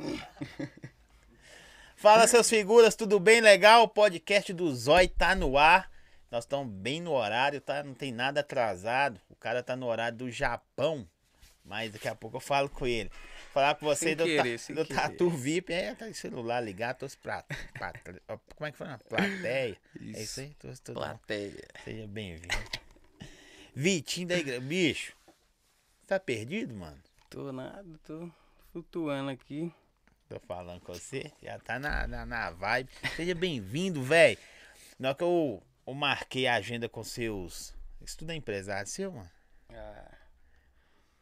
Fala, seus figuras, tudo bem? Legal? O podcast do Zói tá no ar. Nós estamos bem no horário, tá? Não tem nada atrasado. O cara tá no horário do Japão. Mas daqui a pouco eu falo com ele. Falar com você Sem do, querer, ta- do. Tatu VIP. É, tá de celular ligado, todos pra, pra- Como é que foi? Uma plateia. É isso aí? Tô, tô, Plateia. Seja bem-vindo. Vitinho da igreja. Bicho, tá perdido, mano? Tô nada, tô flutuando aqui. Tô falando com você, já tá na, na, na vibe. Seja bem-vindo, velho. Na hora que eu, eu marquei a agenda com seus. Isso tudo é empresário seu, mano? Ah,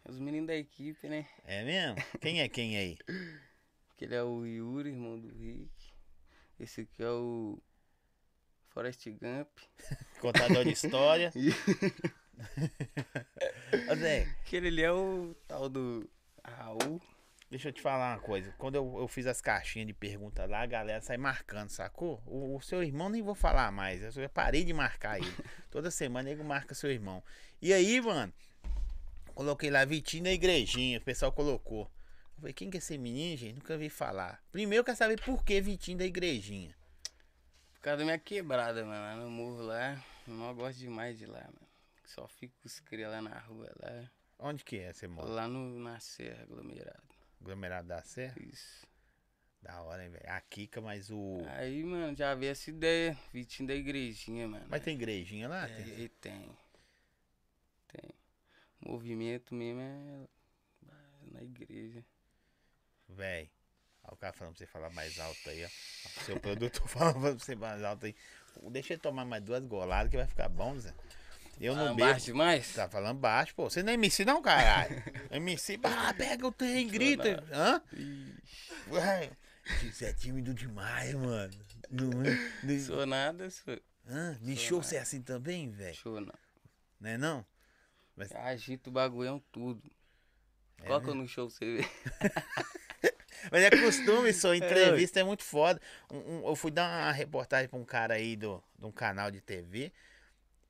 os meninos da equipe, né? É mesmo? Quem é quem aí? Aquele é o Yuri, irmão do Rick. Esse aqui é o Forrest Gump. Contador de história. Ô, Zé, Aquele ali é o tal do Raul. Deixa eu te falar uma coisa. Quando eu, eu fiz as caixinhas de pergunta lá, a galera sai marcando, sacou? O, o seu irmão nem vou falar mais. Eu já parei de marcar ele. Toda semana ele marca seu irmão. E aí, mano, coloquei lá Vitinho da igrejinha. O pessoal colocou. Eu falei, quem que é esse menino, gente? Nunca vi falar. Primeiro eu quero saber por que Vitinho da igrejinha. Por causa da minha quebrada, mano. Lá no morro lá. Eu não gosto demais de lá, mano. Só fico os cria lá na rua, lá. Onde que é você mora? Lá no, na Serra, aglomerado. Aglomerado da Serra? Isso. Da hora, hein, velho? A Kika, mas o. Aí, mano, já veio essa ideia. Vitinho da igrejinha, mano. Mas tem igrejinha lá? Tem? É, tem. Tem. O movimento mesmo é na igreja. Véi. Ó, o cara falando pra você falar mais alto aí, ó. O seu produtor falando pra você mais alto aí. Deixa ele tomar mais duas goladas que vai ficar bom, Zé. Eu não Ah, bebo. baixo demais? Tá falando baixo, pô. Você não é MC não, caralho. MC, ah, pega o trem, grita. Hã? Ué, Você é tímido demais, mano. Não é? Não- sou nada, sou. Hã? De show você é assim também, velho? Show não. Não é não? Agita o bagulhão tudo. É Coloca no show pra você ver. Mas é costume, sua entrevista é muito foda. Um- um- eu fui dar uma reportagem pra um cara aí do, de um canal de TV.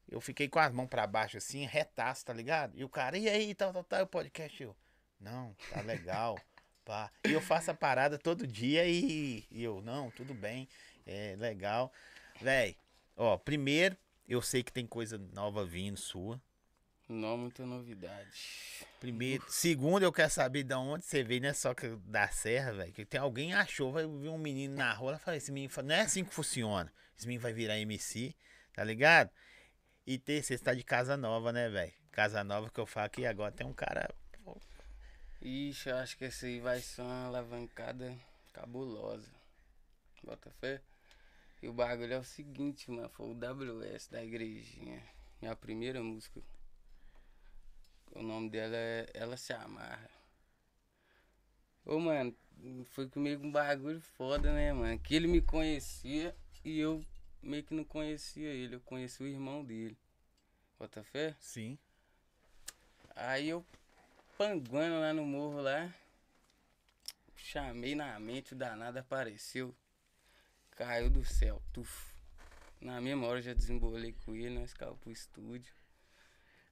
Eu fiquei com as mãos pra baixo assim, retaço, tá ligado? E o cara, e aí, tal, tal, tal, o podcast? Eu, não, tá legal. pá. E eu faço a parada todo dia e, e eu, não, tudo bem, é legal. Véi, ó, primeiro, eu sei que tem coisa nova vindo sua. Não, muita novidade. Primeiro, segundo, eu quero saber de onde você veio, não é só que da serra, velho. Que tem alguém achou, vai ver um menino na rua, ela fala, esse menino não é assim que funciona. Esse menino vai virar MC, tá ligado? E ter, você está de casa nova, né, velho? Casa nova que eu falo que agora tem um cara. Ixi, eu acho que esse aí vai ser uma alavancada cabulosa. Bota fé. E o bagulho é o seguinte, mano. Foi o WS da igrejinha. Minha primeira música. O nome dela é Ela Se Amarra. Ô, mano, foi comigo um bagulho foda, né, mano? Que ele me conhecia e eu meio que não conhecia ele. Eu conheci o irmão dele. Bota fé? Sim. Aí eu panguando lá no morro lá. Chamei na mente, o danado apareceu. Caiu do céu. Tuf. Na mesma hora eu já desembolei com ele, nós ficava pro estúdio.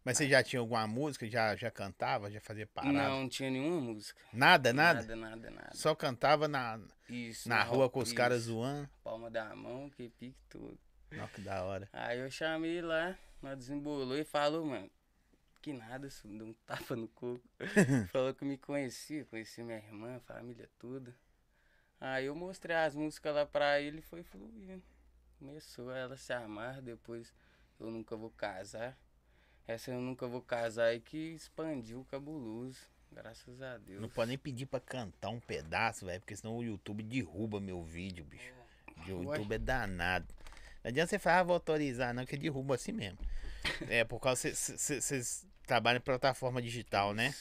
Mas você já tinha alguma música? Já, já cantava? Já fazia parada? Não, não tinha nenhuma música. Nada, nada? Nada, nada, nada. Só cantava na, Isso. na rua com os isso. caras zoando. Palma da mão, que pique tudo. Nossa, que da hora. Aí eu chamei lá, nós desembolou e falou, mano, que nada, isso me deu um tapa no coco. falou que me conhecia, conhecia minha irmã, família toda. Aí eu mostrei as músicas lá pra ele e foi fluindo. Começou ela se amar, depois eu nunca vou casar. Essa eu nunca vou casar aí que expandiu o cabuloso. Graças a Deus. Não pode nem pedir pra cantar um pedaço, velho, porque senão o YouTube derruba meu vídeo, bicho. O Ué. YouTube é danado. Não adianta você falar, ah, vou autorizar, não, que derruba assim mesmo. É, por causa que vocês trabalham em plataforma digital, né?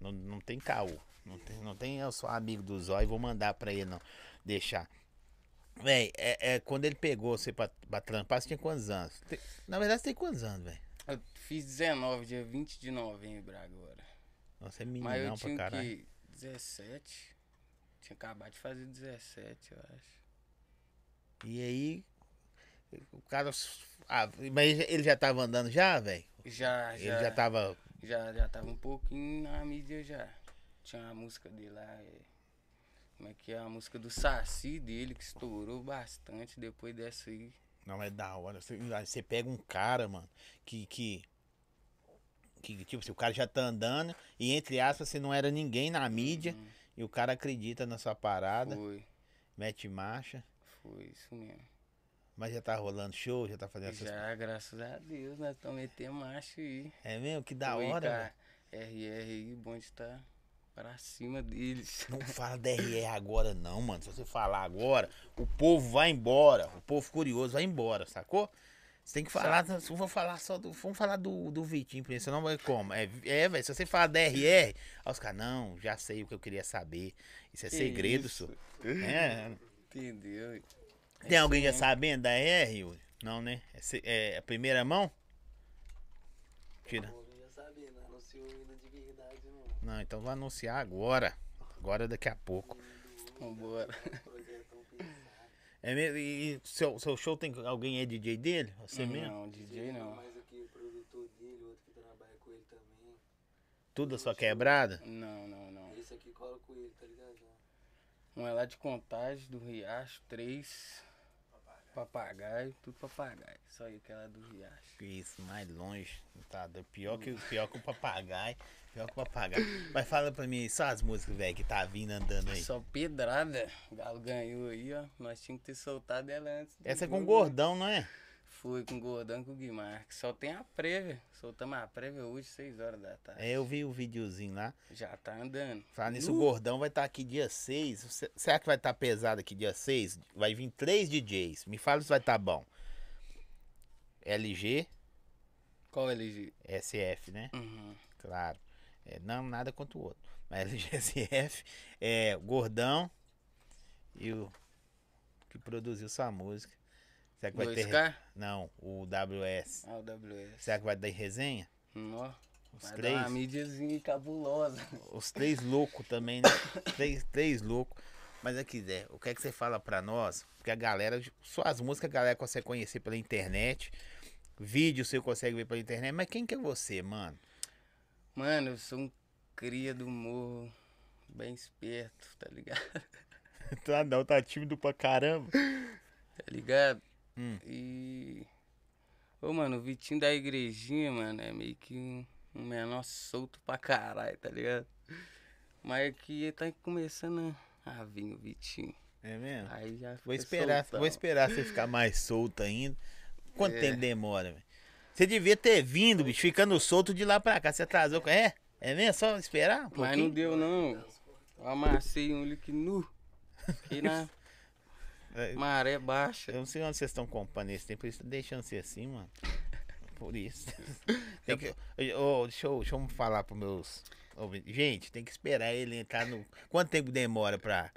Não, não tem caô. Não tem, não tem eu sou amigo do Zóio, vou mandar pra ele, não. Deixar. Véi, é, é, quando ele pegou você pra, pra trampar, você tinha quantos anos? Tem- na verdade, você tem quantos anos, velho? Eu fiz 19, dia 20 de novembro agora. Nossa, é meninão pra tinha caralho. que 17. Tinha acabado de fazer 17, eu acho. E aí, o cara. Ah, mas ele já tava andando já, velho? Já, Ele já, já tava. já, já tava um pouquinho na mídia já. Tinha uma música dele lá, é, Como é que é a música do Saci dele, que estourou bastante depois dessa aí. Não, é da hora. Você, você pega um cara, mano, que, que. Que, tipo, se o cara já tá andando e, entre aspas, você não era ninguém na mídia Hum, e o cara acredita na sua parada, foi, mete marcha, foi isso mesmo. mas já tá rolando show, já tá fazendo essas Já, graças a Deus, nós estamos metendo marcha aí. É mesmo? Que da Foi, hora, cara. RR aí, o bonde tá pra cima deles. Não fala DRR agora, não, mano. Se você falar agora, o povo vai embora. O povo curioso vai embora, sacou? Você tem que falar. Vamos falar só do. Vamos falar do, do Vitinho, porque senão vai como? É, é velho. Se você falar DRR, aí os caras, não, já sei o que eu queria saber. Isso é Que segredo, isso? senhor. É. Entendeu? Tem alguém já mesmo. sabendo da R, Yuri? Não, né? É, é a primeira mão? Tira. Pô, não ia saber, não anunciou ainda de verdade, não. Não, então vou anunciar agora. Agora daqui a pouco. Vambora. É mesmo? E seu, seu show tem alguém é DJ dele? Você mesmo? Não, DJ não. Mais aqui, o produtor dele, outro que trabalha com ele também. Tudo a sua quebrada? Não, não, não. Esse aqui cola com ele, tá ligado? Um é lá de Contagem, do Riacho, três. Papagaio, tudo papagaio. Só aí que é do Riacho. Isso, mais longe. Tá, pior que, pior que o papagaio. Pior que o papagaio. Mas fala pra mim, só as músicas, velho, que tá vindo andando aí. Só pedrada. O Galo ganhou aí, ó. Nós tínhamos que ter soltado ela antes. Essa é com jogo. gordão, não é? Foi com o Gordão e com o Guimarães. Só tem a prévia. Soltamos a prévia hoje, 6 horas da tarde. É, eu vi o videozinho lá. Já tá andando. Falando nisso, o Uh, gordão vai estar aqui dia 6. Cê- Será que vai estar pesado aqui dia 6? Vai vir três DJs. Me fala se vai estar bom. LG, Qual LG? SF, né? Uhum. Claro. É, não, nada contra o outro. Mas LGSF, é, o Gordão e o que produziu sua música. Será que vai ter. 2K? Não, o WS. Ah, o WS. Será que vai dar resenha? Nó. Os Vai três? uma mídiazinha cabulosa. Os três loucos também, né? três, três loucos. Mas aqui, Zé, o que é que você fala pra nós? Porque a galera, suas músicas a galera consegue conhecer pela internet. Vídeo você consegue ver pela internet. Mas quem que é você, mano? Mano, eu sou um cria do morro. Bem esperto, tá ligado? tá não, tá tímido pra caramba. Tá ligado? Hum. E. Ô, mano, o Vitinho da igrejinha, mano, é meio que um, um menor solto pra caralho, tá ligado? Mas aqui ele tá começando a vir o Vitinho. É mesmo? Aí já Vou esperar, soltão. vou esperar você ficar mais solto ainda. Quanto É. tempo demora, velho? Você devia ter vindo, bicho, ficando solto de lá pra cá. Você atrasou. com- É? É mesmo? Só esperar um Mas não deu, não. Eu amassei um lique nu. Fiquei na É, maré baixa. Eu não sei onde vocês estão comprando esse tempo, eles estão deixando ser assim, mano. Por isso. Tem que, ô, deixa, eu, deixa eu falar pros meus. ouvintes. Gente, tem que esperar ele entrar no. Quanto tempo demora pra.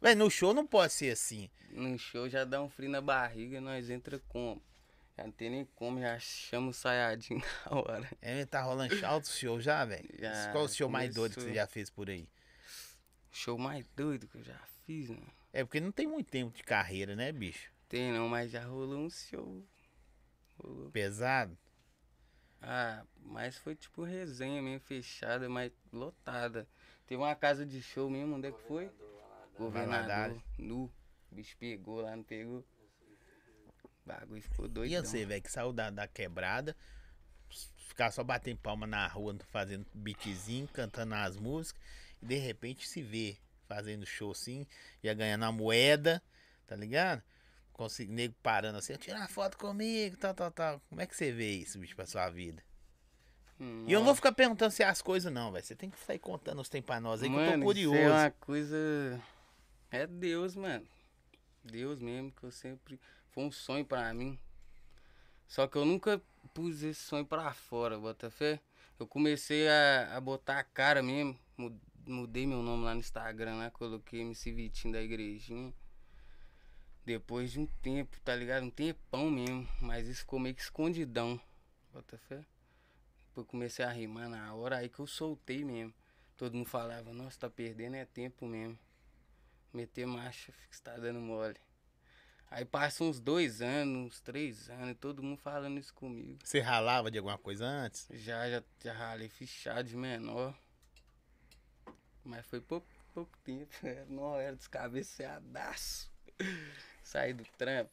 Véi, no show não pode ser assim. No show já dá um frio na barriga, nós entra como? Já não tem nem como, já chama o saiadinho na hora. É, tá rolando alto show já, velho? Qual o show mais doido que você começou. já fez por aí? Show mais doido que eu já fiz, mano. É porque não tem muito tempo de carreira, né, bicho? Tem não, mas já rolou um show. Rolou. Pesado. Ah, mas foi tipo resenha mesmo, fechada, mas lotada. Teve uma casa de show mesmo, onde é que foi? Governador, Valadares. nu. O bicho pegou lá, não pegou. O bagulho ficou E doido. você, velho, que saiu da, da quebrada, ficar só batendo palma na rua, fazendo beatzinho, cantando as músicas, e de repente se vê fazendo show assim, já ganhando a moeda, tá ligado? Consegui, nego parando assim, tirar foto comigo, tal, tal, tal. Como é que você vê isso, bicho, pra sua vida? Hum, E eu não vou ficar perguntando se é as coisas, não, velho. Você tem que sair contando os tempos pra nós aí, que eu tô Mano, curioso. Isso é uma coisa. É Deus, mano. Deus mesmo, que eu sempre. Foi um sonho pra mim. Só que eu nunca pus esse sonho pra fora, Botafé. Eu comecei a, a botar a cara mesmo. Mu- Mudei meu nome lá no Instagram, lá, coloquei MC Vitinho da igrejinha. Depois de um tempo, tá ligado? Um tempão mesmo. Mas isso ficou meio que escondidão. Botafé. Depois comecei a rimar na hora, aí que eu soltei mesmo. Todo mundo falava, nossa, tá perdendo é tempo mesmo. Meter marcha, fica- tá dando mole. Aí passa uns dois anos, uns três anos, e todo mundo falando isso comigo. Você ralava de alguma coisa antes? Já, já, já ralei fichado de menor. Mas foi pouco, pouco tempo. Era, não, era descabeceadaço. Sair do trampo,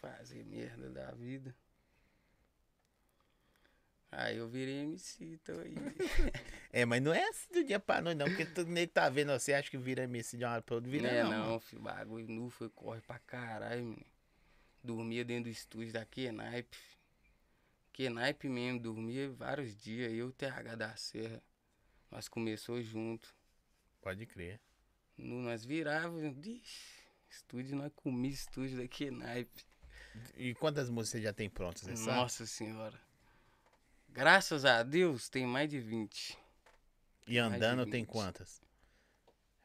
fazer merda da vida. Aí eu virei MC, tô aí. É, mas não é assim do dia pra noite, não. Porque todo que tá vendo você acha que vira MC de uma hora pra outra. Vira não é não. não, mano. filho. Bagulho nu foi corre pra caralho, menino. Dormia dentro do estúdio da Kenaipe. Kenaipe mesmo, dormia vários dias. Eu e o TH da Serra. Nós começou junto. Pode crer. Nu, nós virávamos. Estúdio, nós comia estúdio da Kenaipe. E quantas músicas já tem prontas, sabe? Nossa senhora. Graças a Deus tem mais de 20. E andando de tem 20. quantas?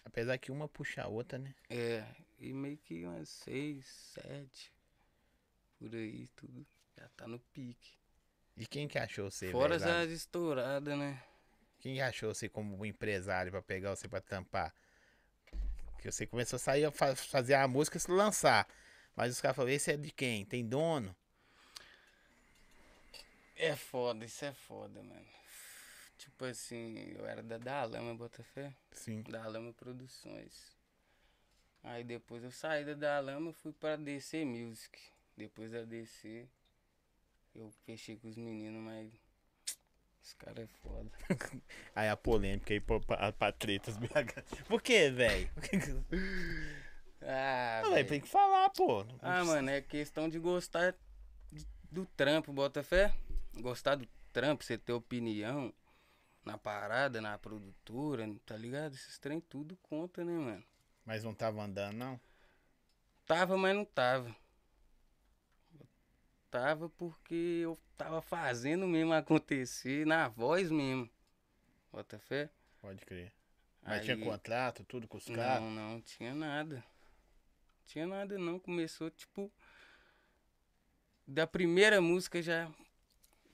Apesar que uma puxa a outra, né? É, e meio que umas 6, 7. Por aí, tudo. Já tá no pique. E quem que achou você, Fora as estouradas, né? Quem que achou você como um empresário pra pegar você pra tampar? Que você começou a sair, a fa- fazer a música e se lançar. Mas os caras falaram, esse é de quem? Tem dono? É foda, isso é foda, mano. Tipo assim, eu era da Dalama, Botafé. Sim. Dalama Produções. Aí depois eu saí da Dalama e fui pra DC Music. Depois da DC, eu fechei com os meninos, mas. Os caras é foda. Aí a polêmica aí pra, pra, pra tretas BH. Por quê, velho? Ah, Não, velho. tem que falar, pô. Ah, mano, é questão de gostar do trampo, bota fé. Gostar do trampo, você ter opinião na parada, na produtora, tá ligado? Esses trem tudo conta, né, mano? Mas não tava andando, não? Tava, mas não tava. Tava porque eu tava fazendo mesmo acontecer, na voz mesmo. Bota fé? Pode crer. Mas tinha Aí- contrato, tudo com os caras? Não, não, tinha nada. Tinha nada não, começou tipo da primeira música já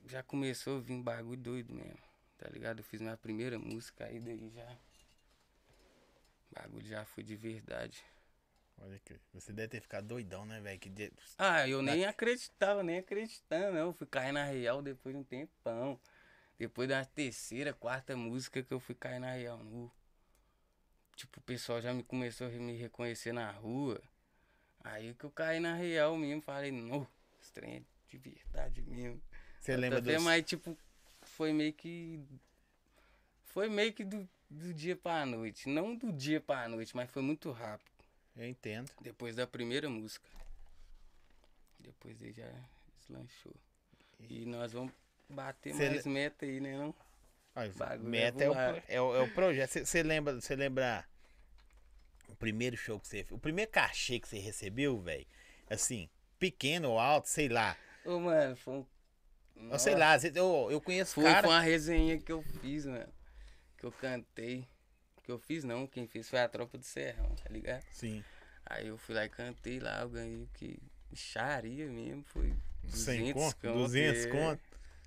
já começou a vir bagulho doido mesmo. Tá ligado? Eu fiz minha primeira música aí daí já o bagulho já foi de verdade. Pode crer. Você deve ter ficado doidão, né, velho? Que de- Ah, eu nem acreditava, nem acreditando, não. Eu fui cair na real depois de um tempão. Depois da terceira, quarta música que eu fui cair na real nu. Tipo, o pessoal já me começou a me reconhecer na rua. Aí que eu caí na real mesmo, falei, não, trem é de verdade mesmo. Você lembra Até dos... Mas, tipo, foi meio que. Foi meio que do, do dia pra noite. Não do dia pra noite, mas foi muito rápido. Eu entendo. Depois da primeira música. Depois ele já deslanchou. E nós vamos bater Cê mais meta aí, né não? Olha, meta é é o, é, o, é o projeto. Você lembra, lembra o primeiro show que você fez? O primeiro cachê que você recebeu, velho? Assim, pequeno ou alto, sei lá. Ô, mano, foi um. Eu sei lá, eu, eu conheço Foi, cara. foi uma resenha que eu fiz, mano. Que eu cantei. Que eu fiz não, quem fez foi a tropa do Serrão, tá ligado? Sim. Aí eu fui lá e cantei lá, eu ganhei que bicharia mesmo, foi 100 200 conto? conto, 200 é. conto?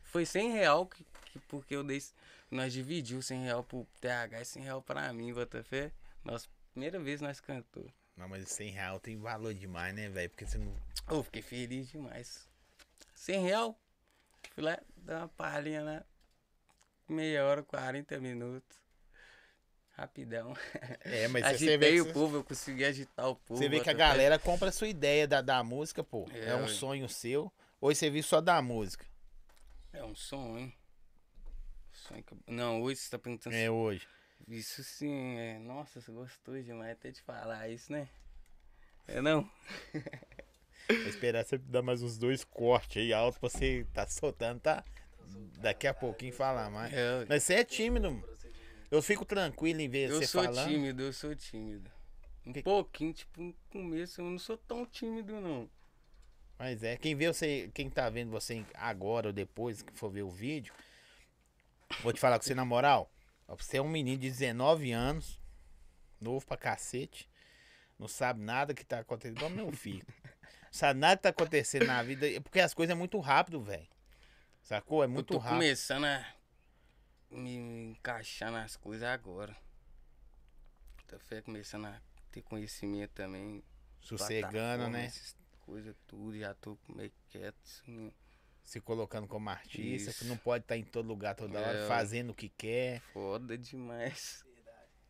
Foi 100 real que, que porque eu dei. Nós dividimos 100 real pro TH e 100 real pra mim, Botafé. Nossa primeira vez nós cantou. Não, mas 100 real tem valor demais, né, velho? Porque você não. Eu fiquei feliz demais. 100 real? Fui lá, dar uma palhinha lá. Meia hora, 40 minutos. Rapidão. É, mas você vê, Agitei o você- povo, eu consegui agitar o povo. você vê que a galera compra a sua ideia da, da música, pô. É, É, um ué. sonho seu. Hoje você viu só da música. É um sonho. sonho que... Não, hoje você tá perguntando É hoje. Isso sim, é. Nossa, você gostou demais até de falar isso, né? É não? Vou esperar você dar mais uns dois cortes aí alto pra você tá soltando, tá? Daqui a pouquinho falar mais. É, Mas você é tímido, mano. Eu fico tranquilo em ver eu você sou falando. tímido, eu sou tímido. Um Que- pouquinho, tipo, no começo eu não sou tão tímido, não. Mas é, quem vê você, quem tá vendo você agora ou depois que for ver o vídeo, vou te falar com você na moral. Você é um menino de 19 anos, novo pra cacete, não sabe nada que tá acontecendo, igual meu filho. Não sabe nada que tá acontecendo na vida, porque as coisas é muito rápido, velho. Sacou? É eu muito tô rápido. começando a me, encaixar nas coisas agora. Tô fé começando a ter conhecimento também. Sossegando, né? Coisas tudo, já tô meio quieto. Assim, Se colocando como artista, Isso. que não pode estar em todo lugar toda hora, É, fazendo o que quer. foda demais.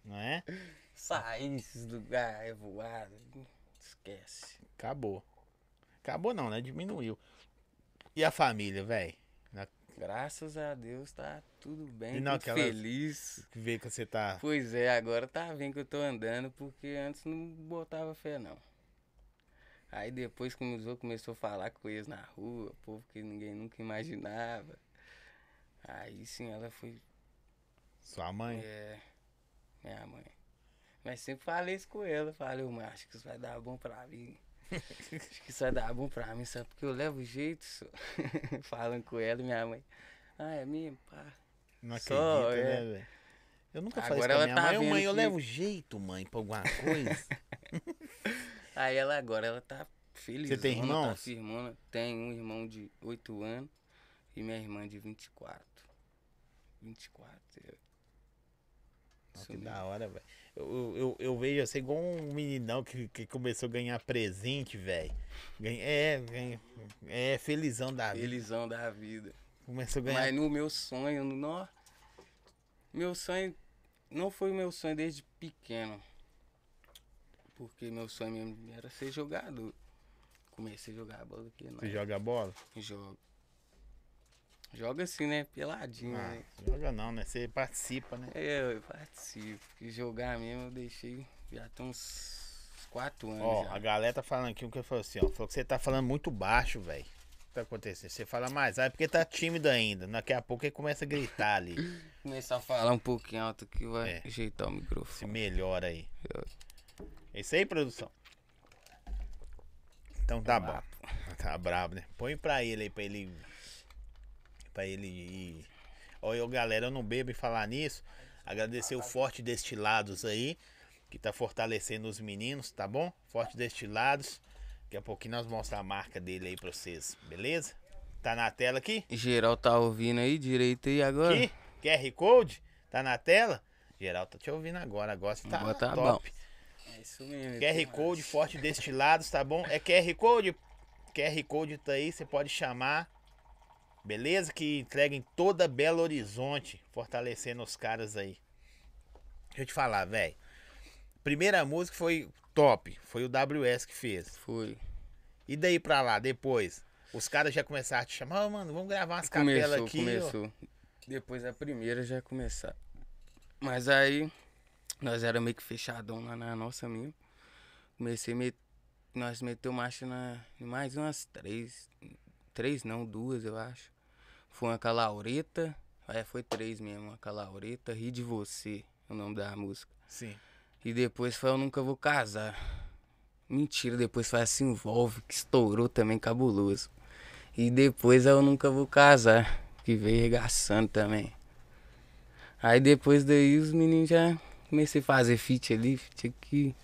Não é? Sair desses lugares, voar, esquece. Acabou. Acabou não, né? Diminuiu. E a família, velho? Graças a Deus tá tudo bem, E naquela- feliz. Que vê que você tá. Pois é, agora tá vendo que eu tô andando, porque antes não botava fé não. Aí depois começou, começou a falar eles na rua, povo que ninguém nunca imaginava. Aí sim ela foi, Sua mãe? é, minha mãe. Mas sempre falei isso com ela, falei, "Ô, mãe, acho que isso vai dar bom pra mim. acho que isso vai dar bom pra mim, sabe? Porque eu levo jeito, só. Falando com ela e minha mãe. Ah, é mesmo, pá. Não Só, acredita, é. né, velho? Eu nunca falei isso com a ela minha tá mãe. Vendo mãe, eu que- levo jeito, mãe, pra alguma coisa. Aí ela agora, ela tá feliz. Você tem Tá irmãos? firmona. Tem um irmão de 8 anos e minha irmã de 24. 24. é. Que mesmo. da hora, velho. Eu, eu, eu vejo você igual um meninão que, que começou a ganhar presente, velho. É, ganha- é felizão da vida. Felizão da vida. Começou a ganhar. Mas no meu sonho, no, meu sonho não foi o meu sonho desde pequeno. Porque meu sonho mesmo era ser jogador. Comecei a jogar bola aqui, não. Você joga bola? Jogo. Joga assim, né? Peladinho, Ah, né? joga não, né? Você participa, né? É, eu participo. Porque jogar mesmo eu deixei. Já tem uns 4 anos. Ó, já. a galera tá falando aqui o que eu falei assim, ó. Falou que você tá falando muito baixo, velho. O que tá acontecendo? Você fala mais, é porque tá tímido ainda. Daqui a pouco ele começa a gritar ali. Começar a falar um pouquinho alto que vai É. ajeitar o Se microfone. melhora aí. É isso aí, produção? Então tá bom. Tá brabo, né? Põe pra ele aí, pra ele. Pra ele ir. Olha, ô, galera, eu não bebo em falar nisso. Agradecer o Forte Destilados aí, que tá fortalecendo os meninos, tá bom? Forte Destilados. Daqui a pouquinho nós vamos mostrar a marca dele aí pra vocês, beleza? Tá na tela aqui? Geral tá ouvindo aí direito aí agora? Aqui? QR Code? Tá na tela? Geral tá te ouvindo agora. Agora você tá, Agora tá top. É isso mesmo. QR Code Forte Destilados, tá bom? É QR Code? QR Code tá aí, você pode chamar. Beleza? Que entrega em toda Belo Horizonte, fortalecendo os caras aí. Deixa eu te falar, velho. Primeira música foi top, foi o WS que fez. Foi. E daí pra lá, depois, os caras já começaram a te chamar, "Ô, mano, vamos gravar umas capelas Começou, aqui. ó." começou. Depois a primeira já começar. Mas aí, nós era meio que fechadão lá na nossa mesmo. Comecei a met... Nós meteu marcha na... em mais umas três. Três não, duas eu acho. Foi uma Calaureta. É, foi três mesmo. Uma Calaureta, Ri de Você, é o nome da música. Sim. E depois foi Eu Nunca Vou Casar. Mentira, depois foi Se Envolve, que estourou também cabuloso. E depois Eu Nunca Vou Casar, que veio regaçando também. Aí depois daí os meninos já comecei a fazer feat ali, feat aqui.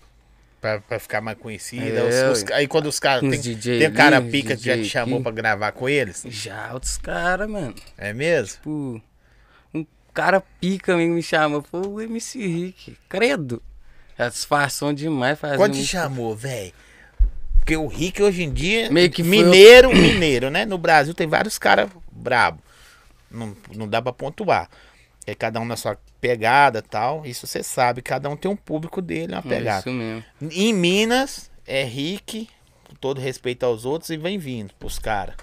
Pra, pra ficar mais conhecida. É, Os- os- aí quando os caras. Tem, DJ tem cara ali, uns pica que já te DJ chamou aqui. pra gravar com eles? Já outros caras, mano. É mesmo? Tipo, um cara pica mesmo me chamou. Foi o MC Rick. Credo. Satisfação demais fazer Quando te música. chamou, velho? Porque o Rick hoje em dia. Meio que mineiro, mineiro, né? No Brasil tem vários caras brabo. Não, não dá pra pontuar. É cada um na sua pegada tal. Isso você sabe. Cada um tem um público dele, uma É pegada. Isso mesmo. Em Minas, é Rick, com todo respeito aos outros, e vem vindo pros caras.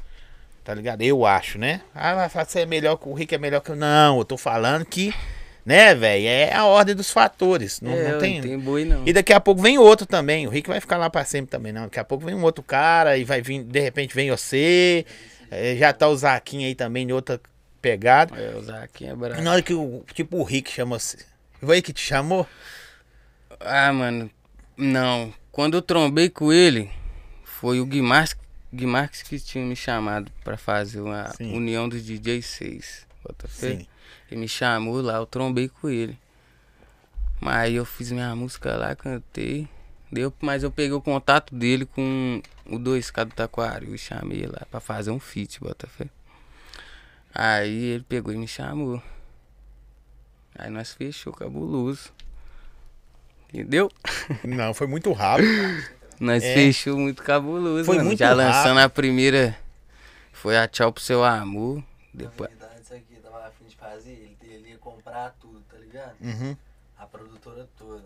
Tá ligado? Eu acho, né? Ah, mas você é melhor que o Rick, é melhor que eu. Não, eu tô falando que, né, velho? É a ordem dos fatores. Não, é, não tem. não tem boi não. E daqui a pouco vem outro também. O Rick vai ficar lá pra sempre também, não. Daqui a pouco vem um outro cara e vai vir, de repente vem você. É, já tá o Zaquinho aí também em outra pegada. É, o Zaquinho é E brabo. na hora que o, tipo, o Rick chamou você. Foi aí que te chamou? Ah, mano, não. Quando eu trombei com ele, foi o Guimarães, Guimarães que tinha me chamado pra fazer uma Sim. união dos DJ 6. Bota fé? Sim. Ele me chamou lá, eu trombei com ele. Mas eu fiz minha música lá, cantei. Deu, mas eu peguei o contato dele com o 2K do Taquari e chamei lá pra fazer um feat, bota fé. Aí ele pegou e me chamou. Aí nós fechou cabuloso. Entendeu? Não, foi muito rápido. Nós É. fechou muito cabuloso, Foi mano. muito Já rápido. lançando a primeira. Foi a Tchau pro seu amor. Na Depois. verdade, isso aqui tava afim de fazer, ele, ele ia comprar tudo, tá ligado? Uhum. a produtora toda.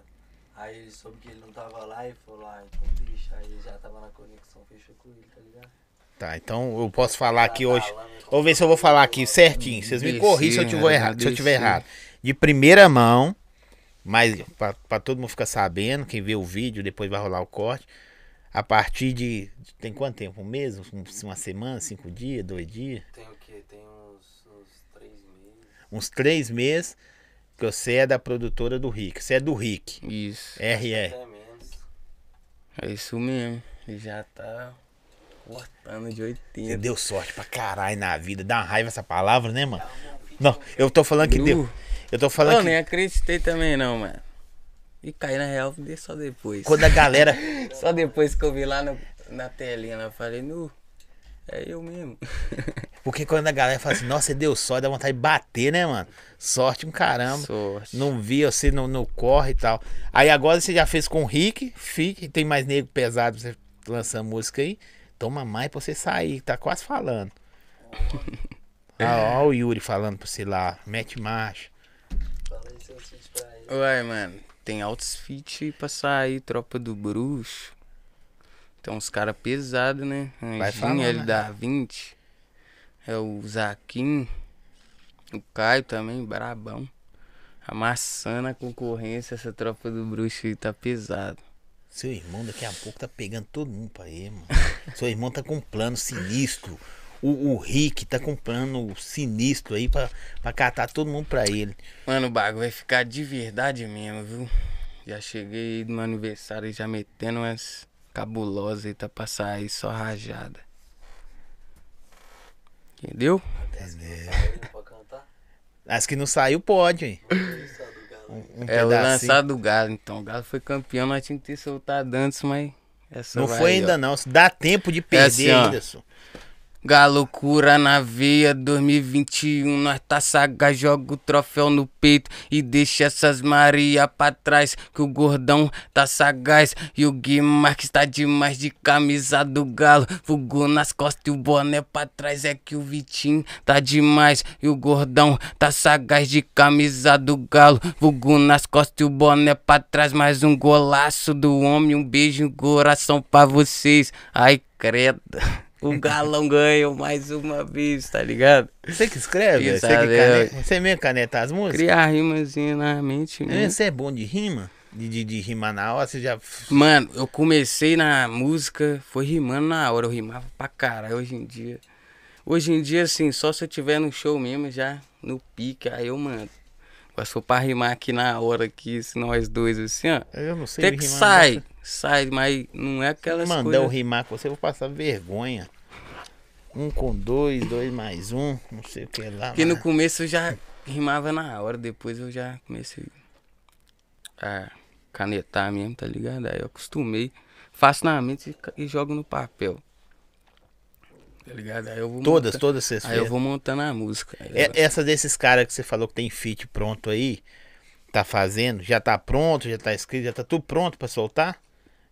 Aí ele soube que ele não tava lá e falou, ah, então deixa. Aí ele já tava na conexão, fechou com ele, tá ligado? Tá, então eu posso falar aqui hoje. Vou ver se eu vou falar aqui certinho. Vocês me corrigem se eu tiver errado. Se eu tiver errado. De primeira mão, mas pra, pra todo mundo ficar sabendo, quem vê o vídeo, depois vai rolar o corte. A partir de. Tem quanto tempo? Um mês? Um- Uma semana? Cinco dias? Dois dias? Tem o quê? Tem uns, uns três meses. Uns três meses que você é da produtora do Rick. Você é do Rick. Isso. Menos. É isso mesmo. Ele já tá cortando de Você 80. deu sorte pra caralho na vida. Dá uma raiva essa palavra, né, mano? Não, eu tô falando que deu. Eu tô falando Eu que nem acreditei também não, mano. E caí na real só depois. quando a galera. Só depois que eu vi lá no- na telinha, eu falei, nu, é eu mesmo. Porque quando a galera fala assim, nossa, você deu sorte, dá vontade de bater, né, mano? Sorte um caramba. Sorte. Não vi você no, no corre e tal. Aí agora você já fez com o Rick, Fique, tem mais nego pesado pra você lançar música aí. Toma mais pra você sair, tá quase falando. Ah, ó, o Yuri falando pra você lá, mete marcha. Fala aí seus pra ele. Uai, mano, tem altos feat pra sair, tropa do bruxo. Tem uns caras pesados, né? Vai Anjinho, ele né? da 20. É o Zaquim. O Caio também, brabão. Amassando a concorrência, essa tropa do bruxo aí tá pesado. Seu irmão daqui a pouco tá pegando todo mundo pra ele, mano. Seu irmão tá com um plano sinistro. O, o Rick tá com um plano sinistro aí pra, pra catar todo mundo pra ele. Mano, o bagulho vai ficar de verdade mesmo, viu? Já cheguei no meu aniversário já metendo umas cabulosas aí, tá pra sair só rajada. Entendeu? Entendeu? As que não saiu, pode, hein? Um, um É o lançado do Galo, então. O Galo foi campeão, nós tínhamos que ter soltado antes, mas. Não foi ainda ó. não. Dá tempo de perder assim, ó. ainda, só. Galo cura na veia 2021, nós tá sagaz, joga o troféu no peito e deixa essas Maria pra trás, que o gordão tá sagaz e o Gui Marques tá demais de camisa do Galo, fogo nas costas e o boné pra trás, é que o Vitinho tá demais e o gordão tá sagaz de camisa do Galo, fogo nas costas e o boné pra trás, mais um golaço do homem, um beijo no coração pra vocês, ai credo. O galão ganhou mais uma vez, tá ligado? Você que escreve? Você, que Pesado, caneta, você mesmo caneta as músicas? Criar rimazinha na mente mesmo. Você é bom de rima? De, de, de rimar na hora? Você já. Mano, eu comecei na música, foi rimando na hora, eu rimava pra caralho hoje em dia. Hoje em dia, assim, só se eu tiver no show mesmo, já no pique, aí eu mando. Mas for pra rimar aqui na hora, aqui, se nós dois, assim, ó. Eu não sei Até que rimar. sai, sai, mas não é aquelas Mandar coisas... eu rimar com você, eu vou passar vergonha. Um com dois, dois mais um, não sei o que lá. Porque no mas- começo eu já rimava na hora, depois eu já comecei a canetar mesmo, tá ligado? Aí eu acostumei, faço na mente e jogo no papel. Tá ligado? Aí eu vou Todas, monta- todas vocês Aí eu fez. vou montando a música. É- eu- Essa desses caras que você falou que tem feat pronto aí, tá fazendo, já tá pronto, já tá escrito, já tá tudo pronto pra soltar?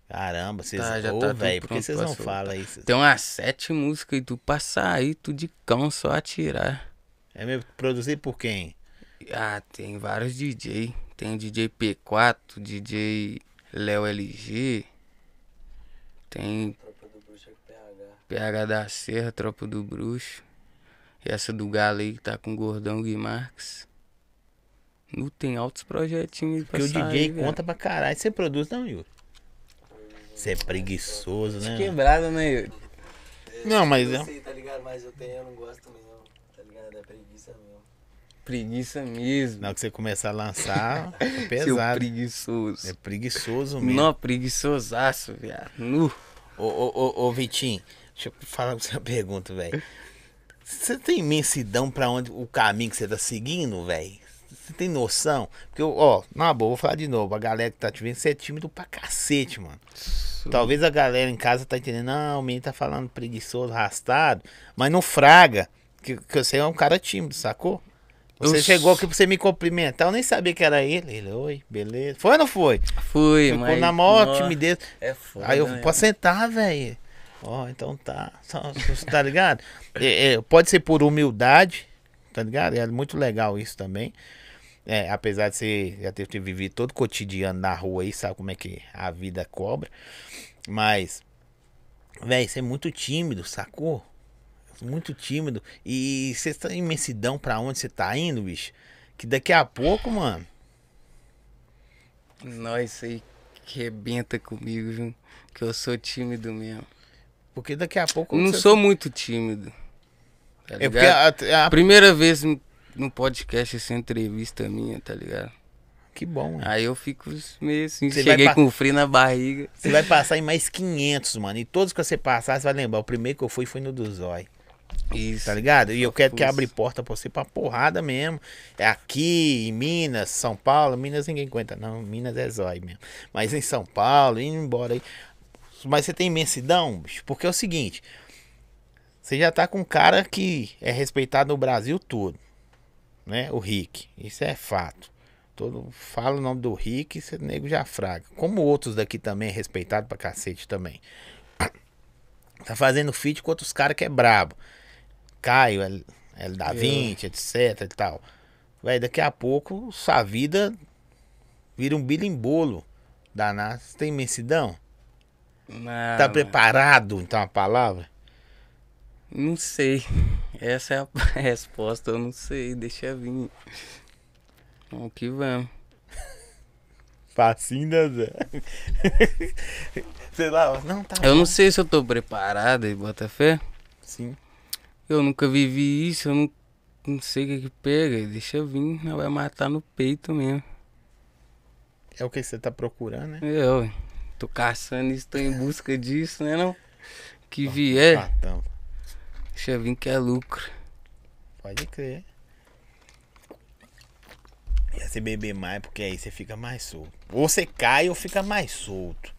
Caramba, vocês. Tá, já Ô, tá velho, por que vocês não falam isso? Tem umas sete músicas e tu pra sair, tu de cão, só atirar. É mesmo produzir por quem? Ah, tem vários DJ. Tem DJ P4, DJ Léo LG. Tem Tropa do bruxo é PH. PH da Serra, Tropa do Bruxo. E essa do Galo aí que tá com o Gordão Gui Marques. Nu tem altos projetinhos aí pra Porque o DJ conta pra caralho. Você produz não, Yuri? Você é preguiçoso, né? mano? Quebrada, né, Yuri? Não, mas eu é- sei, tá ligado? Mas eu tenho, eu não gosto mesmo. Tá ligado? É preguiça mesmo. Preguiça mesmo. Na hora que você começar a lançar, é Seu pesado. preguiçoso. É preguiçoso mesmo. Nó, preguiçosaço, viado. Nu. Ô, ô, ô, ô, Vitinho, deixa eu falar pra você uma pergunta, velho. Você tem imensidão pra onde o caminho que você tá seguindo, velho? Você tem noção? Porque, ó, na boa, vou falar de novo. A galera que tá te vendo, você é tímido pra cacete, mano. Talvez a galera em casa tá entendendo, não, o menino tá falando preguiçoso, arrastado, mas não fraga, que, que você é um cara tímido, sacou? Você Eu chegou aqui pra você me cumprimentar, eu nem sabia que era ele. Ele, oi, beleza. Foi ou não foi? Fui, Ficou mas... na maior nó, timidez. É foda, Aí eu, né? posso sentar, velho. Ó, então tá. Tá ligado? É, é, pode ser por humildade, tá ligado? É muito legal isso também. É, apesar de você já ter, vivido todo o cotidiano na rua aí, sabe como é que a vida cobra. Mas, velho, você é muito tímido, sacou? Muito tímido. E você tá em imensidão pra onde você tá indo, bicho? Que daqui a pouco, mano. Nós, aí que rebenta comigo, viu? Que eu sou tímido mesmo. Porque daqui a pouco. Não sou muito tímido. Tá É porque a, a- Primeira vez no- podcast essa entrevista minha, tá ligado? Que bom, né? Aí eu fico meio assim, Você cheguei pa- com frio na barriga. Você vai passar em mais 500, mano. E todos que você passar, você vai lembrar. O primeiro que eu fui foi no do Zói. Isso. Tá ligado? E eu quero que abra porta pra você pra porrada mesmo. É aqui, em Minas, São Paulo. Minas ninguém aguenta, não. Minas é zói mesmo. Mas em São Paulo, indo embora aí. Mas você tem imensidão, bicho. Porque é o seguinte. Você já tá com um cara que é respeitado no Brasil todo. Né? O Rick. Isso é fato. Todo, fala o nome do Rick, esse nego já fraga. Como outros daqui também é respeitado pra cacete também. Tá fazendo feat com outros caras que é brabo. Caio, L, da 20, etc e tal. Véi, daqui a pouco sua vida vira um bilimbolo danado. Você tem imensidão? Não, Tá preparado, então, a palavra? Não sei. Essa é a resposta, eu não sei. Deixa vir. Vamos que vamos. Facinho, né, Zé? Sei lá, não, tá Eu bom. não sei se eu tô preparado aí, Botafé. Sim. Eu nunca vivi isso, eu não, não sei o que que pega. Deixa vir, não vai matar no peito mesmo. É o que você tá procurando, né? Eu tô caçando isso, tô em busca disso, né não? Que vier, deixa vir que é lucro. Pode crer. Ia você beber mais, porque aí você fica mais solto. Ou você cai ou fica mais solto.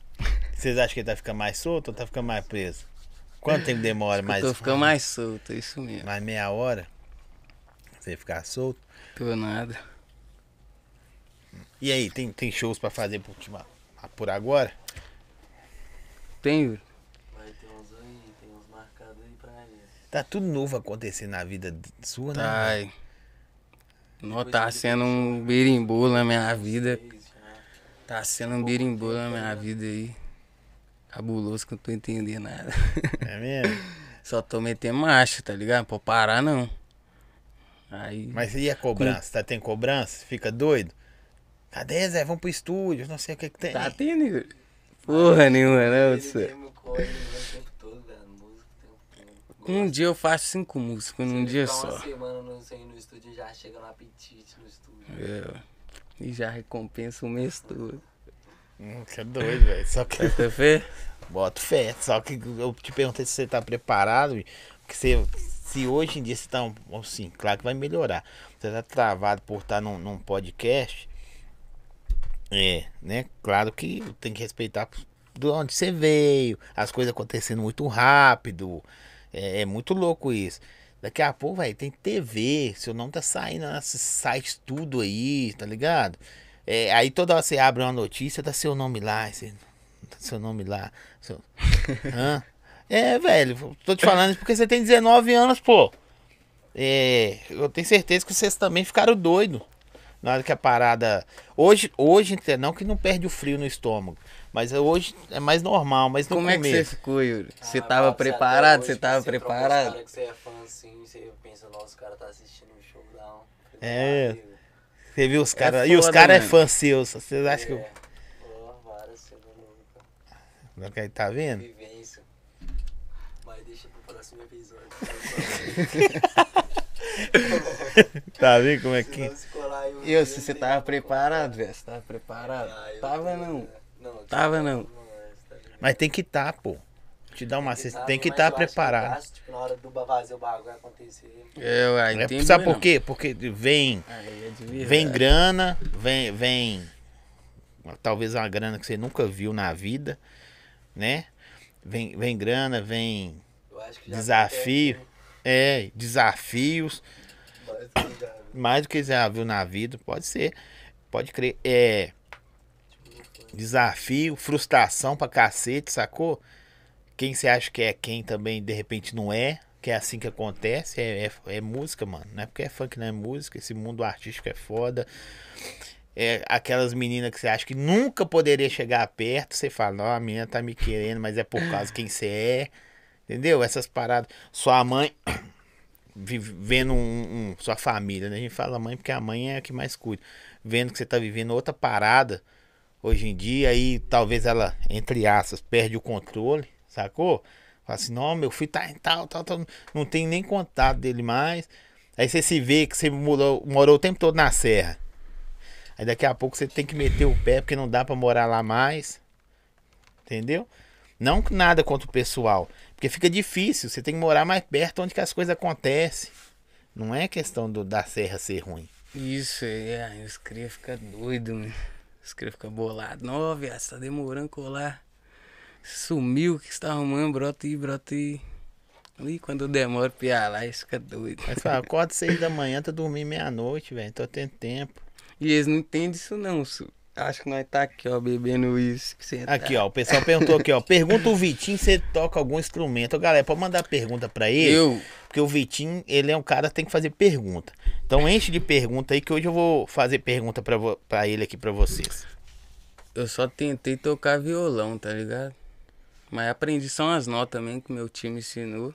Vocês acham que ele tá ficando mais solto ou tá ficando mais preso? Quanto tempo demora? Eu Mais, tô ficando mais solto, é isso mesmo. mais meia hora? Você ficar solto? Tô nada. E aí, tem, tem shows pra fazer por, por agora? Tem, Vai ter uns aí, tem uns marcados aí pra ele. Tá tudo novo acontecendo na vida sua, né? tá. aí. Não tá sendo um berimbolo na minha vida. Tá sendo um berimbolo na minha vida aí. Cabuloso que eu não tô entendendo nada. É mesmo? Só tô metendo marcha, tá ligado? Pra parar não. Aí. Mas e a cobrança? Tá tem cobrança? Fica doido? Cadê, Zé? Vamos pro estúdio, não sei o que que tem. Tá tendo? Porra nenhuma, não, Ele você. mesmo corre ele o tempo todo, velho. Música o tempo todo. Um dia eu faço cinco músicas num dia só. uma semana no, no estúdio, já chega no apetite no estúdio. É, e já recompensa o mês todo. Hum, que é doido, velho. Só que Tá fé? Boto fé. Só que eu te perguntei se você tá preparado. Porque você, se hoje em dia você tá. um- Assim, claro que vai melhorar. Você tá travado por estar num, num podcast. É, né? Claro que tem que respeitar de onde você veio. As coisas acontecendo muito rápido. É, é muito louco isso. Daqui a pouco, vai tem TV. Seu nome tá saindo nesses sites tudo aí, tá ligado? É, aí toda hora você abre uma notícia, dá seu nome lá. Você, seu nome lá. Seu... Hã? É, velho, tô te falando isso porque você tem 19 anos, pô. É, eu tenho certeza que vocês também ficaram doidos. Na hora que a parada. Hoje, hoje, não que não perde o frio no estômago. Mas hoje é mais normal, mas no Como é que você começo. ficou, Yuri? Você Ah, tava até preparado? hoje, Você tava você preparado? cara que você é fã assim, você pensa, nossa, o cara tá assistindo um show da um. É. Você viu os É caras. e os caras é mano. fã seus. Vocês acham que. É. Pô, várias cenas loucas. eu- Tá vendo? Vivência. Mas deixa pro próximo episódio. Tá vendo como é que. Se eu, se você tava preparado, velho? Você tava preparado? Ah, eu Tava tô- não. Não, Tava tipo, não. é, tá? Mas tem que estar, tá, pô. Te dá uma. Tem que estar eu acho que preparado. tá, tipo, na hora do fazer o bagulho acontecer. Eu, aí, É, entendi, sabe por não. quê? Porque vem. Aí é de verdade. Vem grana, vem, vem. Talvez uma grana que você nunca viu na vida, né? Vem, vem grana, vem Eu acho que já desafio. É, desafios. tá? Mais do que você já viu na vida, pode ser. Pode crer. É. Desafio, frustração pra cacete, sacou? Quem você acha que é quem também, de repente, não é. que é assim que acontece, é, é, é música, mano. Não é porque é funk, não é música. Esse mundo artístico é foda. É, aquelas meninas que você acha que nunca poderia chegar perto, você fala, não, a menina tá me querendo, mas é por causa de quem você é. Entendeu? Essas paradas. Sua mãe vivendo um, um, sua família, né? A gente fala mãe porque a mãe é a que mais cuida. Vendo que você tá vivendo outra parada hoje em dia, aí talvez ela, entre aspas, perde o controle, sacou? Fala assim, não, meu filho tá em tal, tal, tal, não tem nem contato dele mais. Aí você se vê que você morou, morou o tempo todo na serra. Aí daqui a pouco você tem que meter o pé porque não dá para morar lá mais. Entendeu? Não nada contra o pessoal. Porque fica difícil. Você tem que morar mais perto onde que as coisas acontecem. Não é questão do, da serra ser ruim. Isso, é. Os cria ficar doido, mano. Os cria ficar bolado. Não, viado, você tá demorando colar. Sumiu, o que você tá arrumando? Brota aí, brota aí. E quando demora pra ir lá, fica doido. Mas fala, acorda seis da manhã, tô dormindo meia-noite, velho. Tô tendo tempo. E eles não entendem isso não, Su. Acho que nós tá aqui, ó, bebendo isso. Aqui, ó, o pessoal perguntou aqui, ó. Pergunta o Vitinho se ele toca algum instrumento. Galera, pode mandar pergunta pra ele. Eu. Porque o Vitinho, ele é um cara que tem que fazer pergunta. Então enche de pergunta aí que hoje eu vou fazer pergunta pra, pra ele aqui pra vocês. Eu só tentei tocar violão, tá ligado? Mas aprendi só umas notas também que meu time ensinou.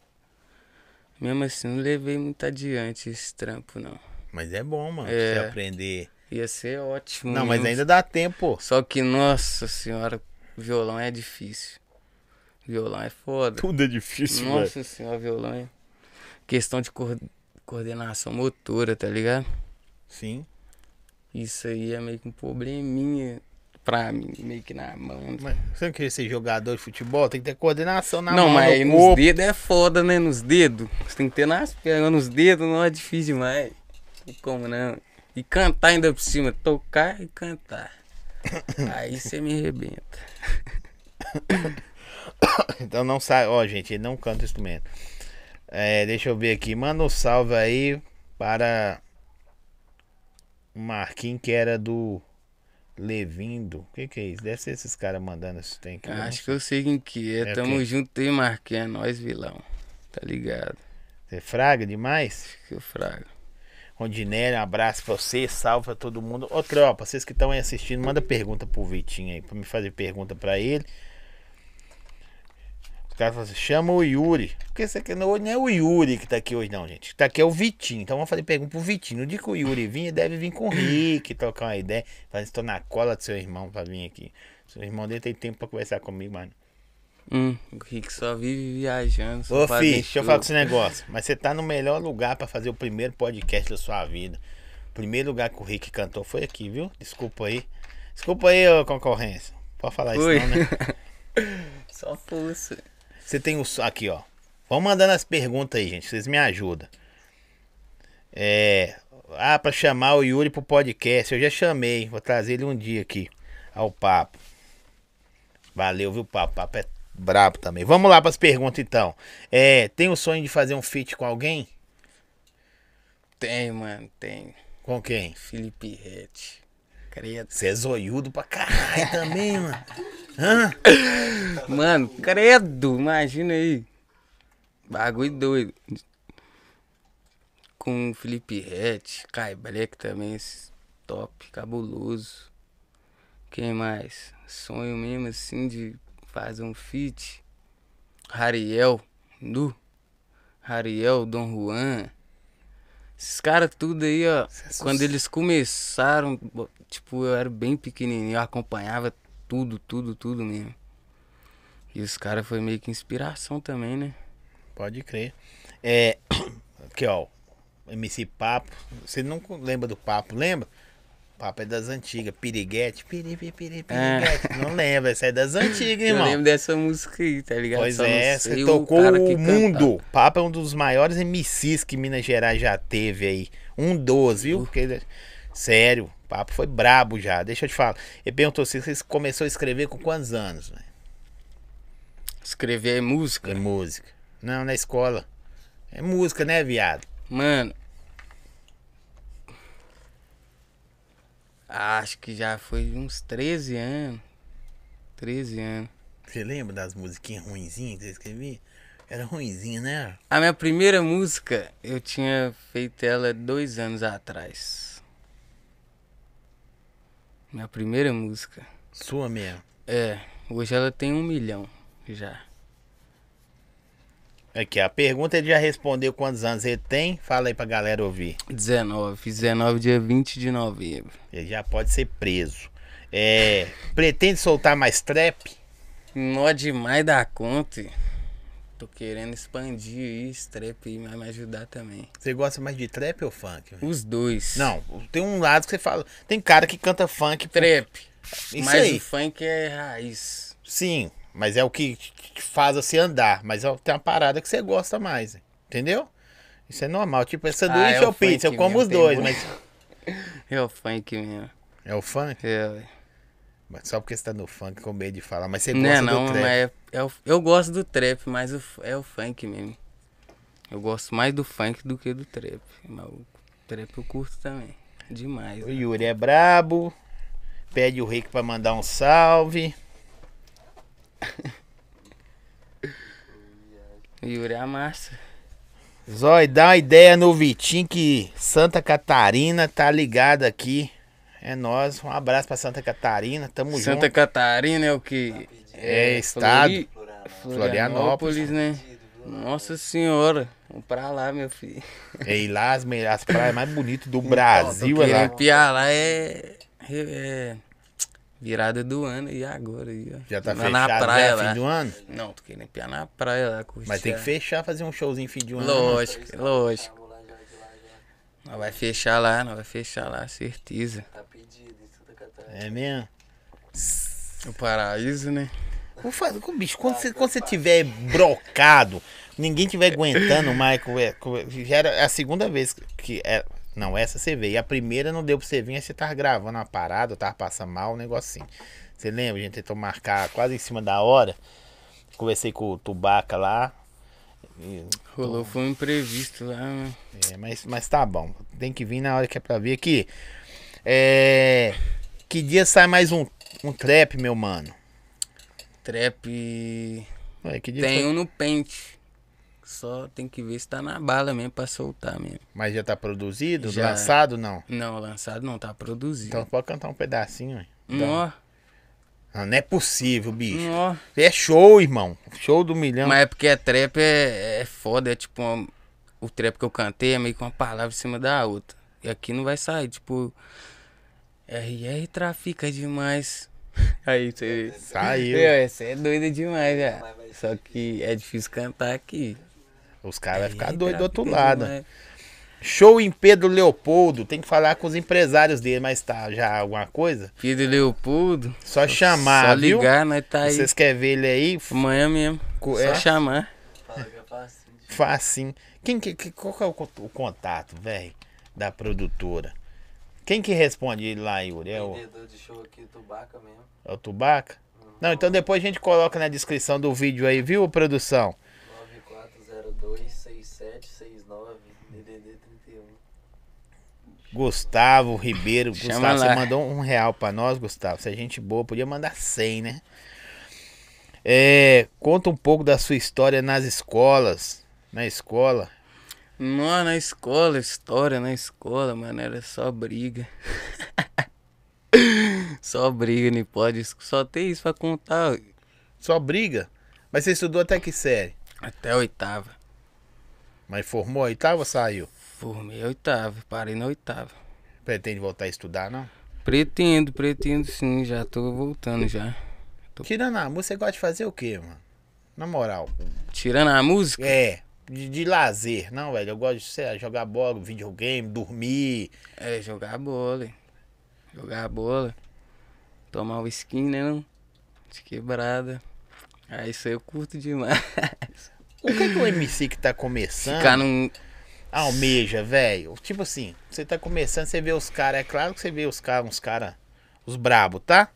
Mesmo assim, não levei muito adiante esse trampo, não. Mas é bom, mano, é. você aprender. Ia ser ótimo. Não, mas ainda dá tempo. Só que, nossa senhora, violão é difícil. Violão é foda. Tudo é difícil, Nossa senhora, violão é questão de coordenação motora, tá ligado? Sim. Isso aí é meio que um probleminha pra mim, meio que na mão. Mas você não queria ser jogador de futebol? Tem que ter coordenação na não, mão. Não, mas no nos dedos é foda, né? Nos dedos. Você tem que ter nas pernas, nos dedos não é difícil demais. Como não? E cantar ainda por cima, tocar e cantar. Aí você me arrebenta. então não sai, ó, gente, ele não canta instrumento. É, deixa eu ver aqui, manda um salve aí para o Marquinhos que era do Levindo. O que, que é isso? Deve ser esses caras mandando isso. Tem que Acho que eu sei quem que é. é Tamo junto aí, Marquinhos. É nós, vilão. Tá ligado? Você fraga demais? Que eu frago. Rondinelli, um abraço pra você, salve pra todo mundo. Ô, tropa, vocês que estão aí assistindo, manda pergunta pro Vitinho aí, pra me fazer pergunta pra ele. Os caras falam assim, chama o Yuri. Porque esse aqui não é o Yuri que tá aqui hoje, não, gente. Tá aqui é o Vitinho. Então vamos fazer pergunta pro Vitinho. No dia que o Yuri vir, deve vir com o Rick, trocar uma ideia. Fazer estou na cola do seu irmão pra vir aqui. Seu irmão dele tem tempo pra conversar comigo, mano. Hum, o Rick só vive viajando. Só Ô, fi, deixa eu falar com esse negócio. Mas você tá no melhor lugar para fazer o primeiro podcast da sua vida. O primeiro lugar que o Rick cantou foi aqui, viu? Desculpa aí. Desculpa aí, ô concorrência. Pode falar isso não, né? só força. Você tem o. Aqui, ó. Vamos mandando as perguntas aí, gente. Vocês me ajudam. É. Ah, pra chamar o Yuri pro podcast. Eu já chamei. Vou trazer ele um dia aqui. Ao papo. Valeu, viu, papo? Papo é Brabo também. Vamos lá para as perguntas então. É, tem o sonho de fazer um feat com alguém? Tem, mano, tem. Com quem? Felipe Rett. Credo. Você é zoiudo pra caralho também, mano. Hã? Mano, credo, imagina aí. Bagulho doido. Com Felipe Rett, Kai Black também, top, cabuloso. Quem mais? Sonho mesmo assim de faz um feat. Rariel, Nu, Rariel, Dom Juan. Esses caras tudo aí, ó. Quando eles começaram, tipo, eu era bem pequenininho, eu acompanhava tudo, tudo, tudo mesmo. E os caras foi meio que inspiração também, né? Pode crer. É. Aqui, ó. MC Papo. Você não lembra do Papo, lembra? Papo é das antigas. Piriguete, piripi, piripi, piriguete. É. Não lembra, essa é das antigas, irmão. Eu lembro dessa música aí, tá ligado? Pois Só é, você tocou o, o mundo. Papo é um dos maiores MCs que Minas Gerais já teve aí. Um dos, viu? Uh. Porque, sério, Papo foi brabo já. Deixa eu te falar. Ele perguntou se você começou a escrever com quantos anos, né? Escrever é música? É música. Não, na escola. É música, né, viado? Mano, Acho que já foi uns 13 anos. 13 anos. Você lembra das musiquinhas ruinzinhas que você escrevia? Era ruimzinho, né? A minha primeira música, eu tinha feito ela dois anos atrás. Minha primeira música. Sua mesmo. É, hoje ela tem um milhão já. Aqui, a pergunta ele já respondeu quantos anos ele tem. Fala aí pra galera ouvir. 19, fiz 19 dia 20 de novembro. Ele já pode ser preso. É, pretende soltar mais trap? Nó demais da conta. Tô querendo expandir isso, trap vai me ajudar também. Você gosta mais de trap ou funk? velho? Os dois. Não, tem um lado que você fala. Tem cara que canta funk. Trap. Isso mas aí. o funk é raiz. Sim, mas é o que que faz você andar. Mas é- tem uma parada que você gosta mais. Entendeu? Isso é normal. Tipo, é sanduíche é o ou pizza? Eu como mesmo, os dois, muito. mas. É o funk mesmo. É o funk? É, ué. Mas só porque você tá no funk com medo de falar. Mas você Não gosta não, do trap. é, é o- eu gosto do trap, mas o é o funk mesmo. Eu gosto mais do funk do que do trap. Mas o trap eu curto também. Demais. O Yuri é brabo. Pede o Rick pra mandar um salve. Yuri é a massa. Zói, dá uma ideia no Vitinho que Santa Catarina tá ligado aqui. É nós. Um abraço pra Santa Catarina. Tamo Santa junto. Catarina é o que? É, estado. Flori- Florianópolis. Florianópolis, né? Nossa senhora. Vamos pra lá, meu filho. É ir lá as, as praias mais bonitas do Brasil. É lá. querendo piar lá é, é virada do ano e agora ó. Já tá Lá fechado na já, praia fim lá. do ano? Não, tô querendo piar na praia lá, curtir. Mas tem que fechar, fazer um showzinho fim de ano. Lógico, lógico. Vamos lá já, de lá já. Nós vai fechar lá, nós vai fechar lá, certeza. Tá pedido em Santa Catarina. É mesmo? O paraíso, né? Vou fazer com o bicho. Quando você, quando você tiver brocado, ninguém tiver aguentando com- é, Já era a segunda vez que. É, não, essa você veio. E a primeira não deu pra você vir, aí você tava gravando uma parada, tava passando mal, um assim. Você lembra? A gente tentou marcar quase em cima da hora. Conversei com o Tubaca lá. Rolou, foi um imprevisto lá, né? é, mas, mas tá bom. Tem que vir na hora que é pra vir aqui. É. Que dia sai mais um, um trap, meu mano? Trap. Ué, que dia Tem foi? um no pente. Só tem que ver se tá na bala mesmo pra soltar mesmo. Mas já tá produzido? Já. Lançado? Não. Não, lançado não, tá produzido. Então pode cantar um pedacinho, ué. Nó, Não, não é possível, bicho. É show, irmão. Show do milhão. Mas é porque a trap é, é foda, é tipo. uma- o trap que eu cantei é meio que uma palavra em cima da outra. E aqui não vai sair, tipo. RR trafica demais. Aí você. Saiu. Você é doida demais, já. Só que é difícil cantar aqui. Os caras vão ficar doidos do outro lado. demais. Show em Pedro Leopoldo. Tem que falar com os empresários dele, mas tá já alguma coisa? Pedro Leopoldo. Só chamar, Só viu? ligar, nós tá aí. Vocês querem ver ele aí? Amanhã mesmo. co- Só É chamar. Fala que é fácil. facinho. Quem que, que- qual que é o, o contato, velho, da produtora? Quem que responde ele lá, Yuri? É o, Vendedor de show aqui, Tubaca mesmo. é o Tubaca? Não, então depois a gente coloca na descrição do vídeo aí, viu, produção? 9402-6769, Gustavo Ribeiro. Chama Gustavo, você lá. mandou um real pra nós, Gustavo. Se a gente boa, podia mandar 100, né? É, conta um pouco da sua história nas escolas. Na escola. Nó, na escola, história na escola, mano, era só briga. só briga, não pode. Só tem isso pra contar. Só briga. Mas você estudou até que série? Até a oitava. Mas formou a oitava ou saiu? Formei a oitava, parei na oitava. Pretende voltar a estudar, não? Pretendo, pretendo sim, já tô voltando já. Tirando a música, você gosta de fazer o quê, mano? Na moral. Tirando a música, É, de, de lazer. Não, velho, eu gosto de sei jogar bola, videogame, dormir. é jogar bola. hein. Jogar bola. Tomar o skin, né? Não? De quebrada. Aí isso aí eu curto demais. O que, que o MC que tá começando Ficar num. Almeja, velho? Tipo assim, você tá começando, você vê os caras, é claro que você vê os caras, uns caras, os brabo, tá?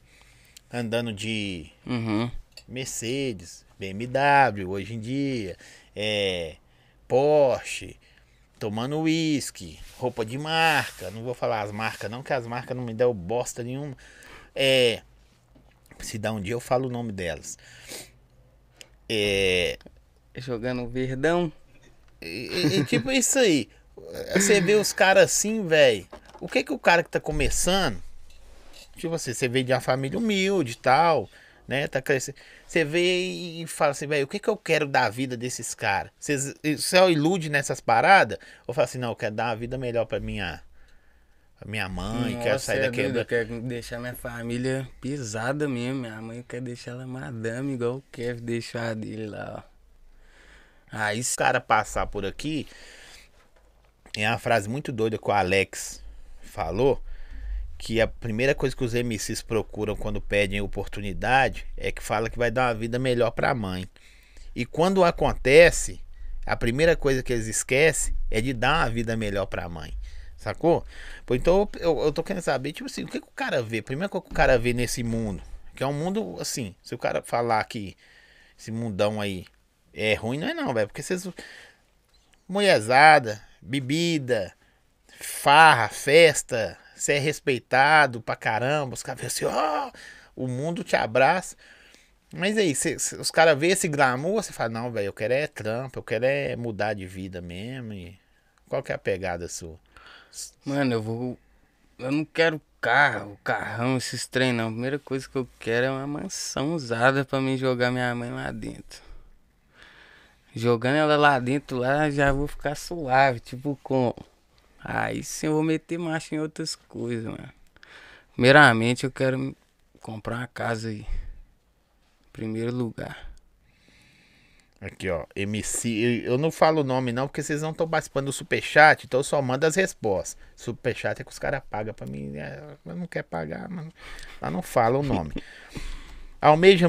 Andando de Uhum. Mercedes, BMW hoje em dia, é, Porsche, tomando uísque, roupa de marca, não vou falar as marcas não, que as marcas não me dão bosta nenhuma. É, se dá um dia eu falo o nome delas. É, jogando verdão. E, e- tipo isso aí. Você vê os caras assim, velho. O que que o cara que tá começando? Tipo assim, você veio de uma família humilde e tal, né? Tá crescendo. Você vê e fala assim, velho, o que que eu quero da vida desses caras? Você só ilude nessas paradas? Ou fala assim, não, eu quero dar uma vida melhor pra minha, minha mãe, quero Nossa, sair é daquele. doido, Eu quero deixar minha família pesada mesmo. Minha mãe quer deixar ela madame, igual o Kev deixou a dele lá, ó. Aí Os caras passar por aqui, é uma frase muito doida que o Alex falou, que a primeira coisa que os MCs procuram quando pedem oportunidade é que fala que vai dar uma vida melhor pra mãe. E quando acontece, a primeira coisa que eles esquecem é de dar uma vida melhor pra mãe. Sacou? Pô, então eu, eu tô querendo saber, tipo assim, o que, que o cara vê? Primeiro que o cara vê nesse mundo, que é um mundo assim, se o cara falar que esse mundão aí é ruim, não é não, velho. Porque vocês. Mulherzada, bebida, farra, festa, você é respeitado pra caramba. Os caras veem assim, ó, o mundo te abraça. Mas aí, cê- cê- os caras veem esse glamour, você fala, não, velho, eu quero é trampo, eu quero é mudar de vida mesmo. E... Qual que é a pegada sua? Mano, eu vou. Eu não quero carro, carrão, esses trem não. A primeira coisa que eu quero é uma mansão usada pra mim jogar minha mãe lá dentro. Jogando ela lá dentro, lá já vou ficar suave, tipo com. Aí sim eu vou meter marcha em outras coisas, mano. Primeiramente eu quero comprar uma casa aí. Primeiro lugar. Aqui, ó, MC. Eu eu não falo o nome não, porque vocês não estão participando do Superchat, então eu só mando as respostas. Superchat é que os caras pagam pra mim. É, mas não quer pagar, mas lá não fala o nome. Almeja,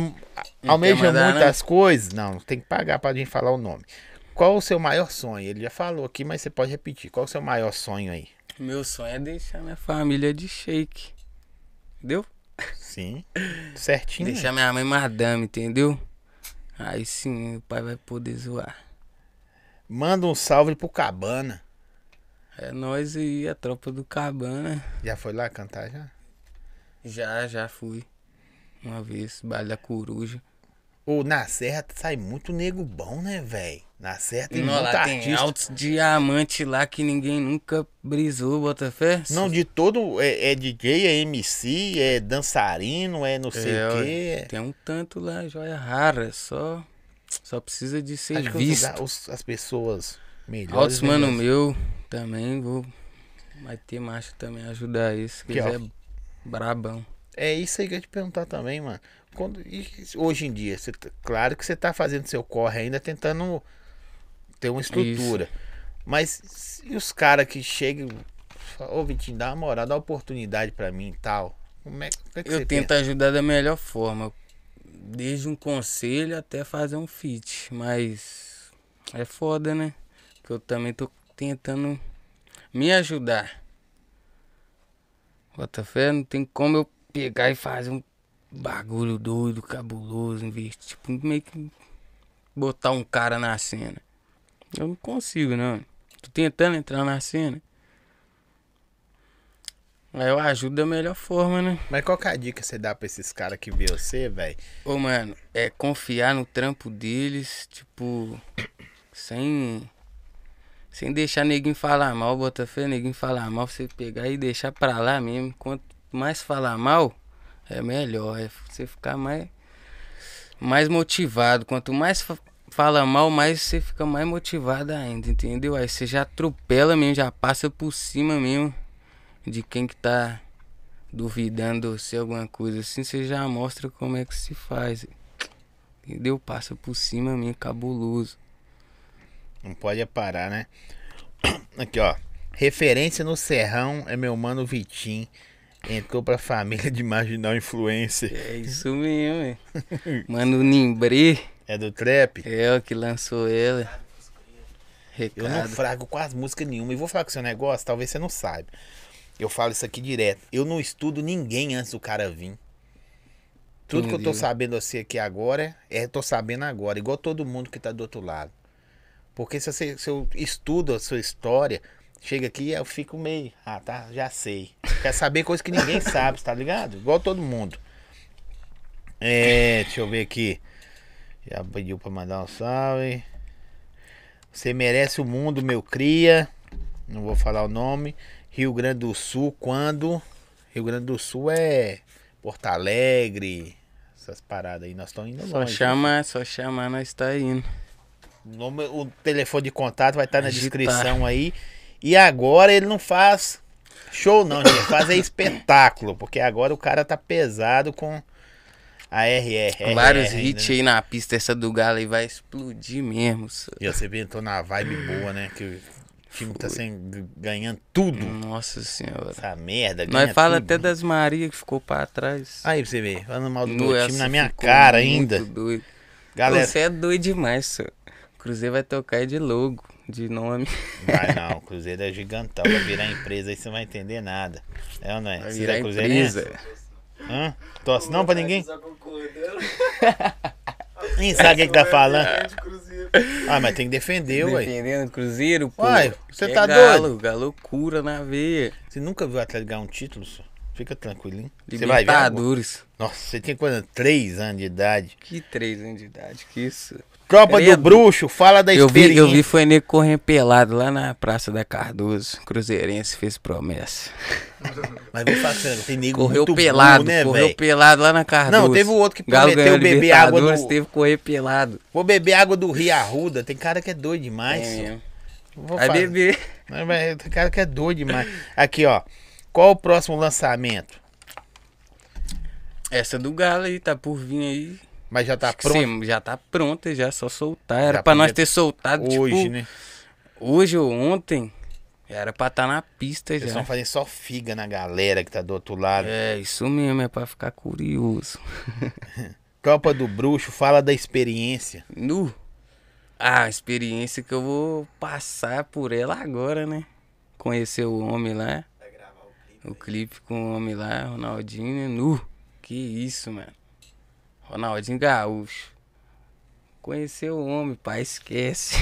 almeja mandar, muitas coisas. Não, tem que pagar pra gente falar o nome. Qual o seu maior sonho? Ele já falou aqui, mas você pode repetir. Qual o seu maior sonho aí? Meu sonho é deixar minha família de shake. Entendeu? Sim. Certinho. Deixar minha mãe madame, entendeu? Aí sim o pai vai poder zoar. Manda um salve pro Cabana. É nós e a tropa do Cabana. Já foi lá cantar já? Já, já fui. Uma vez, baile da coruja. Ô, na Serra sai muito nego bom, né, velho? Na Serra tem Não, lá tem artista. altos diamantes lá que ninguém nunca brisou, bota fé? Não, de todo. É, é DJ, é MC, é dançarino, é não sei É, o ué. quê. Tem um tanto lá, joia rara, só só precisa de ser Acho que visto. os- as pessoas melhores. Altos né, mano meu também vou vai ter marcha também ajudar isso, que eles é brabão. É isso aí que eu ia te perguntar também, mano. Quando, hoje em dia, você tá- claro que você tá fazendo seu corre ainda, tentando ter uma estrutura. Mas e os caras que chegam. Ô, Vitinho, dá uma moral, dá uma oportunidade pra mim e tal. Como é, como é que Eu tento ajudar da melhor forma. Desde um conselho até fazer um fit. Mas é foda, né? Que eu também tô tentando me ajudar. Bota fé, não tem como eu pegar e fazer um bagulho doido, cabuloso, investir. Tipo, meio que botar um cara na cena. Eu não consigo, não. Tô tentando entrar na cena. Aí eu ajudo da melhor forma, né? Mas qual que é a dica que você dá pra esses caras que vê você, velho? Ô, mano, é confiar no trampo deles, tipo, sem. Sem deixar neguinho falar mal, bota fé, neguinho falar mal, você pegar e deixar pra lá mesmo. Quanto mais falar mal, é melhor. É você ficar mais. Mais motivado. Quanto mais fa- fala mal, mais você fica mais motivado ainda, entendeu? Aí você já atropela mesmo, já passa por cima mesmo de quem que tá duvidando se alguma coisa assim, você já mostra como é que se faz. Entendeu? Passa por cima mesmo, cabuloso. Não pode é parar, né? Aqui, ó. Referência no Serrão é meu mano Vitinho. Entrou pra família de marginal influencer. É isso mesmo, é. Mano Nimbre É do trap? é o que lançou ela. Eu não Recado. frago quase música nenhuma. E vou falar com seu negócio, talvez você não saiba. Eu falo isso aqui direto. Eu não estudo ninguém antes do cara vir. Tudo que eu tô Entendi. sabendo assim aqui agora, é tô sabendo agora, igual todo mundo que tá do outro lado. Porque se, você, se eu estudo a sua história, chega aqui eu fico meio, ah, tá, já sei. Quer saber coisa que ninguém sabe, tá ligado? Igual todo mundo. É, deixa eu ver aqui. Já pediu pra mandar um salve. Você merece o mundo, meu cria. Não vou falar o nome. Rio Grande do Sul, quando? Rio Grande do Sul é Porto Alegre, essas paradas aí. Nós estamos indo Só longe. chamar, só chamar, nós tá indo. O, nome- o telefone de contato vai estar na Agitar. descrição aí. E agora ele não faz show não, ele faz é espetáculo, porque agora o cara tá pesado com a RR. Vários RR, hits né? aí na pista, essa do Galo aí vai explodir mesmo. só. E você entrou na vibe boa, né? Que o time tá sem, ganhando tudo. Nossa senhora. Essa merda. Nós fala tudo. até das Maria que ficou pra trás. Aí pra você ver, falando mal do time na minha cara ainda. Doido. Galera, Você é doido demais, só. Cruzeiro vai tocar aí de logo, de nome. vai não, o Cruzeiro é gigantão. Vai virar empresa aí você não vai entender nada. É ou não é? Vai virar é empresa. Hã? Torce não pra ninguém? Nem sabe o que, que tá falando. É. Ah, mas tem que defender, ué. Defendendo o Cruzeiro, pô. Uai, você É tá galo, doido? Galo cura na veia. Você nunca viu o Atlético ganhar um título, só? Fica tranquilinho. Você vai ver. Nossa, você tinha quando? Três anos de idade. Que três anos de idade, que isso. Tropa do Credo. Bruxo, fala da Eu vi, experiência. eu vi foi nego correndo pelado lá na Praça da Cardoso. Cruzeirense fez promessa. Mas falar sério, tem nego Correu muito pelado, burro, né, correu velho? pelado lá na Cardoso. Não, teve o outro que Galo prometeu beber água do... teve que correr pelado. Vou beber água do Rio Arruda. Tem cara que é doido demais. É. Vou Vai fazer- beber. Mas, Tem cara que é doido demais. Aqui, ó. Qual o próximo lançamento? Essa do Galo aí, tá por vir aí. Mas já tá pronto sim, já tá pronta, já só soltar. Era Já pra nós ter soltado, hoje, tipo, né? hoje ou ontem. Era pra estar na pista Vocês já. estão fazendo só figa na galera que tá do outro lado. É, isso mesmo, é pra ficar curioso. Copa do Bruxo, fala da experiência. Nu. Ah, a experiência que eu vou passar por ela agora, né? Conhecer o homem lá, Vai gravar o clipe. o clipe com o homem lá, Ronaldinho, né? Nu. Que isso, mano. Ronaldinho Gaúcho. Conhecer o homem, pai, esquece.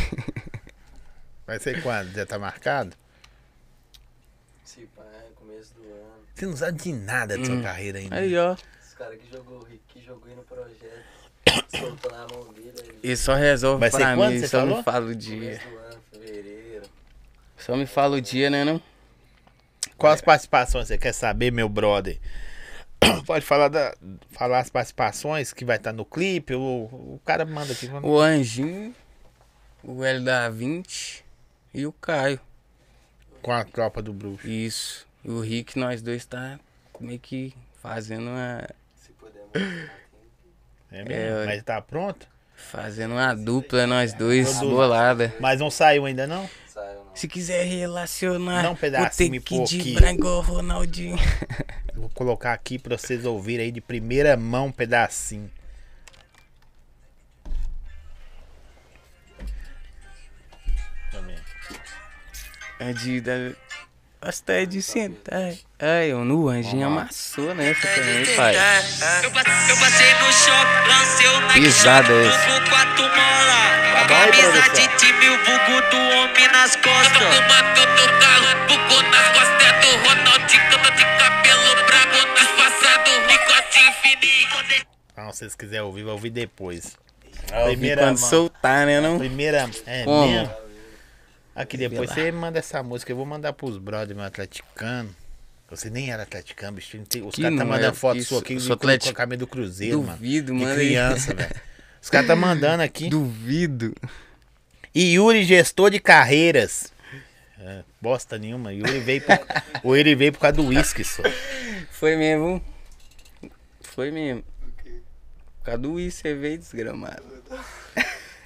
Vai ser quando? Já tá marcado? Se pá, é começo do ano. Você não sabe de nada da sua Hum. carreira ainda. Aí, ó. Os caras que jogou, que jogou aí no projeto. soltou na mão dele. Aí, E só resolve Vai ser pra quando, mim, só falou? me fala o dia. começo do ano, fevereiro. Só me fala o dia, né, não? Quais participações você quer saber, meu brother? Pode falar, da, falar as participações que vai estar no clipe. O, o cara manda aqui. manda- O Anjinho, o L da 20 e o Caio. Com a tropa do Bruxo. Isso. E o Rick, nós dois tá meio que fazendo uma, Se puder. É mesmo? É, Mas tá pronto? fazendo uma dupla, nós dois, Produz. bolada. Mas não saiu ainda não? Não. Se quiser relacionar, Dá um vou pedacinho, ter que de aqui. branco Ronaldinho. Vou colocar aqui pra vocês ouvirem aí de primeira mão um pedacinho. Também. Gosta é de sentar. Ai, o no Anjinho amassou nessa também, pai. Eu passei, eu passei no shopping, lancei o Nike Pisada vulgo quatro mola. Camisa de time, o vulgo do homem nas costas. Eu tô fumando do carro, vulgo nas costas é do Ronaldinho. Tô de cabelo branco, disfarçado, ricote fininho. Então, se vocês quiserem ouvir, vai ouvir depois. Primeira Primeira quando mão. soltar, né, não? Primeira. É Como? mesmo? Aqui depois você manda essa música. Eu vou mandar pros brothers meu atleticano. Você nem era atleticano, bicho. Os Que caras tá mandando é, foto isso, sua aqui com, com a camisa do Cruzeiro, Duvido, mano. mano. De criança, velho. Os caras tá mandando aqui. Duvido. E Yuri, gestor de carreiras. É, bosta nenhuma. Yuri veio por, o Yuri veio por causa do uísque, só. Foi mesmo. Foi mesmo. Por causa do isso, você veio desgramado.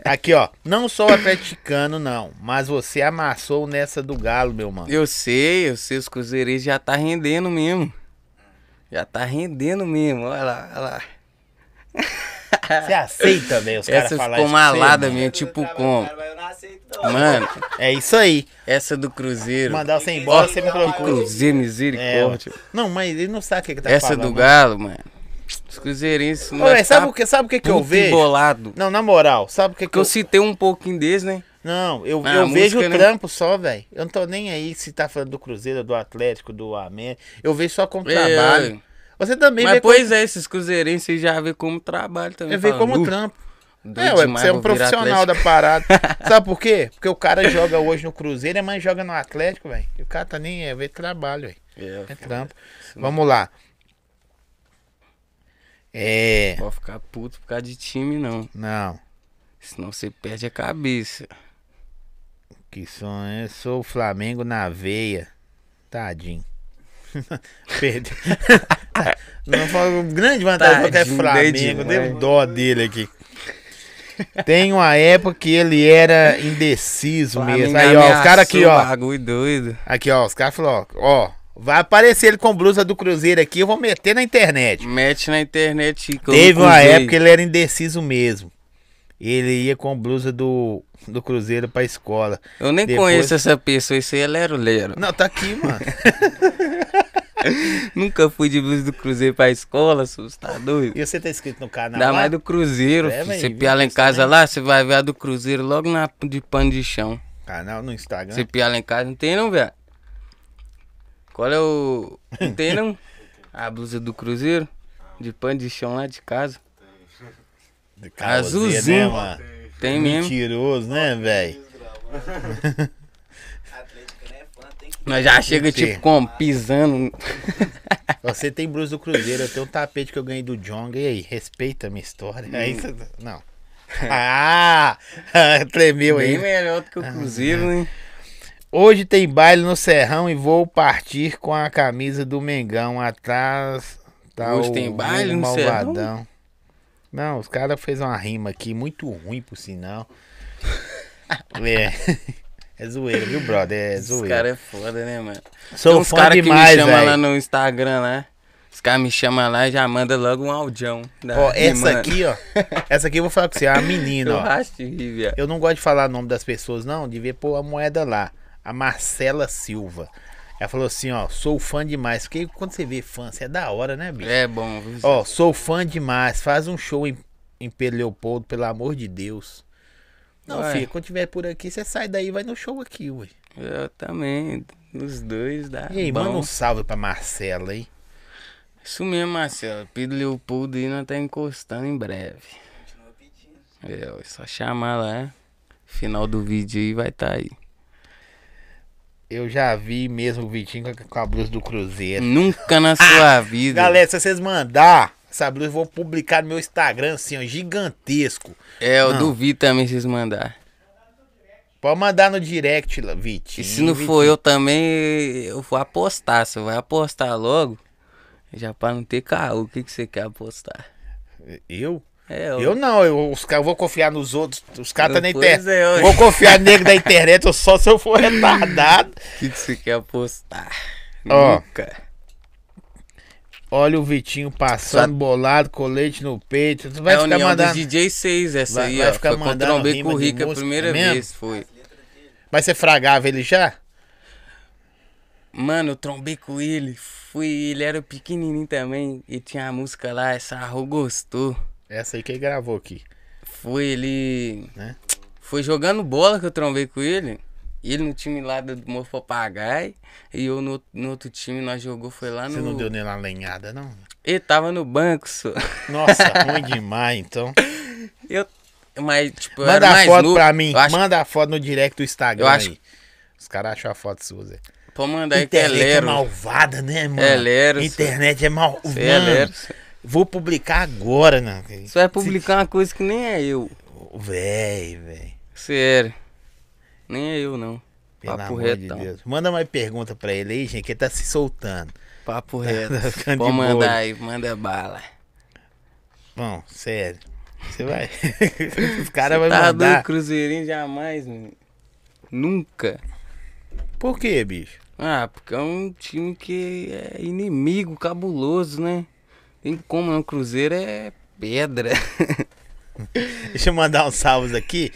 Aqui, ó. Não sou atleticano, não. Mas você amassou nessa do Galo, meu mano. Eu sei, eu sei, os cruzeirenses já tá rendendo mesmo. Já tá rendendo mesmo, olha lá, olha lá. Você aceita, velho, os caras Essa falarem ficou isso pra você, malada mesmo, tipo como? Mas eu não aceito não. Mano, É isso aí. essa do Cruzeiro. Mandar você embora, você me colocou. Cruzeiro, É, misericórdia. não, mas ele não sabe o que, que tá essa falando. do Galo, mano. Os cruzeirenses não velho, sabe o que, sabe o que, que eu vejo? bolado. Não, na moral, sabe o que, que eu... eu citei um pouquinho deles, né? Não, eu, Ah, eu vejo o né? trampo só, velho. Eu não tô nem aí se tá falando do Cruzeiro, do Atlético, do América. Eu vejo só como trabalho. É, Você também mas vê pois é, esses cruzeirenses já vê como trabalho também. como, vê Fala, como "Nu, trampo. É, ué, demais você é um profissional Atlético. da parada. Sabe por quê? Porque o cara joga hoje no Cruzeiro a mãe joga no Atlético, velho. E o cara tá nem é ver trabalho, velho. É, É trampo. Vamos lá. É. Pode ficar puto por causa de time, não. Não. Senão você perde a cabeça. Que sonho. Eu sou o Flamengo na veia. Tadinho. Perdeu. Não falo grande vantagem Tadinho, Flamengo. dei Deu demais. dó dele aqui. Tem uma época que ele era indeciso mesmo. Flamengo Aí, ó, os caras aqui, ó. Bagulho doido. Aqui, ó, os caras falaram, ó, ó, vai aparecer ele com blusa do Cruzeiro aqui, eu vou meter na internet. Mete na internet. Teve uma época que ele era indeciso mesmo. Ele ia com blusa do, do Cruzeiro pra escola. Eu nem Depois- conheço essa pessoa, isso aí é Lero Lero. Não, tá aqui, mano. Nunca fui de blusa do Cruzeiro pra escola, sus, tá doido? E você tá inscrito no canal? Lá? mais do Cruzeiro, É, Você piar lá em casa também? lá, você vai ver a do Cruzeiro logo na de pano de chão. Canal no Instagram. Você piar lá em casa, não tem não, velho? Qual é o. Não tem não? A blusa do Cruzeiro? De pano de chão lá de casa. De azulzinho. Né, mano? Tem mesmo. Mentiroso, né, velho? Atlético não é fã, tem que Nós já chega tipo como? Pisando. Você tem blusa do Cruzeiro, eu tenho um tapete que eu ganhei do Jong. E aí, respeita a minha história. Aí você... Não. Ah! Tremeu Bem aí. melhor do que o Cruzeiro, né? Hoje tem baile no Serrão e vou partir com a camisa do Mengão. Atrás tá Hoje tem baile no Serrão? Não, os caras fez uma rima aqui muito ruim, por sinal. é. É zoeira, viu, brother? É zoeira. cara é foda, né, mano? Sou Tem uns fã caras que me demais, chamam lá no Instagram lá. Os caras me chamam lá e já mandam logo um audião. Ó, essa rimando. aqui, ó. Essa aqui eu vou falar com você, é a menina, Eu ó. rir, viado. Eu não gosto de falar o nome das pessoas, não. Devia pôr a moeda lá. A Marcela Silva. Ela falou assim, ó, sou fã demais. Porque quando você vê fã, você é da hora, né, bicho? É bom, viu? Ó, sou fã demais. Faz um show em, em Pedro Leopoldo, pelo amor de Deus. Não, Ué. filho, quando tiver por aqui, você sai daí e vai no show aqui, ué. Eu também. Os dois dá. E aí, bom. manda um salve pra Marcela aí. Isso mesmo, Marcelo. Pedro Leopoldo aí nós tá encostando em breve. continua pedindo. É, é só chamar lá. Final do vídeo aí vai tá aí. Eu já vi mesmo o Vitinho com a- blusa do Cruzeiro. Nunca na sua vida. Galera, se vocês mandar essa blusa, eu vou publicar no meu Instagram, assim, ó, gigantesco. É, eu Não. duvido também vocês mandar. Pode mandar no direct, Vitinho. E se não for eu também, eu vou apostar. Você vai apostar logo. Já pra não ter caô, o que, que você quer apostar? Eu? É, Eu não, eu, os, eu vou confiar nos outros. Os caras tá na internet. é, ué. vou confiar nele da internet só se eu for retardado. O que, que você quer apostar? Ó. Nunca. Olha o Vitinho passando bolado, colete no peito. Tu vai é ficar mandando. DJ 6, essa Vai- aí, vai ó. ficar Foi quando eu mandando trombei rima com o Rica a primeira mesmo? vez, foi. Mas você fragava ele já? Mano, eu trombei com ele. Fui, ele era pequenininho também. E tinha a música lá, essa Arro gostou. Essa aí que ele gravou aqui. Foi ele. Né? Foi jogando bola que eu trombei com ele. Ele no time lá do Morro Papagaio. E eu no, no outro time, nós jogou, foi lá Você no. não deu nele uma lenhada, não? Ele tava no banco, só. Nossa, ruim demais, então. Eu. Mas, tipo, eu era Manda a mais foto novo. pra mim. Acho Manda a foto no direct do Instagram Eu acho- aí. Os caras acham a foto sua, Zé. Pode mandar aí que é Internet é, Lero. malvada, né, mano? É Lero. Internet é mal. Você é Lero. Vou publicar agora, né? Você vai publicar uma coisa que nem é eu. Véi, véi. Sério. Nem é eu, não. Pelo Papo retão. de Deus. Manda mais pergunta pra ele aí, gente, que ele tá se soltando. Papo reto. tá Pode de mandar aí, manda bala. Bom, sério. Você vai. Os caras vão tá mandar. do Cruzeirinho jamais, mano. Nunca. Por quê, bicho? Ah, porque é um time que é inimigo, cabuloso, né? Tem como, né? O Cruzeiro é pedra. Deixa eu mandar uns salvos aqui.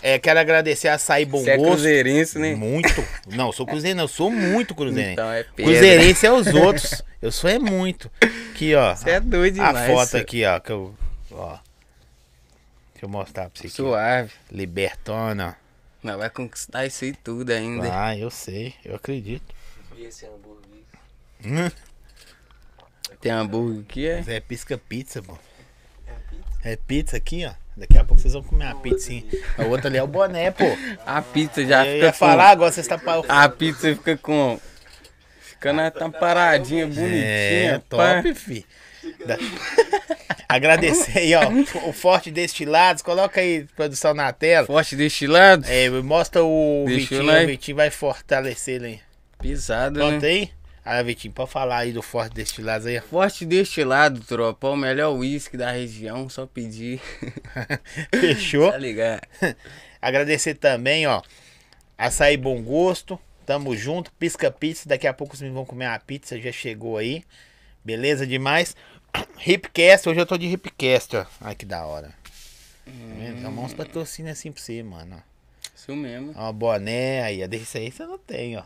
É, quero agradecer a Açaí Bom Você é Gosto. cruzeirense, né? Muito. Não, eu sou cruzeirense, eu sou muito cruzeirense. Então é pedra. cruzeirense é os outros. Eu sou é muito. Aqui, ó. Você é doido a demais. foto só. aqui, ó. Que eu, ó. Deixa eu mostrar pra você aqui. Suave. Libertona. Nós vai conquistar isso aí tudo ainda. Ah, eu sei. Eu acredito. E esse hambúrguer? Hum, Tem hambúrguer aqui, é? é pisca pizza, pô. É pizza? É aqui, ó. Daqui a pouco vocês vão comer uma pizzinha. A outra ali é o boné, pô. A pizza já Eu fica ia com... falar agora, você está para A pizza fica com... Fica na tamparadinha, bonitinha. É, pá. top, fi. Da- Agradecer aí, ó. O Forte Destilados. Coloca aí, produção, na tela. Forte destilado. É, mostra o Deixa Vitinho. eu. O Vitinho vai fortalecer ele aí. Pisado, Pronto né? aí? Ah, Vitinho, pode falar aí do Forte Destilados aí, ó. Forte destilado, tropa. O melhor uísque da região. Só pedir. Fechou? Tá ligado? Agradecer também, ó. Açaí Bom Gosto. Tamo junto. Pisca Pizza. Daqui a pouco vocês vão comer uma pizza. Já chegou aí. Beleza demais. Hipcast. Hoje eu tô de Hipcast, ó. Ai, que da hora. Tomar uns patrocínios assim pra você, mano. Isso mesmo. Ó, boné aí. Desse aí você não tem, ó.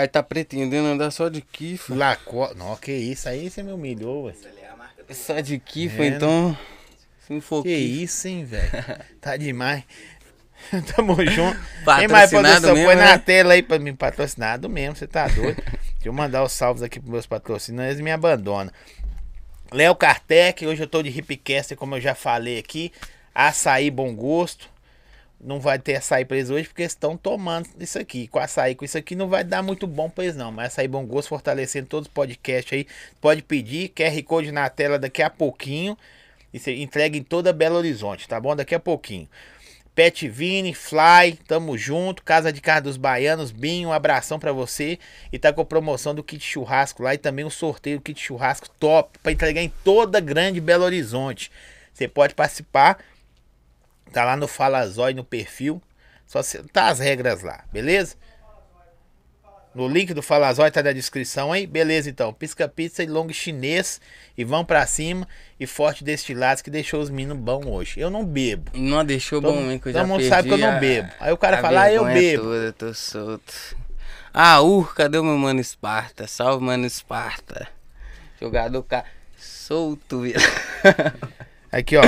Pai tá pretendendo andar só de kifa. Lacoste. Não, que isso aí você me humilhou, ué. Só de kifa, É, então. Se não for Que kifa. isso, hein, velho. Tá demais. Tamo junto. Mais produção? mesmo, Põe na né? tela aí pra mim, patrocinado mesmo, você tá doido. Deixa eu mandar os salvos aqui pros meus patrocinadores, eles me abandonam. Léo Kartek, hoje eu tô de Hipcaster, como eu já falei aqui. Açaí Bom Gosto. Não vai ter açaí pra eles hoje porque estão tomando isso aqui. Com açaí, com isso aqui não vai dar muito bom pra eles não. Mas açaí Bom Gosto, fortalecendo todos os podcasts aí. Pode pedir, QR Code na tela daqui a pouquinho. E você entrega em toda Belo Horizonte, tá bom? Daqui a pouquinho. Pet Vini, Fly, tamo junto. Casa de Carro dos Baianos, Binho, um abração pra você. E tá com a promoção do kit churrasco lá e também o sorteio do kit churrasco top pra entregar em toda grande Belo Horizonte. Você pode participar. Tá lá no Fala Zói no perfil. Só se, tá as regras lá, beleza? No link do Fala Zói tá na descrição aí. Beleza, então. Pisca pizza e long chinês. E vão pra cima. E forte destilados que deixou os meninos bons hoje. Eu não bebo. Não deixou Todo, bom, hein? Que eu todo mundo sabe que eu não bebo. Aí o cara fala, ah, eu bebo. Toda, tô solto. Ah, Ur, cadê o meu mano Esparta? Salve, mano Esparta. Jogador ca... solto, viu? Aqui, ó.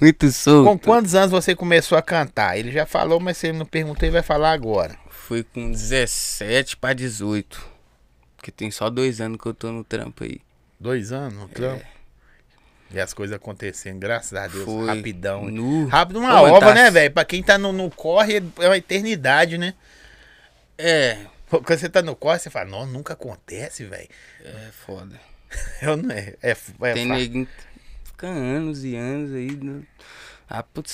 Muito solto. Com quantos anos você começou a cantar? Ele já falou, mas você não perguntou e vai falar agora. Fui com 17 pra 18. Porque tem só dois anos que eu tô no trampo aí. Dois anos no trampo. E as coisas acontecendo, graças a Deus, Foi. rapidão. Nu. Rápido uma Ô, obra, tá- né, velho? Pra quem tá no, no corre, é uma eternidade, né? É, Quando você tá no corre, você fala, não, nunca acontece, velho. é foda. Eu não é. É, é Tem neguinho fica anos e anos aí. No... Ah, putz,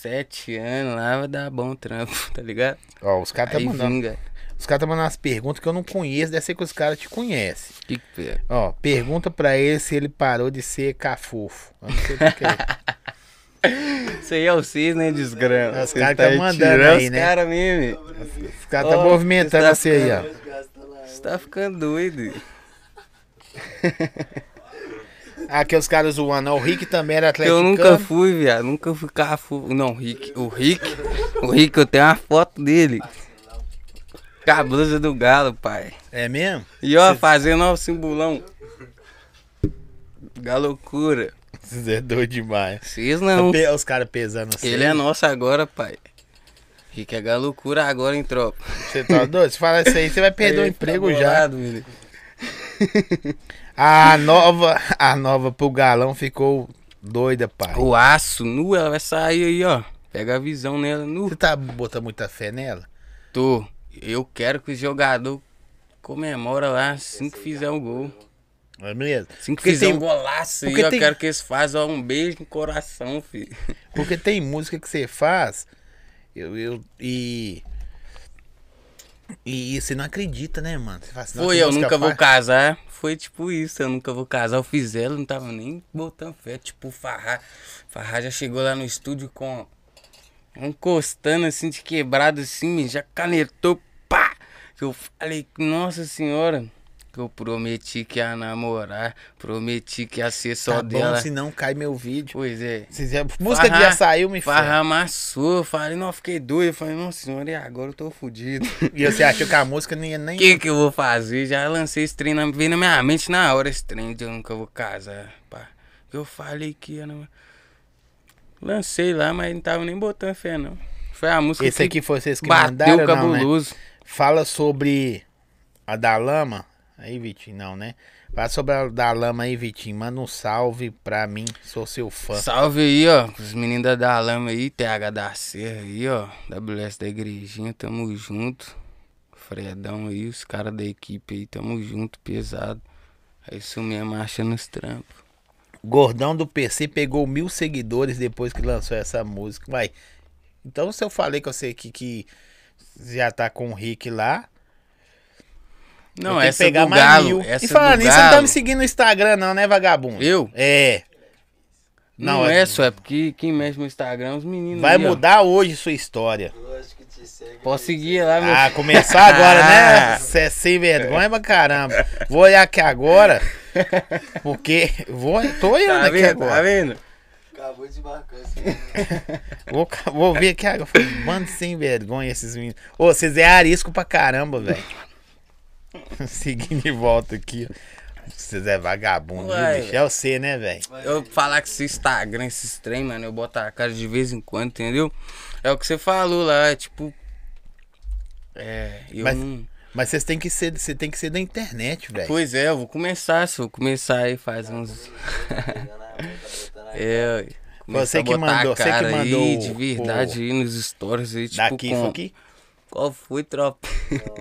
sete anos lá vai dar bom trampo, tá ligado? Ó, os caras tá Aí mandando. vinga. Os caras tá mandando umas perguntas que eu não conheço, deve ser que os caras te conhecem. Que que é? Ó, pergunta pra ele se ele parou de ser cafofo. Eu não sei o que é. Isso aí é o cis, né, desgrama? Os caras tá tá mandando aí, né? caras mesmo. Os caras tá movimentando tá você aí, ó. Você tá ficando doido. Aqui os caras zoando. O Rick também era Eu atleticano. nunca fui, viado. Nunca fui cafu. Não, o Rick. O Rick. O Rick, eu tenho uma foto dele. Com a blusa do galo, pai. É mesmo? E ó, fazendo ó, o simbolão. Galocura. Você é doido demais. Vocês não. Pe- Os caras pesando assim. Ele é nosso agora, pai. Rick é galocura agora em tropa. Você tá doido? Se falar isso aí, você vai perder o Aí, emprego já. bolado, menino. A nova, a nova pro galão ficou doida, pai. O aço nu, ela vai sair aí, ó. Pega a visão nela nu. Você tá botando muita fé nela? Tô. Eu quero que o jogador comemora lá assim que fizer o gol. É mesmo? Assim que Porque fizer tem- um golaço aí, porque eu tem- quero que eles façam ó, um beijo no coração, filho. Porque tem música que você faz eu, eu, e. E você não acredita, né, mano? Você fala assim, "Nossa, Foi, eu nunca vou faz?" casar. Foi tipo isso, eu nunca vou casar. Eu fiz ela, não tava nem botando fé. Tipo, o Farrar. Farrar já chegou lá no estúdio com. Encostando assim de quebrado assim, já canetou, pá! Eu falei, nossa senhora. Que eu prometi que ia namorar. Prometi que ia ser só Tá bom, dela. senão cai meu vídeo. Pois é. Se quiser- música que já saiu, me Farra fala. amassou. Eu falei, não, fiquei doido. Eu falei, nossa senhora, e agora eu tô fudido. E você achou que a música não ia nem. O que que eu vou fazer? Já lancei esse trem, na, veio na minha mente na hora esse trem de eu nunca vou casar, pá. Eu falei que ia namorar. Lancei lá, mas não tava nem botando fé, não. Foi a música Esse que aqui foi vocês que bateu mandaram, não, né? cabuloso. Fala sobre a da lama. Aí, Vitinho, não, né? Fala sobre a da lama aí, Vitinho. Manda um salve pra mim, sou seu fã. Salve aí, ó. Os meninos da Dalama aí, TH da Serra aí, ó. WS da Igrejinha, tamo junto. Fredão aí, os caras da equipe aí, tamo junto, pesado. É isso mesmo, acha nos trampos. Gordão do PC pegou mil seguidores depois que lançou essa música. Vai. Então, se eu falei com você aqui que já tá com o Rick lá. Não, essa pegar do mais Galo, mil. essa e falando do nisso, você não tá me seguindo no Instagram, não, né, vagabundo? Eu? É. Não, Não, é só, é porque quem mexe no Instagram é os meninos Vai aí, ó. mudar hoje sua história. Lógico que te segue. Posso seguir lá, meu Ah, começar agora, né? Você é sem vergonha pra caramba. Vou olhar aqui agora. Porque. Vou, tô olhando Tá aqui vendo? Tá agora. vendo? Acabou de marcar assim. Vou, vou ver aqui agora. Falei, Mano, sem vergonha esses meninos. Ô, vocês é arisco pra caramba, velho. Seguindo de volta aqui, ó. Vocês é vagabundo, viu, Uai, bicho? É você, né, velho? Eu falar que esse Instagram, esses trem, mano, eu boto a cara de vez em quando, entendeu? É o que você falou lá, é tipo. É, eu Mas- não. Mas vocês têm que ser, você tem que ser da internet, velho. Pois é, eu vou começar, se eu começar aí faz uns. Tá a É, ué. Você que mandou- você que cara mandou aí, o- de verdade aí nos stories aí, tipo, Daqui, com... foi aqui? Qual foi, tropa?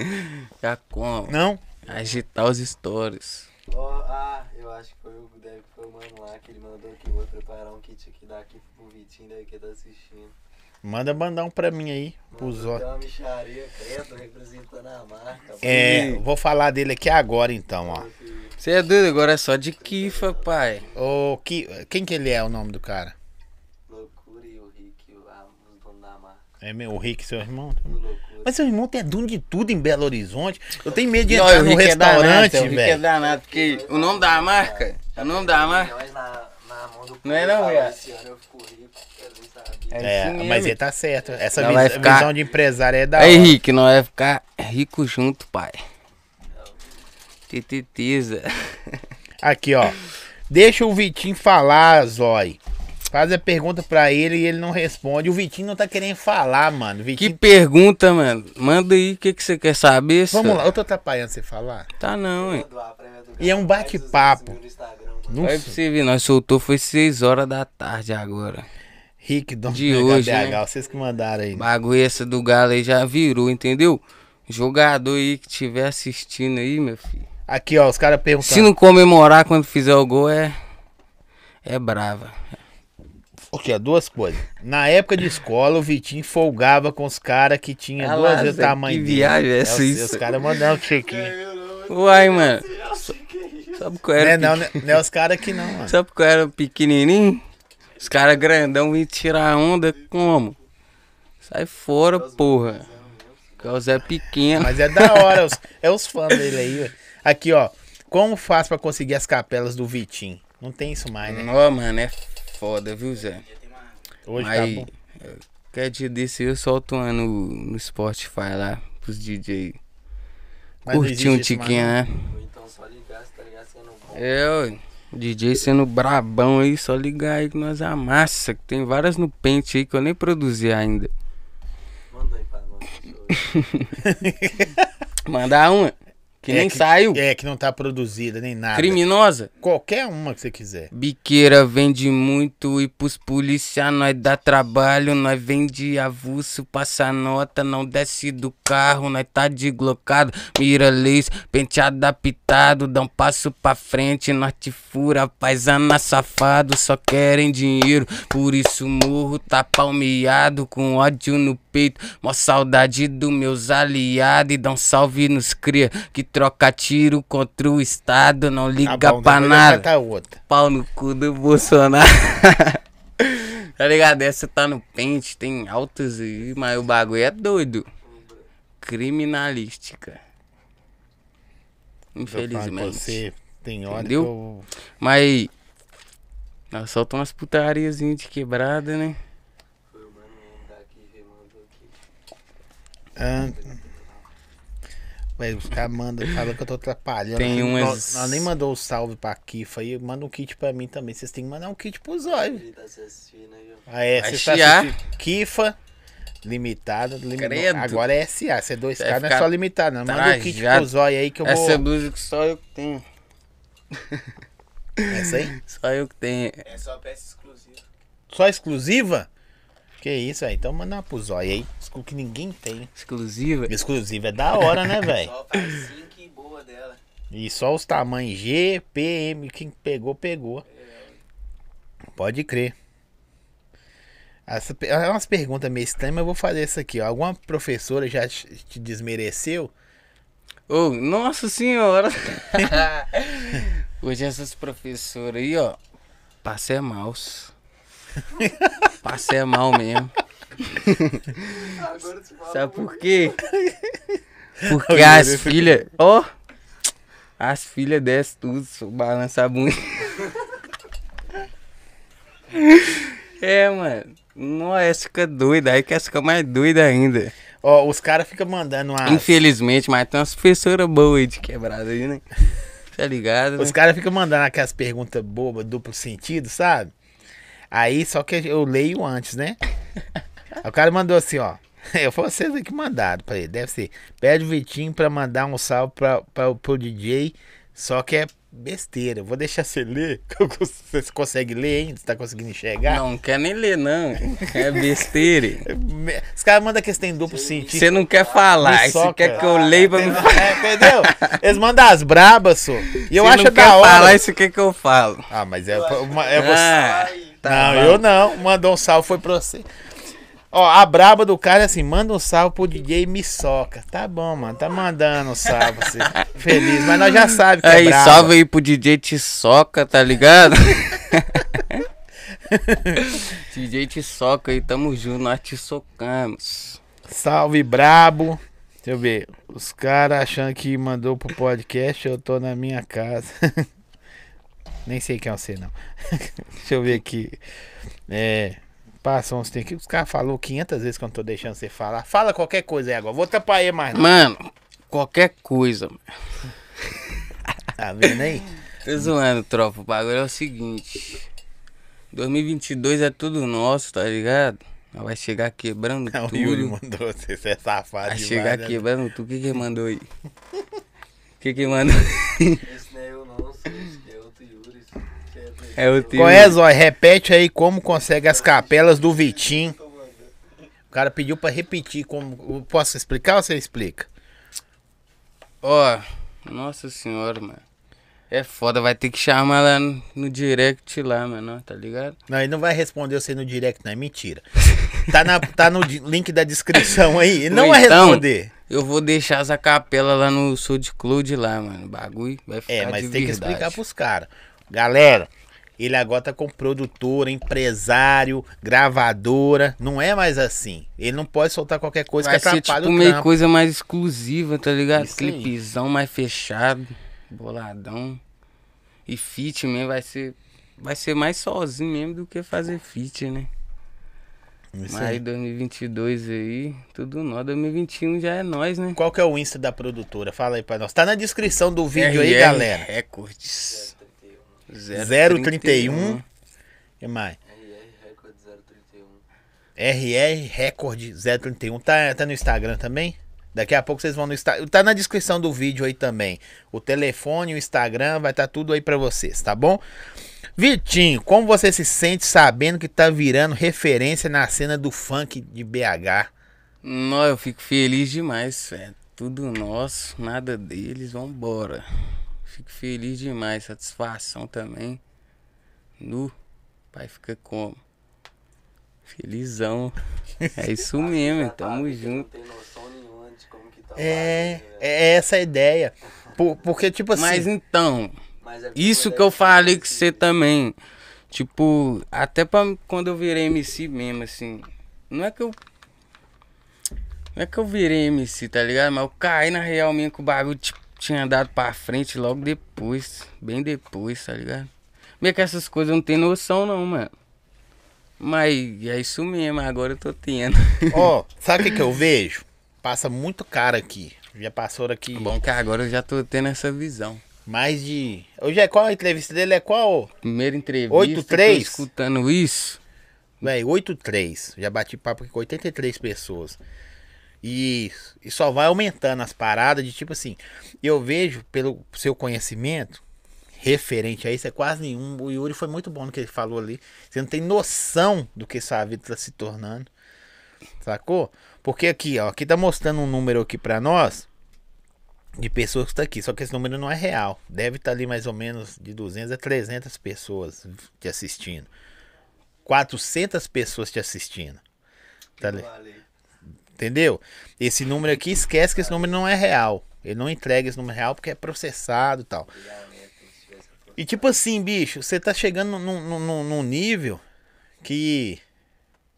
Já como? Não? Agitar os stories. Ó, ah, eu acho que foi o, deve, foi o mano lá que ele mandou aqui. Vou preparar um kit aqui daqui pro Vitinho daí que tá assistindo. Manda mandar um pra mim aí. Pros ó- uma micharia preta representando a marca. É, vou falar dele aqui agora então, ó. Você é doido, agora é só de kifa, pai. Ô, que, quem que ele é o nome do cara? Loucura e o Rick, o- a- os donos da marca. É meu, o Rick, seu irmão? Mas seu irmão tem dono de tudo em Belo Horizonte. Eu tenho medo de entrar o no Rick é danado, restaurante, o Rick é velho. danado, porque o nome da marca, o nome da marca. Nós na, na mão do Não é não, falou, Iá? Esse ano eu fico rico, eu nem sabia. É É, isso mesmo. mas ele tá certo. Essa Não vis- vai ficar- visão de empresário é da hora. Rick, nós vai ficar rico junto, pai. Tetetiza. Aqui, ó. Deixa o Vitinho falar, Zói. Faz a pergunta pra ele e ele não responde. O Vitinho não tá querendo falar, mano. O Que Vitinho... pergunta, mano. Manda aí o que, que você quer saber, Vamos só. lá, eu tô atrapalhando você falar. Tá não, hein. E é um bate-papo. mais 200 mil no Instagram, mano. Não você ver, nós soltou foi 6 horas da tarde agora. Rick, dono De hoje, HBH, né? vocês que mandaram aí. Bagulho essa do Galo aí já virou, entendeu? Jogador aí que estiver assistindo aí, meu filho. Aqui, ó, os caras Se perguntando. não comemorar quando fizer o gol, é. É brava. Aqui, ó, duas coisas. Na época de escola, o Vitinho folgava com os caras que tinha duas vezes o tamanho que dele. viagem é É, essa, os? Os caras mandando chequinho. Uai, mano. Sabe qual Não era? é, não, pequ- né? não é os caras aqui não, mano. Sabe qual era o pequenininho? Os caras grandão vêm tirar onda como? Sai fora, porra. Que é o Zé Pequeno. Mas é da hora, os- é os fãs dele aí. Aqui, ó. Como faz pra conseguir as capelas do Vitinho? Não tem isso mais, né? Ó, mano, é foda, viu, Zé? Hoje tá Aí, bom. quer dia desse eu solto uma no, no Spotify lá, pros DJ. Mas Curtir um tiquinho, né? Ou então só ligar, se tá ligado? Sendo bom. É, ué. DJ sendo brabão aí, só ligar aí que nós amassa. Que tem várias no pente aí que eu nem produzi ainda. Manda aí pra nós. Mandar uma, que É nem que- saiu. É, que não tá produzida nem nada. Criminosa. Qualquer uma que você quiser. Biqueira vende muito e pros polícia nós dá trabalho, nós vende avulso, passa nota, não desce do carro, nós tá deglocado, mira leis, penteado adaptado, dá um passo pra frente, nós te fura, paisana safado, só querem dinheiro, por isso morro tá palmeado, com ódio no peito, mó saudade dos meus aliados, e dá um salve nos cria, que troca tiro contra o estado, não liga Tá bom, pra nada pau no cu do Bolsonaro. tá ligado? Essa tá no pente, tem altas aí, mas o bagulho é doido. Criminalística. Infelizmente. Você tem hora Entendeu? eu... Mas. Nós soltamos umas putariazinhas de quebrada, né? Foi o mano daqui que mandou aqui. Ah, os caras mandam, falam que eu tô atrapalhando. Tem umas- Nós nem mandou o salve pra Kifa aí. Manda um kit pra mim também. Vocês têm que mandar um kit pro Zóio. Ah, é. Você tá assistindo Kifa. Limitado, limi- Credo. agora é SA. C2K Vai não é só limitado, não. Manda o kit trajado. pro zóio aí que eu Essa vou. blusa que só eu que tenho. Essa aí? Só eu que tenho. É só peça exclusiva. Só exclusiva? Que isso aí? Então manda uma pro zóio aí. Exclu que ninguém tem. Exclusiva. Exclusiva é da hora, né, velho? Só faz 5 e boa dela. E só os tamanhos G, P, M, quem pegou, pegou. Pode crer. Essa, é umas perguntas meio estranhas, mas eu vou fazer isso aqui, ó. Alguma professora já te desmereceu? Ô, nossa senhora. Hoje essas professoras aí, ó. Passe é maus. Passe é mal mesmo. Agora você fala. Sabe por quê? Porque as filhas, ó. As filhas descem tudo, balança a bunda. É, mano. Não, essa fica doida, aí que essa fica mais doida ainda. Ó, os caras ficam mandando uma. Infelizmente, mas tem umas professoras boas aí de quebrada aí, né? Tá ligado? Os Né? caras ficam mandando aquelas perguntas bobas, duplo sentido, sabe? Aí, só que eu leio antes, né? O cara mandou assim, ó. Eu vocês que mandaram pra ele, deve ser. Pede o Vitinho pra mandar um salve pra, pra, pro DJ, só que é besteira. Eu Vou deixar você ler. Você consegue ler ainda? Você tá conseguindo enxergar? Não, não quer nem ler, não. É besteira. Me- Os caras mandam que eles têm duplo sentido. Você não quer falar, você quer que eu leia pra me falar. É, entendeu? Eles mandam as brabas, só. E eu Você acho não da quer hora. falar, você quer que eu falo. Ah, mas é, é você. Ah, tá não, bom. eu não. Mandou um salve, foi pra você. Ó, a braba do cara é assim, manda um salve pro DJ me soca. Tá bom, mano, tá mandando um salve você. Feliz, mas nós já sabemos que é Aí, braba. salve aí pro DJ Tissoca, tá ligado? DJ Tissoca aí, tamo junto, nós te socamos. Salve, brabo. Deixa eu ver. Os caras achando que mandou pro podcast, eu tô na minha casa. Nem sei quem é você, não. Deixa eu ver aqui. É. Passa uns tem que Os caras falaram 500 vezes que eu não tô deixando você falar. Fala qualquer coisa aí agora. Vou tapar aí mais. Não. Mano, qualquer coisa. mano. Tá vendo aí? Tô zoando, tropa. O bagulho é o seguinte: 2022 é tudo nosso, tá ligado? Vai chegar quebrando Não, o Yuri tudo. mandou você, você é safado Vai demais, chegar né? quebrando tudo. O que que mandou aí? O que que mandou? Esse é outro Yuri. que é É o teu. Qual é, Zói? Repete aí como consegue as capelas do Vitinho. O cara pediu pra repetir como. Posso explicar ou você explica? Ó, nossa senhora, mano. É foda, vai ter que chamar lá no, no direct lá, mano, tá ligado? Não, ele não vai responder você no direct, não. É mentira. Tá, na, tá no link da descrição aí. Ele não vai então, responder. Eu vou deixar essa capela lá no SoundCloud lá, mano. O bagulho vai ficar É, mas tem que verdade. explicar pros caras. Galera, ele agora tá com produtora, empresário, gravadora. Não é mais assim. Ele não pode soltar qualquer coisa Vai que ser atrapalhe tipo o meio trampo. coisa mais exclusiva, tá ligado? Isso aí. Clipezão mais fechado, boladão. E feat mesmo vai ser. Vai ser mais sozinho mesmo do que fazer feat, né? Isso Mas aí. aí 2022 aí, tudo nós. 2021 já é nós, né? Qual que é o Insta da produtora? Fala aí pra nós. Tá na descrição do vídeo aí, RR galera. Records. 031. que mais? RR Record 031. RR Record 031. Tá, tá no Instagram também? Daqui a pouco vocês vão no Instagram. Tá na descrição do vídeo aí também. O telefone, o Instagram, vai estar tudo aí pra vocês, tá bom? Vitinho, como você se sente sabendo que tá virando referência na cena do funk de BH? Não, eu fico feliz demais, velho. Tudo nosso, nada deles, vambora. Fico feliz demais, satisfação também. Nu, pai fica como? Felizão. É isso mesmo, tamo Não junto. tem noção nenhuma de como que tá o É, né? é essa a ideia. Por- porque, tipo assim. Mas então, Mas é isso que eu falei com você também. Tipo, até pra quando eu virei MC mesmo, assim. Não é que eu. Não é que eu virei MC, tá ligado? Mas eu caí na real mesmo que o bagulho tipo, tinha dado pra frente logo depois. Bem depois, tá ligado? Meio que essas coisas eu não tenho noção não, mano. Mas é isso mesmo, agora eu tô tendo. Ó, sabe o que, que eu vejo? Passa muito cara aqui. Já passou aqui Bom que agora eu já tô tendo essa visão. mais de. Hoje é qual a entrevista dele? É qual? Primeira entrevista, Oito, tô três? escutando isso. Velho, 83. Já bati papo com 83 pessoas. E, e só vai aumentando as paradas de tipo assim. Eu vejo, pelo seu conhecimento, referente a isso, é quase nenhum. O Yuri foi muito bom no que ele falou ali. Você não tem noção do que sua vida tá se tornando. Sacou? Porque aqui, ó, aqui tá mostrando um número aqui pra nós de pessoas que tá aqui, só que esse número não é real. Deve estar ali mais ou menos de 200 a 300 pessoas te assistindo. 400 pessoas te assistindo. Tá li- Valeu. Entendeu? Esse número aqui, esquece que esse número não é real. Ele não entrega esse número real porque é processado e tal. E tipo assim, bicho, você tá chegando num, num- num- nível que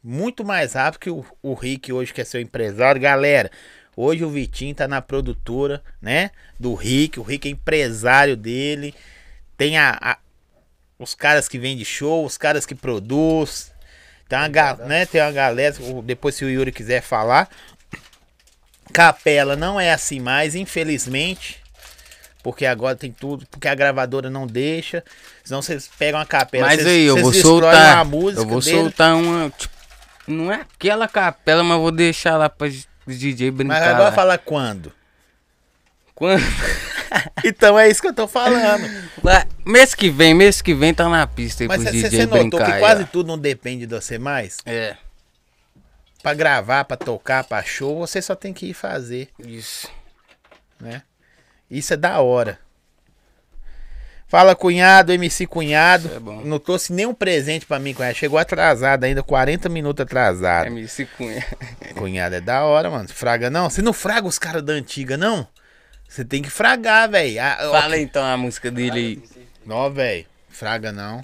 muito mais rápido que o, o Rick hoje, que é seu empresário. Galera, hoje o Vitinho tá na produtora, né? Do Rick. O Rick é empresário dele. Tem a, a- os caras que vendem show, os caras que produz. Tem uma, ga- né? Tem uma galera, depois se o Yuri quiser falar. Capela não é assim mais, infelizmente. Porque agora tem tudo, porque a gravadora não deixa. Senão vocês pegam a capela. Mas aí, eu vou soltar. uma música Eu vou dele. soltar uma. Tipo, não é aquela capela, mas vou deixar lá pra DJ brincar. Mas agora lá. fala quando? Quando? Então é isso que eu tô falando. Mês que vem, mês que vem tá na pista aí Mas pros você DJ notou brincar. que quase ó. tudo não depende de você mais? É, Pra gravar, pra tocar, pra show, você só tem que ir fazer, isso. né? Isso é da hora. Fala, cunhado, MC Cunhado. Isso é bom. Não trouxe nenhum presente pra mim, cunhado. Chegou atrasado ainda, 40 minutos atrasado. MC Cunha. Cunhado é da hora, mano. Fraga não? Você não fraga os caras da antiga, não? Você tem que fragar, velho. Fala então a música dele aí. Não, velho. Fraga não.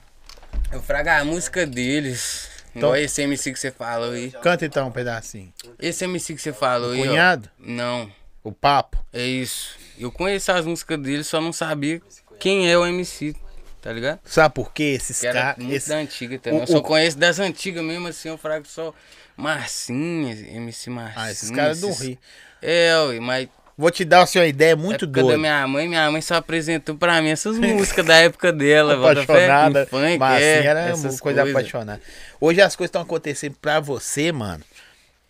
Eu fraga a música deles. Então- Igual esse MC que você falou aí. Canta então um pedacinho. Esse MC que você falou aí. ó. Cunhado? Não, O papo. é isso. Eu conheço as músicas dele, só não sabia quem é o MC, tá ligado? Sabe por quê? Esses caras. muito Esse... da antiga também. o- eu só o- conheço das antigas mesmo, assim, eu frago só Marcinha, MC Marcinha. Ah, esses caras do esses- Rio. É, ué, mas Vou te dar assim, uma ideia muito época da doida. minha mãe, minha mãe só apresentou pra mim essas músicas da época dela. apaixonada. funk, mas é, assim, era essas uma coisa coisas. apaixonada. Hoje as coisas estão acontecendo pra você, mano.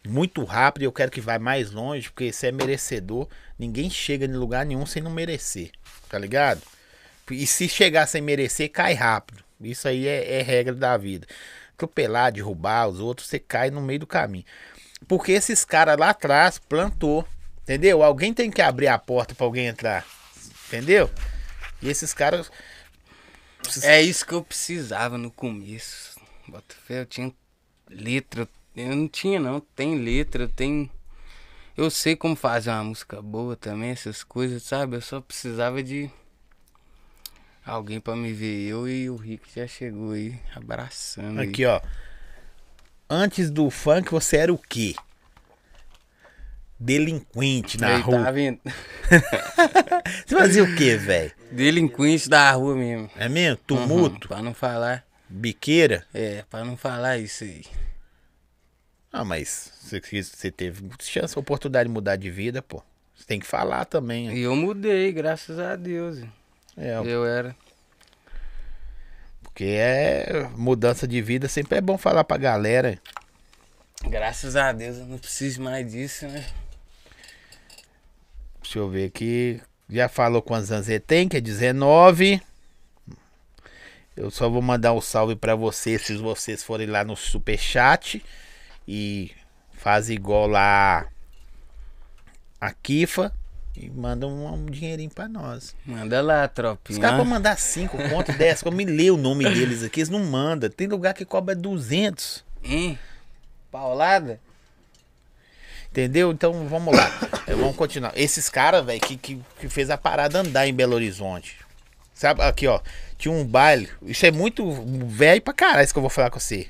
Muito rápido. e Eu quero que vá mais longe, porque você é merecedor. Ninguém chega em lugar nenhum sem não merecer. Tá ligado? E se chegar sem merecer, cai rápido. Isso aí é, é regra da vida. Atropelar, derrubar os outros, você cai no meio do caminho. Porque esses caras lá atrás plantou. Entendeu? Alguém tem que abrir a porta pra alguém entrar. Entendeu? E esses caras. É isso que eu precisava no começo. Bota fé, eu tinha letra. Eu não tinha não, tem letra, tem. Eu sei como fazer uma música boa também, essas coisas, sabe? Eu só precisava de alguém pra me ver. Eu e o Rick já chegou aí, abraçando. aí. Aqui, ó. Antes do funk, você era o quê? Delinquente na Aí, rua. Tá vendo? Você fazia o quê, velho? Delinquente da rua mesmo. É mesmo? Uhum, Tumulto? pra não falar. Biqueira? É, pra não falar isso aí. Ah, mas você, teve chance, oportunidade de mudar de vida, pô. Você tem que falar também. E eu mudei, graças a Deus. É, Eu era. porque é mudança de vida, sempre é bom falar pra galera. Graças a Deus eu não preciso mais disso, né? Deixa eu ver aqui. Já falou quantos anos ele tem, que é 19. Eu só vou mandar um salve pra vocês, se vocês forem lá no superchat e faz igual lá a Kifa e manda um, um dinheirinho pra nós. Manda lá, Os tropinha. caras pra mandar 5 conto, 10, que eu me leio o nome deles aqui, eles não mandam. Tem lugar que cobra 200. Hein? Paulada? Entendeu? Então vamos lá. Eh, vamos continuar. Esses caras, velho, que, que, que fez a parada andar em Belo Horizonte. Sabe, aqui, ó. Tinha um baile. Isso é muito velho pra caralho, isso que eu vou falar com você.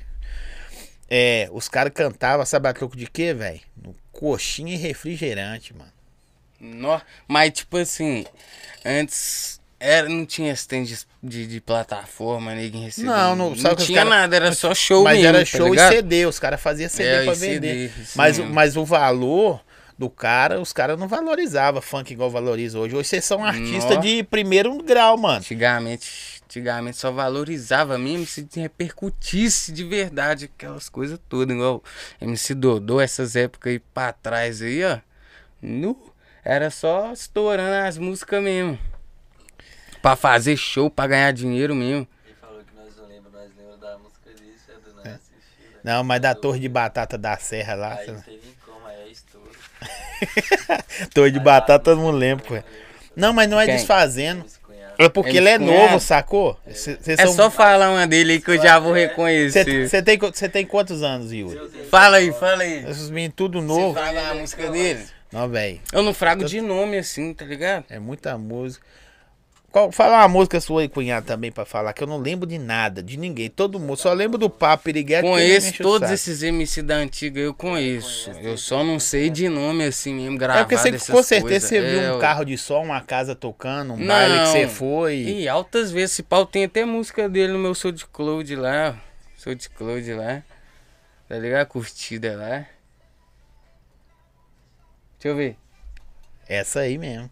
É, os caras cantavam, sabe a troco de quê, velho? No coxinha e refrigerante, mano. Nó. Mas tipo assim, antes era, não tinha stand de, de, de plataforma, ninguém recebia. Não, não- não tinha cara- nada, era só show Mas mesmo, era tá show ligado? e CD, os caras faziam CD É, pra CD, vender. isso mas, mas o valor do cara, os caras não valorizavam funk igual valoriza hoje. Hoje vocês são artistas de primeiro grau, mano. Antigamente Antigamente só valorizava mesmo se repercutisse de verdade aquelas coisas todas, igual MC Dodô, essas épocas aí pra trás aí, ó. Nu, era só estourando as músicas mesmo. Pra fazer show, pra ganhar dinheiro mesmo. Ele falou que nós não lembramos, nós lembramos da música é do assistir, né? Não, mas da torre de batata da serra lá. Aí cê- não teve como, aí é estouro. Torre de batata todo mundo lembra, pô. Não, mas não é Quem? desfazendo. É porque ele é MC Cunhado. novo, sacou? Cê- cês É são- só falar uma dele aí que eu já vou reconhecer. Você tem, você tem quantos anos, Yuri? Fala aí, fala aí. Esses meninos tudo Você novo. fraga a música dele? Não, velho. Eu não frago de nome assim, tá ligado? É muita música. Qual, fala uma música sua aí, cunhado, também, pra falar, que eu não lembro de nada, de ninguém. Todo mundo. Só lembro do Papo Piriguete. Conheço todos esses MC da antiga, eu conheço. Eu só não sei de nome assim mesmo, É gravado porque você, essas com certeza coisas. você viu É, um carro de som, uma casa tocando, um Não. baile que você foi. E altas vezes, esse pau tem até música dele no meu SoundCloud lá. ó. SoundCloud lá. Tá ligado? Curtida lá. Deixa eu ver. Essa aí mesmo.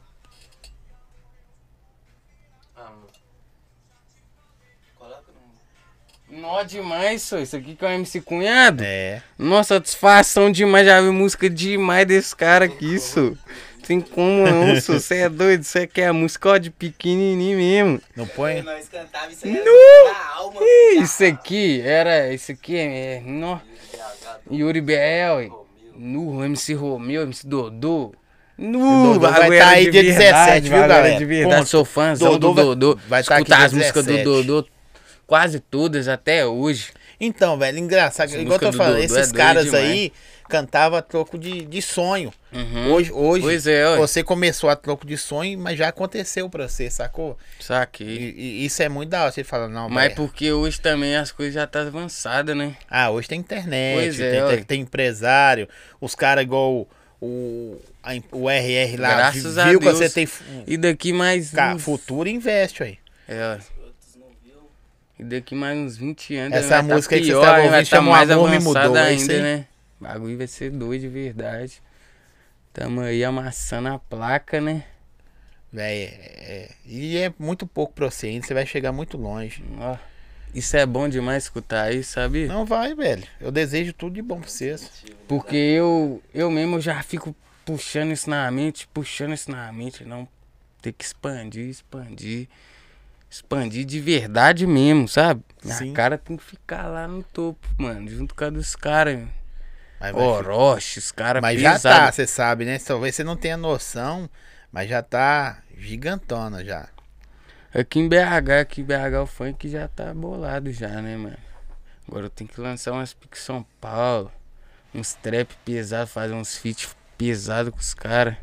Nó demais, só. Isso aqui que é o MC Cunhado. É. Nossa, satisfação demais. Já vi música demais desse cara aqui, isso. Tem como não, só. Você é doido? Você quer a música ó, de pequenininho mesmo. Não põe? Nós cantava isso aí Isso aqui era. Isso aqui é. é nó. Yuri Bel. No MC Romeu, MC Dodô. Dodô vai bagulho tá aí de dia verdade, 17, viu, galera? De verdade, Ponto. sou fãzão Dodô do vai- Dodô. vai tá aqui Escutar as músicas do 17. Dodô quase todas até hoje. Então, velho, engraçado. Essa igual eu tô do falando, é esses doida caras demais. aí cantavam a troco de, de sonho. Uhum. Hoje, hoje é, você começou a troco de sonho, mas já aconteceu pra você, sacou? Saquei. E, e isso é muito da hora. Você fala, não, Mas porque hoje também as coisas já tá avançadas, né? Ah, hoje tem internet, Pois é, tem, tem, tem empresário, os caras igual o, a o RR lá, Graças vi- a viu que Deus. você tem E daqui mais. ca- uns- futuro investe aí. É, ó. Outros não viu. E daqui mais uns 20 anos. Essa tá música que vocês pior, estavam hein? vai ouvindo tá chama mais Amor Me Mudou, é ainda, né? O bagulho vai ser doido de verdade. Tamo aí amassando a placa, né? Véi, é- e é muito pouco pra você ainda, você vai chegar muito longe. Ó, isso é bom demais escutar aí, sabe? Não vai, velho. Eu desejo tudo de bom pra vocês. Porque eu, eu mesmo já fico puxando isso na mente, puxando isso na mente. Não, tem que expandir, expandir. Expandir de verdade mesmo, sabe? Minha Sim. cara tem que ficar lá no topo, mano. Junto com a dos caras. Orochi, os caras Mas já pesados. tá, você sabe, né? Talvez você não tenha noção, mas já tá gigantona já. Aqui em BH, aqui em BH o funk já tá bolado já, né, mano? Agora eu tenho que lançar umas piques São Paulo, uns trap pesados, fazer uns feat pesado com os caras.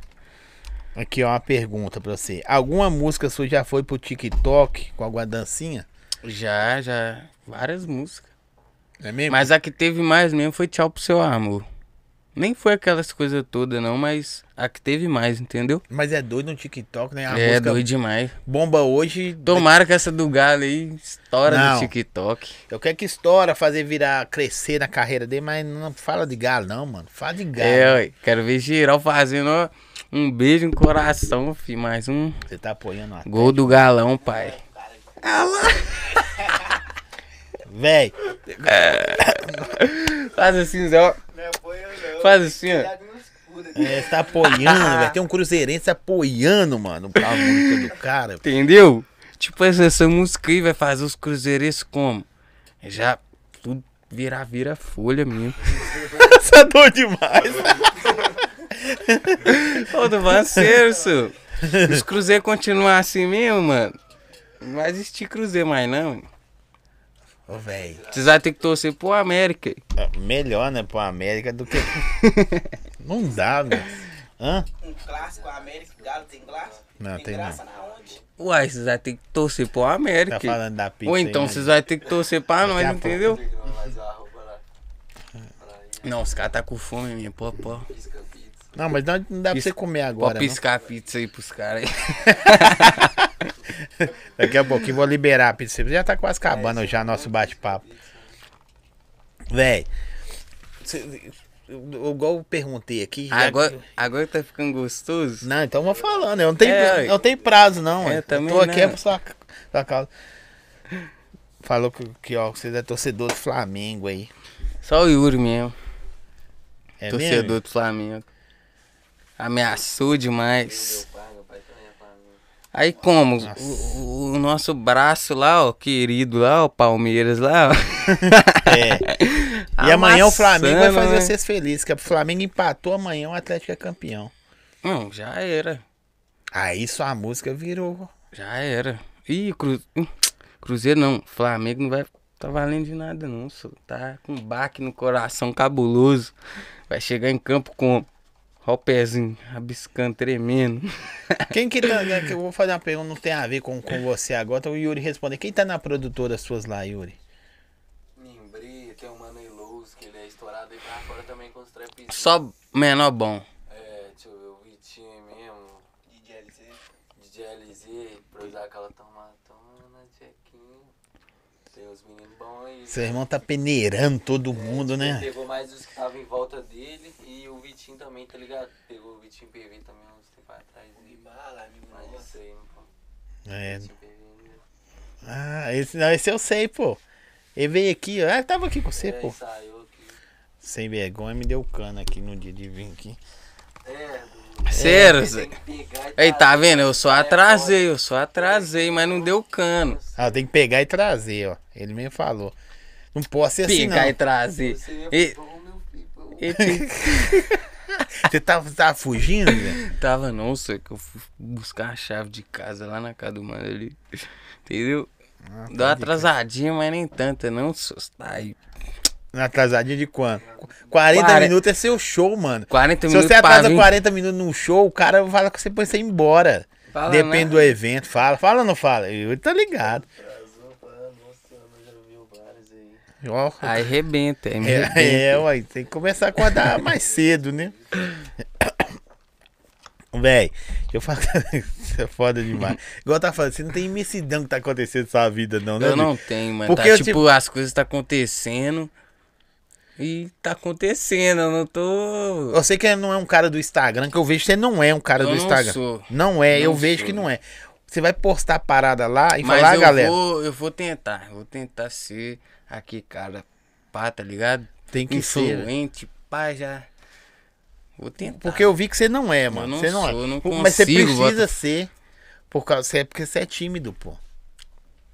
Aqui, ó, uma pergunta pra você. Alguma música sua já foi pro TikTok com alguma dancinha? Já, já, várias músicas. É mesmo? Mas a que teve mais mesmo foi Tchau pro Seu Amor. Nem foi aquelas coisas todas não, mas a que teve mais, entendeu? Mas é doido no TikTok, né? A é, música doido demais. bomba hoje. Tomara que essa do Galo aí estoura Não. no TikTok. Eu quero que estoura, fazer virar, crescer na carreira dele, mas não fala de galo, não, mano. Fala de galo. É, ué, quero ver geral fazendo ó, um beijo no coração, fi, mais um Você tá apoiando a gol do galão, pai. Véi, Faz assim, Zé, é. Faz assim, ó. É, você tá apoiando, velho. Tem um cruzeirense apoiando, mano, a música do cara. Entendeu? Tipo, essa, essa música aí vai fazer os cruzeirenses como? Já tudo virar, vira folha mesmo. Você é doido demais. Ô, sério, senhor. Os cruzeiros continuar assim mesmo, mano. Não vai existir cruzeiro mais, não. Ô, velho. Vocês vão ter que torcer pro América. Melhor, né, pro América do que. não dá, meu. Hã? Um clássico, América Galo tem graça? Não, tem graça na onde? Uai, vocês vão ter que torcer pro Tá América. falando da pizza. Ou então né? vocês vão ter que torcer pra nós, entendeu? Não, os caras tá com fome mesmo. Pô, pô. Não, mas não, não dá pra você comer agora. Pode não. piscar pizza aí pros caras aí. Daqui a pouquinho vou liberar a pizza. Já tá quase acabando já nosso bate-papo. Véi, cê- eu- igual eu perguntei aqui. já Agora, que- agora tá ficando gostoso? Não, então vou falando. Eu não tenho, É, eu não tenho prazo, não. É, eu também tô aqui é não. pra sua, sua causa. Falou que, que ó, você é torcedor do Flamengo aí. Só o Yuri mesmo, É torcedor mesmo? do Flamengo. Ameaçou demais. É. Aí como? O, o nosso braço lá, ó, querido lá, o Palmeiras lá, ó. É. E amanhã o Flamengo vai fazer né? vocês felizes, que o Flamengo empatou, amanhã o Atlético é campeão. Não, já era. Aí sua música virou. Já era. Ih, Cru... hum, Cruzeiro não. Flamengo não vai tá valendo de nada, não. Só tá com um baque no coração cabuloso. Vai chegar em campo com. Ó o pezinho, rabiscando, tremendo. Quem que tá. né, que eu vou fazer uma pergunta, não tem a ver com, com você agora, então o Yuri responder. Quem tá na produtora suas lá, Yuri? Nimbrei, que é o Mano Ilous, que ele é estourado aí pra fora também com os trapistas. Só menor bom. É, deixa eu ver, o Vitinho aí mesmo, DJ LZ. DJ LZ, pra usar aquela toma, Jequinho. Tem os meninos bons aí. Seu irmão tá peneirando todo É, mundo, tipo, né? Pegou mais os que estavam em volta dele e o Vitinho também, tá ligado? Pegou o Vitinho PV também uns tempos atrás. O Ibala, amigo Mas nosso. isso aí, pô. É. Ainda. Ah, esse, não, esse eu sei, pô. Ele veio aqui, ó. Ah, tava aqui com você, É, pô. saiu aqui. Sem vergonha, me deu cano aqui no dia de vir aqui. É. Sério, pegar e Aí, tá trazer. vendo? Eu só É, atrasei, eu só atrasei, mas não deu cano. Ah, tem que pegar e trazer, ó. Ele mesmo falou. Não posso ser assim, Pegar e não. trazer. Você E- é filho. pô. e tem- Você tá, tá fugindo, Zé? Tava não, só que eu fui buscar a chave de casa lá na casa do mano ali. Entendeu? Ah, Deu uma atrasadinha, mas nem tanta, não. Tá aí. Atrasadinha de quanto? 40 Quare- minutos é seu show, mano. 40 Se minutos você pra atrasa vir. 40 minutos num show, o cara fala que você põe você embora. Fala Depende nada. do evento. Fala, fala ou não fala? Eu tô ligado. Vários aí. Rebenta, é, rebenta. é, uai, tem que começar a acordar mais cedo, né? Véi, eu falo isso é foda demais. Igual eu tava falando, você não tem imensidão que tá acontecendo na sua vida, não, né? Eu não tenho, mano. Porque tá, tipo, tipo- as coisas tá acontecendo. E tá acontecendo, eu não tô. Eu sei que não é um cara do Instagram, que eu vejo que você não é um cara Eu do não Instagram. sou. Não é, eu Não vejo sou. que não é. Você vai postar a parada lá e Mas falar, eu galera, vou, eu vou tentar. Vou tentar ser aqui, cara, pá, tá ligado? tem que ser. Influente, pá, já. Vou tentar. Porque eu vi que você não é, mano. não você não sou, é. eu não Mas você consigo, precisa bota- ser. Por causa, é porque você é tímido, pô.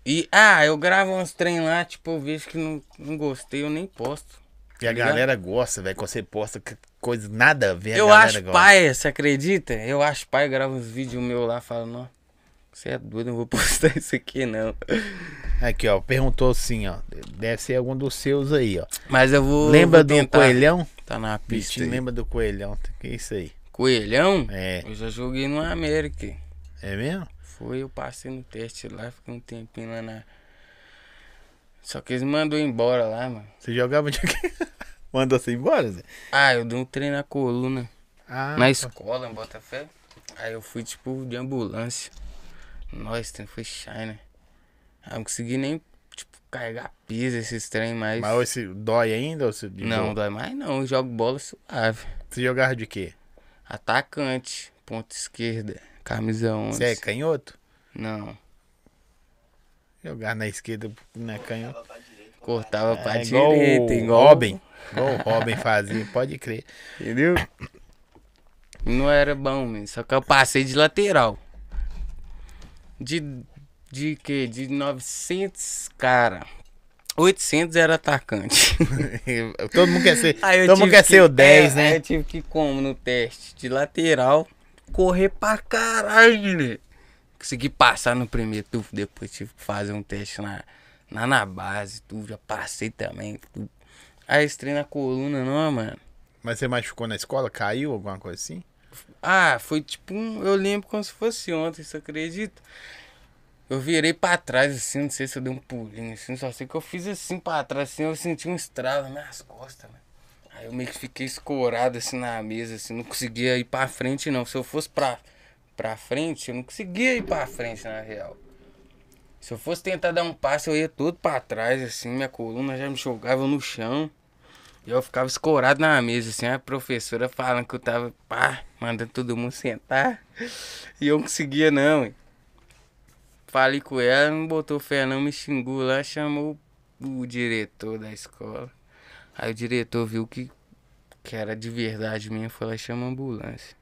E, ah, eu gravo uns trem lá, tipo, eu vejo que não, não gostei, eu nem posto. E a ligado? galera gosta, velho. Quando você posta coisa nada a ver, a eu acho gosta. pai, você acredita? Eu acho pai, gravo uns vídeos meus lá, falo, não, você é doido, não vou postar isso aqui não. Aqui, ó. Perguntou assim, ó. Deve ser algum dos seus aí, ó. Mas eu vou. lembra vou do tentar. coelhão? Tá na pista. Vitinho, lembra do coelhão? Que é isso aí? Coelhão? É. Eu já joguei no América. É mesmo? Foi, eu passei no teste lá, fiquei um tempinho lá na. Só que eles mandou embora lá, mano. Você jogava de quê? Mandou você embora, Zé? Ah, eu dei um treino na coluna. Ah, na escola, em Botafé. Aí eu fui tipo de ambulância. Nós, trem foi shy, né? Aí eu não consegui nem, tipo, carregar piso esses trem mais. Mas esse dói ainda? Ou você de Não, dói mais não. Eu jogo bola suave. Você jogava de quê? Atacante, ponta esquerda, camisa 11. Você é canhoto? Não, Jogar na esquerda, na canhoto. Tava pra direita. cortava pra É direita, igual Robin. Igual o Robin fazia, pode crer. Entendeu? Não era bom, mesmo. Só que eu passei de lateral. De. De quê? De 900, cara. 800 era atacante. Todo mundo quer ser, todo mundo quer que- ser o 10, é, né? Eu tive que, como no teste de lateral, correr pra caralho, né? Consegui passar no primeiro turno, depois tive que fazer um teste na, na, na base, tudo. Já passei também. Tudo. Aí esse trem na coluna, não, mano. Mas você machucou na escola? Caiu, alguma coisa assim? Ah, foi tipo um. Eu lembro como se fosse ontem, você acredita? Eu virei pra trás assim, não sei se eu dei um pulinho assim, só sei que eu fiz assim pra trás, assim, eu senti um estralo nas minhas costas, né? Aí eu meio que fiquei escorado assim na mesa, assim, não conseguia ir pra frente não. Se eu fosse pra, pra frente, eu não conseguia ir pra frente, na real. Se eu fosse tentar dar um passo, eu ia todo pra trás, assim, minha coluna já me jogava no chão. E eu ficava escorado na mesa, assim, a professora falando que eu tava, pá, mandando todo mundo sentar. E eu não conseguia não, hein. falei com ela, não botou fé não, me xingou lá, chamou o diretor da escola. Aí o diretor viu que, que era de verdade mesmo, foi lá e chama a ambulância.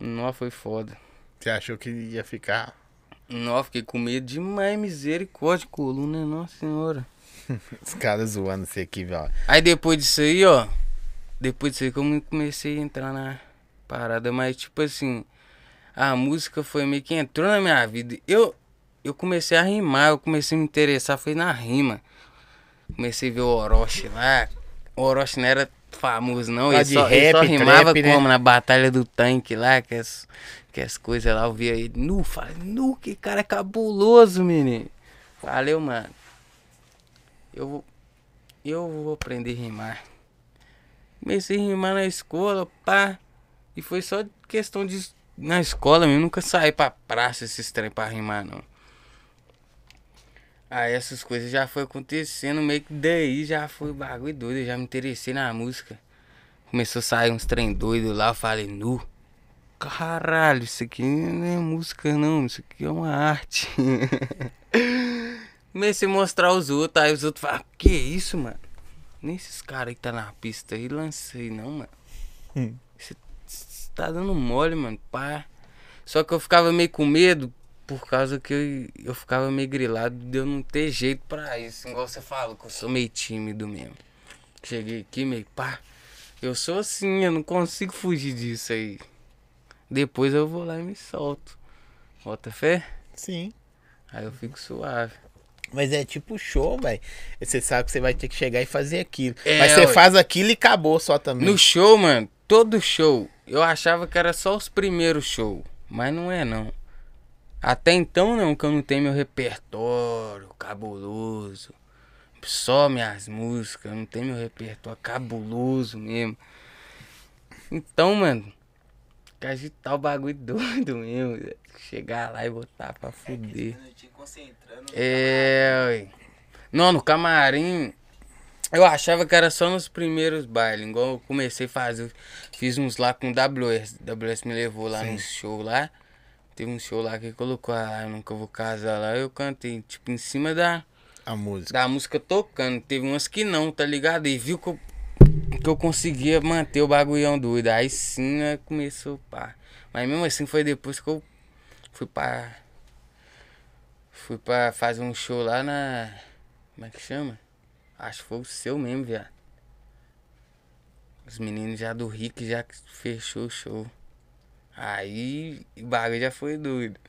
Nó, foi foda. Você achou que ia ficar. Nó, fiquei com medo demais, misericórdia, coluna, nossa senhora. Os caras zoando você aqui, ó. Aí depois disso aí, ó. Depois disso aí que eu comecei a entrar na parada, mas tipo assim, a música foi meio que entrou na minha vida. Eu, eu comecei a rimar, eu comecei a me interessar, foi na rima. Comecei a ver o Orochi lá. O Orochi não era famoso, não. Tá Ele de só, ele só rap, rimava trap, né? como? Na Batalha do Tanque lá, que as, que as coisas lá, eu via ele. Nu, falei, nu, que cara cabuloso, menino. Valeu, mano. Eu. Eu vou aprender a rimar. Comecei a rimar na escola, pá. E foi só questão de. Na escola mesmo, nunca saí pra praça esses trem pra rimar, não. Aí essas coisas já foi acontecendo, meio que daí já foi bagulho doido, eu já me interessei na música. Começou a sair uns trem doidos lá, eu falei, nu. Caralho, isso aqui não é música não, isso aqui é uma arte. Comecei a mostrar os outros, aí os outros falaram, que isso, mano? Nem esses caras aí tá na pista aí, lancei não, mano. Hum. Você você tá dando mole, mano, pá. Só que eu ficava meio com medo, por causa que eu, eu ficava meio grilado de eu não ter jeito pra isso. Igual você falou, que eu sou meio tímido mesmo. Cheguei aqui meio pá. Eu sou assim, eu não consigo fugir disso aí. Depois eu vou lá e me solto. Bota fé? Sim. Aí eu fico suave. Mas é tipo show, velho. Você sabe que você vai ter que chegar e fazer aquilo. É, Mas você faz aquilo e acabou só também. No show, mano, todo show, eu achava que era só os primeiros shows. Mas não é, não. Até então, não, que eu não tenho meu repertório cabuloso. Só minhas músicas, eu não tenho meu repertório cabuloso mesmo. Então, mano, que agitar o bagulho doido mesmo. Chegar lá e botar pra fuder. No É, ué. Não, no camarim. Eu achava que era só nos primeiros bailes. Igual eu comecei a fazer. Fiz uns lá com o WS. WS me levou lá Sim. no show lá. Teve um show lá que colocou a Eu Nunca Vou Casar lá. Eu cantei, tipo, em cima da, A música. da música tocando. Teve umas que não, tá ligado? E viu que eu, que eu conseguia manter o bagulhão doido. Aí sim, né, começou, pá. Mas mesmo assim foi depois que eu fui pra. Fui pra fazer um show lá na. Como é que chama? Acho que foi o seu mesmo, viado. Os meninos já do Rick já fechou o show. Aí o bagulho já foi doido.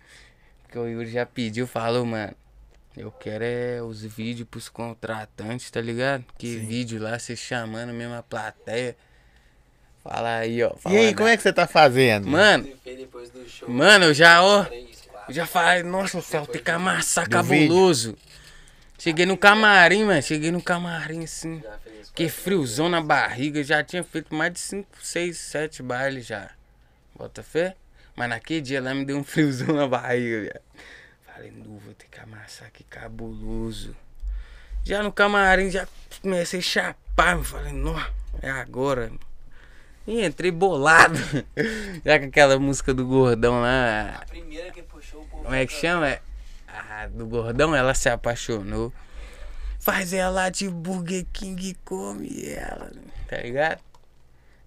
Porque o Yuri já pediu, falou, mano. Eu quero é os vídeos pros contratantes, tá ligado? Que vídeo lá, você chamando mesmo a plateia. Fala aí, ó. E aí, como é que você tá fazendo? Mano, mano, eu já, ó. Eu já falei, nossa, o céu, tem que amassar cabuloso. Cheguei no camarim, mano. Cheguei no camarim, assim. Que friozão na barriga. Já tinha feito mais de 5, 6, 7 bailes já. Bota fé? Mas naquele dia lá me deu um friozão na barriga, viado. Falei, nu, vou ter que amassar que cabuloso. Já no camarim, já comecei a chapar. Falei, nó, é agora. E entrei bolado. Já com aquela música do gordão lá. A primeira que puxou o povo. Como é que chama? É, A do gordão, ela se apaixonou. Faz ela de Burger King e come ela. Tá ligado?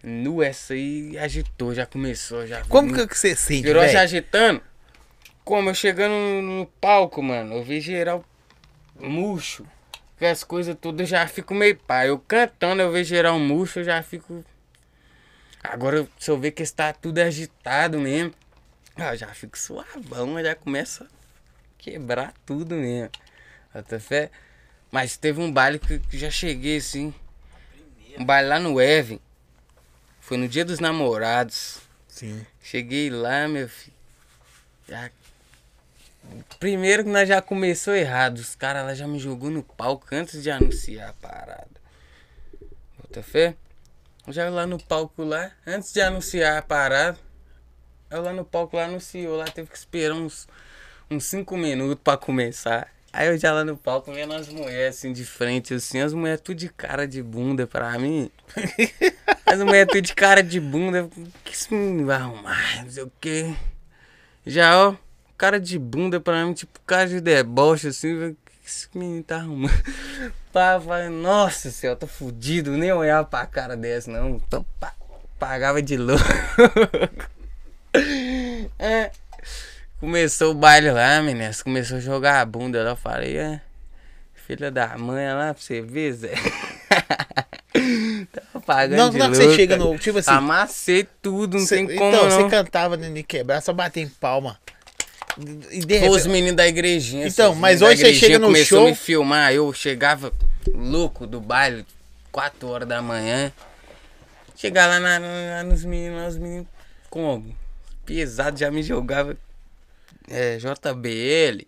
Nu, essa aí agitou, já começou, já. Como que você sente, Virou já velho? agitando? Como eu chegando no, palco, mano, eu vi geral murcho. Que as coisas eu já fico meio pá. Eu cantando, eu vejo geral murcho, eu já fico. Agora, se eu ver que está tudo agitado mesmo, eu já fico suavão, já começa a quebrar tudo mesmo. Até fé. Mas teve um baile que que já cheguei assim. Um baile lá no Evan. Foi no dia dos namorados. Sim. Cheguei lá, meu filho. Já... Primeiro que nós já começou errado. Os caras lá já me jogou no palco antes de anunciar a parada. Bota fé? Já lá no palco lá, antes de anunciar a parada. Eu lá no palco lá anunciou, lá teve que esperar uns 5 uns cinco minutos pra começar. Aí eu já lá no palco vendo as mulheres assim de frente, assim, as mulheres tudo de cara de bunda pra mim. As mulheres tudo de cara de bunda. Que isso me vai arrumar, não sei o quê. Já, ó, cara de bunda pra mim, tipo, cara de deboche, assim. O que esse menino tá arrumando? Pá, falei, nossa senhora, tô fudido, nem olhava pra cara dessa, não. Tô, pa- pagava de louco. É. Começou o baile lá, meninas. Começou a jogar a bunda lá. Eu falei, é. Filha da mãe lá pra você ver, Zé. Tava pagando Não, de não é que você louco. chega no. Tipo assim. Amassei tudo, não cê- tem como então, não. você cantava no quebrar, só bater em palma. De os meninos da igrejinha. Então, mas hoje você chega no começou show- a me filmar. Eu chegava louco do baile, 4 horas da manhã. Chegar lá, na, na- nos meninos, os meninos como? Pesado, já me jogava é, JBL.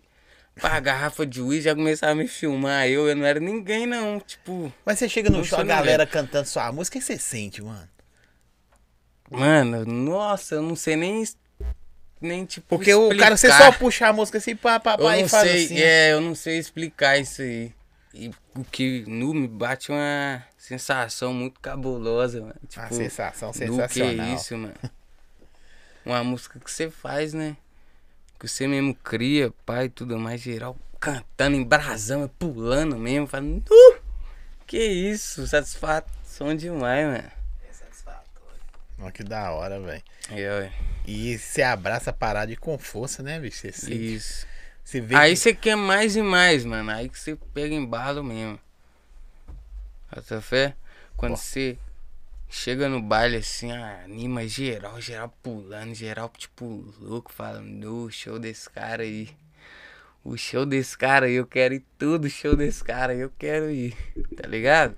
Pá, garrafa de uísque, já começava a me filmar. Eu, eu não era ninguém, não. Tipo, Mas você chega no show, a galera cantando sua música, o que você sente, mano? mano, nossa, eu não sei nem. Nem, tipo. Porque o cara, você explicar. só puxa a música assim, pá, pá, Eu pá, e faz sei, assim. é, eu não sei explicar isso aí. E o que nu me bate uma sensação muito cabulosa, mano. Tipo, Uma sensação sensacional. que é isso, mano. Uma música que você faz, né? Que você mesmo cria, pai, tudo mais, geral, cantando em brasão, pulando mesmo, falando, nu! Que isso, satisfação demais, mano. Ó, que da hora, velho. É, E você abraça a parada e com força, né, bicho? Você, sente- isso. vê Aí que- você quer mais e mais, mano. Aí que você pega embalo mesmo. Bota fé? Quando você chega no baile assim, anima geral, geral pulando, geral tipo louco, falando, no show desse cara aí. O show desse cara aí, eu quero ir tudo, o show desse cara aí, eu quero ir. Tá ligado?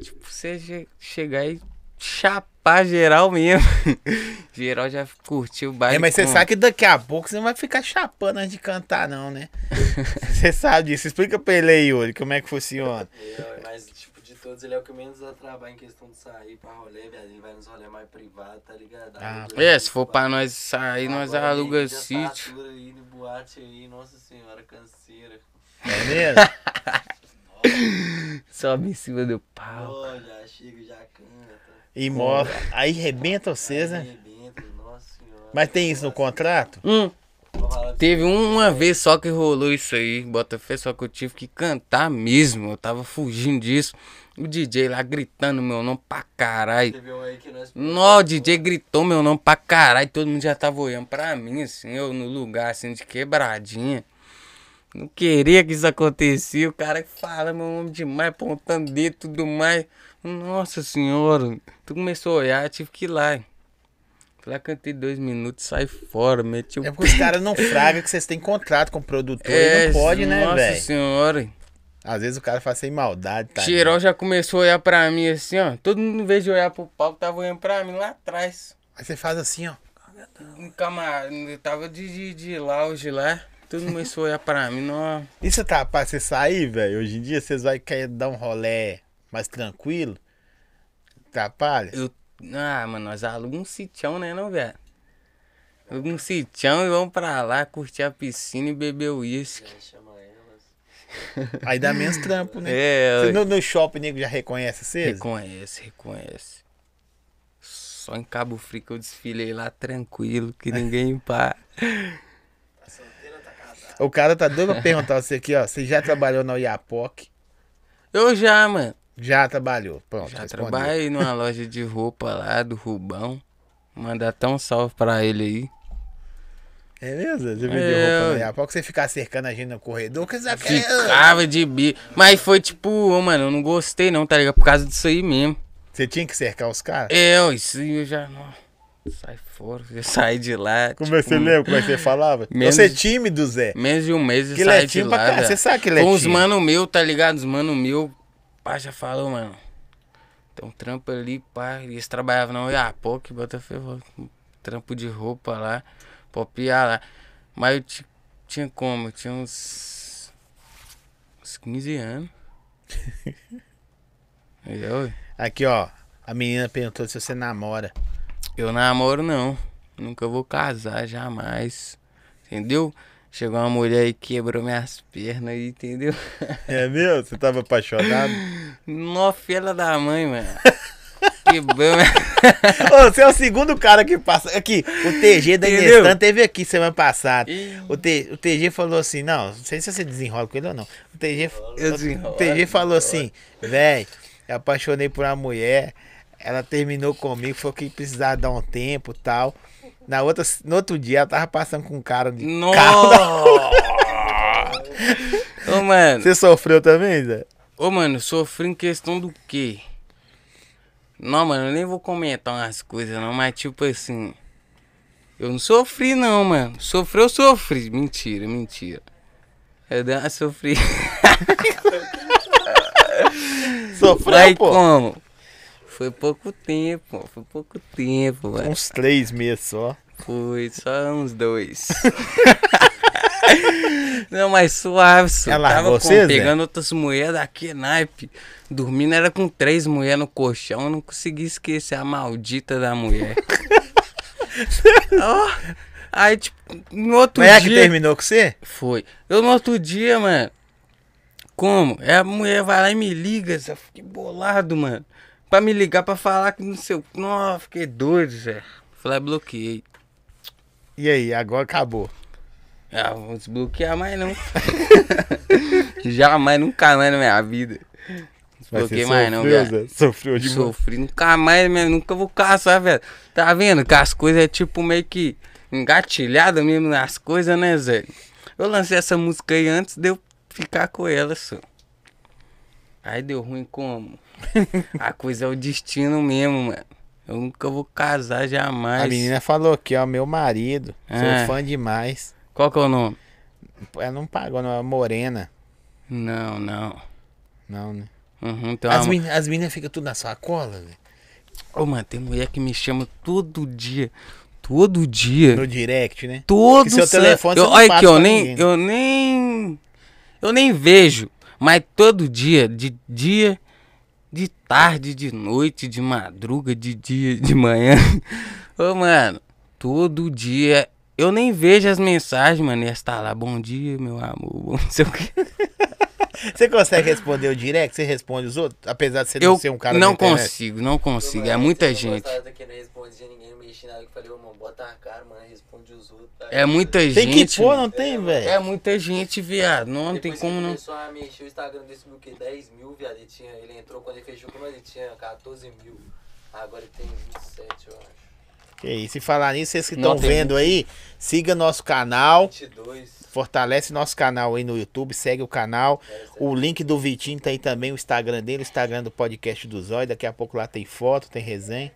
Tipo, você che- chegar e chapar geral mesmo. geral já curtiu o baile. É, mas você sabe que daqui a pouco você não vai ficar chapando antes de cantar, não, né? Você sabe disso. Explica pra ele aí, Yuri, como é que funciona. É, mas, tipo, de todos, ele é o que menos dá trabalho em questão de sair pra rolê, viado. Ele vai nos rolê mais privados, tá ligado? Ah, É, se for pra nós sair, nós aluga mídia sítio. satura aí no boate aí, nossa senhora, canseira. É mesmo? Sobe em cima do pau. Olha, chega e já canta. E mostra. Aí rebenta vocês, né? Arrebenta, nossa senhora. Mas tem isso no contrato? Hum, teve uma vez só que rolou isso aí, Botafé, só que eu tive que cantar mesmo. Eu tava fugindo disso. O DJ lá gritando meu nome pra caralho. Teve um aí que nós. Nó, o DJ gritou meu nome pra caralho. Todo mundo já tava olhando pra mim, assim, eu no lugar, assim, de quebradinha. Não queria que isso acontecesse. O cara que fala meu nome demais, apontando dedo e tudo mais. Nossa senhora. Tu começou a olhar, eu tive que ir lá. Fui lá, cantei dois minutos, saí fora, meti o É porque os caras não fragam que vocês têm contrato com o produtor e não pode, né, É, Nossa velho? senhora. Às vezes o cara faz sem maldade, tá? Geral já começou a olhar pra mim assim, ó. Todo mundo, em vez de olhar pro palco, tava olhando pra mim lá atrás. Aí você faz assim, ó. Um camarada, eu tava de, de, de lounge lá. Todo mundo começou a olhar pra mim, não. Você tá, pra você sair, velho? Hoje em dia vocês vão querer dar um rolé mais tranquilo? Atrapalha? Eu. Ah, mano, nós alugamos um sitião, né, não, velho? Aluga um sitião e vamos pra lá curtir a piscina e beber uísque. Já chama elas. Aí dá menos trampo, né? É, Você no, no shopping, nego já reconhece vocês? reconhece, reconhece. Só em Cabo Frio que eu desfilei lá tranquilo, que ninguém pá. O cara tá doido pra perguntar você aqui, ó. Você já trabalhou na Iapoc? Eu já, mano. Já trabalhou. Pronto, Já trabalhei numa loja de roupa lá do Rubão. Mandar até um salve pra ele aí. É mesmo? Você vendeu É, roupa ué. na Iapoc? Você ficar cercando a gente no corredor? Que você quer? Ficava de bi. Mas foi tipo, ô, mano, eu não gostei não, tá ligado? Por causa disso aí mesmo. Você tinha que cercar os caras? É, isso aí eu já. Não, sai fora, eu saí de lá. Como é que você tipo, lembra? Como é que você falava? menos- Você é tímido, Zé. Menos de um mês eu Que ele é saí de pra lá. velho. Você sabe que ele é Com os mano meu, tá ligado? Os mano meu, pá, já falou, mano. Tem um trampo ali, pá. Eles trabalhavam na Oiapoque, Botafogo. Trampo de roupa lá, popiar lá. Mas eu ti- tinha como? Eu tinha uns. uns 15 anos. eu, Aqui, ó. A menina perguntou se você namora. eu namoro não. Nunca vou casar, jamais. Entendeu? Chegou uma mulher que quebrou minhas pernas entendeu? É mesmo? Você tava apaixonado? Nó, filha da mãe, mano. Que bom. Ô, você é o segundo cara que passa. Aqui, o TG da? Inestan teve aqui semana passada. O, T, o TG falou assim: não, não sei se você desenrola com ele ou não. O TG, Eu o. TG falou assim: véi, eu apaixonei por uma mulher. Ela terminou comigo, falou que precisava dar um tempo e tal. Na outra, no outro dia, ela tava passando com um cara de carro. Nossa! Ô, mano. Você sofreu também, Zé? Ô, mano, sofri em questão do quê? Não, mano, eu nem vou comentar umas coisas, não, mas tipo assim. Eu não sofri, não, mano. Sofreu, eu sofri. Mentira, mentira. Eu dei uma sofrida. Sofreu, Aí pô. como? Foi pouco tempo, foi pouco tempo, mano. Uns três meses só. Foi só uns dois. Não, mas suave, só. Ela Tava largou com- pegando outras mulheres daqui, naipe. Dormindo era com três mulheres no colchão. Eu não consegui esquecer a maldita da mulher. Ó, aí, tipo, no outro Mas é a que dia. terminou com você? Foi. Eu no outro dia, mano. Como? É a mulher vai lá e me liga. Eu Fiquei bolado, mano. Pra me ligar pra falar que não sei o. Nossa, fiquei doido, Zé. Falei, bloqueei. E aí, agora acabou. Ah, vou desbloquear mais não. Jamais, nunca mais na minha vida. Desbloqueei mais não, sofreu, velho. Zé? Sofreu demais. Sofri, nunca mais, mesmo, nunca vou caçar, velho. Tá vendo que as coisas é tipo meio que engatilhada mesmo nas coisas, né, Zé? Eu lancei essa música aí antes de eu ficar com ela, só. Aí deu ruim como? A coisa é o destino mesmo, mano. Eu nunca vou casar jamais. A menina falou aqui, ó, meu marido. Ah. Sou fã demais. Qual que é o nome? Ela não pagou, não. É morena. Não, não. Não, né? Uhum, tem As, uma- meni- as meninas ficam tudo na sua cola, velho. Ô, mano, tem mulher que me chama todo dia. Todo dia. No direct, né? Todo Que seu telefone eu, Olha aqui, eu nem, ninguém, né? eu nem. Eu nem vejo. Mas todo dia, de dia, de tarde, de noite, de madruga, de dia, de manhã. Ô, mano, todo dia. Eu nem vejo as mensagens, mano. E está lá, bom dia, meu amor. Não sei o que. Você consegue responder o direct? Você responde os outros? Apesar de você não Eu ser um cara não consigo, não consigo. É muita gente. Que não respondia ninguém, não mexia nada. Eu falei, ô, mano, bota a cara, mano, responde os outros. É muita Tem gente. que pôr, não tem, velho? É muita gente, viado. Não, não tem como que não. começou a mexer o Instagram desse o quê? 10 mil, viado. Ele, tinha, ele entrou quando ele fechou com nós, ele tinha 14 mil. Agora ele tem 27, eu acho. Que isso. E falar nisso, vocês que estão tem vendo aí, siga nosso canal. 22. Fortalece nosso canal aí no YouTube, segue o canal. O link do Vitinho tá aí também, o Instagram dele, o Instagram do podcast do Zóio. Daqui a pouco lá tem foto, tem resenha.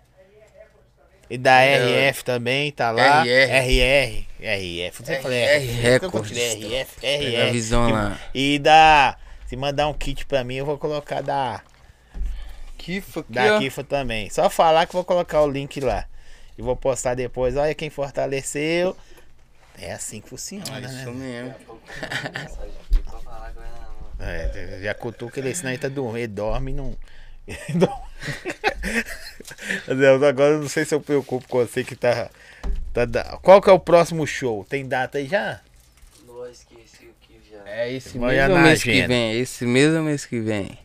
E da É. RF também, tá lá. RR. RR. RF. Você falou RR RF. Records. RF. RR. visão lá. E da. Se mandar um kit pra mim, eu vou colocar da, Kifa aqui, da. Kifa também. Só falar que eu vou colocar o link lá. E vou postar depois. Olha quem fortaleceu. É assim que funciona, É né? isso mesmo. Daqui a pouco tem mensagem aqui pra falar que vai na mão. É, já cutuca ele, senão ele tá dormindo. Ele dorme e não. agora eu não sei se eu preocupo com você que tá. tá Qual que é o próximo show? Tem data aí já? Não, esqueci o que já. É esse Olha mesmo mês que agenda. vem. Esse mesmo mês que vem.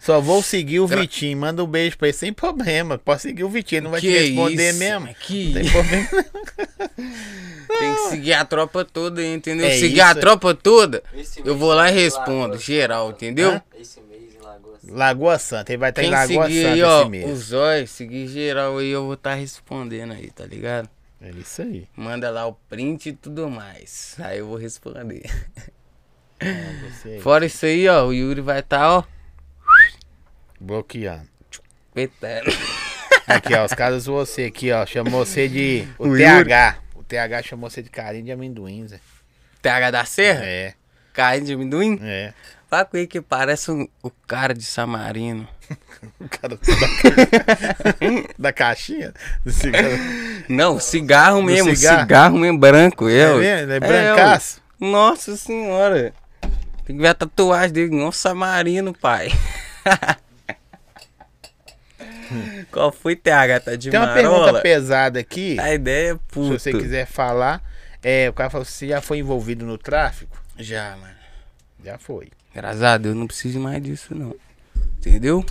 Só vou seguir o Vitinho. Manda um beijo pra ele sem problema. Pode seguir o Vitinho, não vai te Que responder isso, mesmo. Que Não tem problema. Tem que seguir a tropa toda, entendeu? É seguir a isso. tropa toda, eu vou lá e em respondo, geral, Santa. entendeu? Hã? Esse mês em Lagoas. Lagoa Santa. Ele vai estar em Quem Lagoa seguir Santa aí, ó, esse mês. os olhos, seguir geral aí, eu vou estar respondendo aí, tá ligado? É isso aí. Manda lá o print e tudo mais. Aí eu vou responder. É, você aí. Fora isso aí, ó, o Yuri vai estar, ó, Bloqueando. petando. Aqui, ó, os caras você aqui, ó. Chamou você de. O, O TH. O TH chamou você de carinho de amendoim, Zé. TH da Serra? É, Carne de amendoim? é. Fala com ele que parece um- o cara de Samarino. O cara da, da caixinha do cigarro. Não, cigarro mesmo, cigarro? cigarro, mesmo, branco. É, É, ué. mesmo? É ué. brancaço? Nossa senhora. Tem que ver a tatuagem dele, não Samarino, pai. Qual foi, TH? Tá de Tem uma marola? pergunta pesada aqui. A ideia é Se puta. você quiser falar. É, o cara falou: você já foi envolvido no tráfico? Já, mano. Já foi. Graças a Deus, não preciso mais disso, não. Entendeu?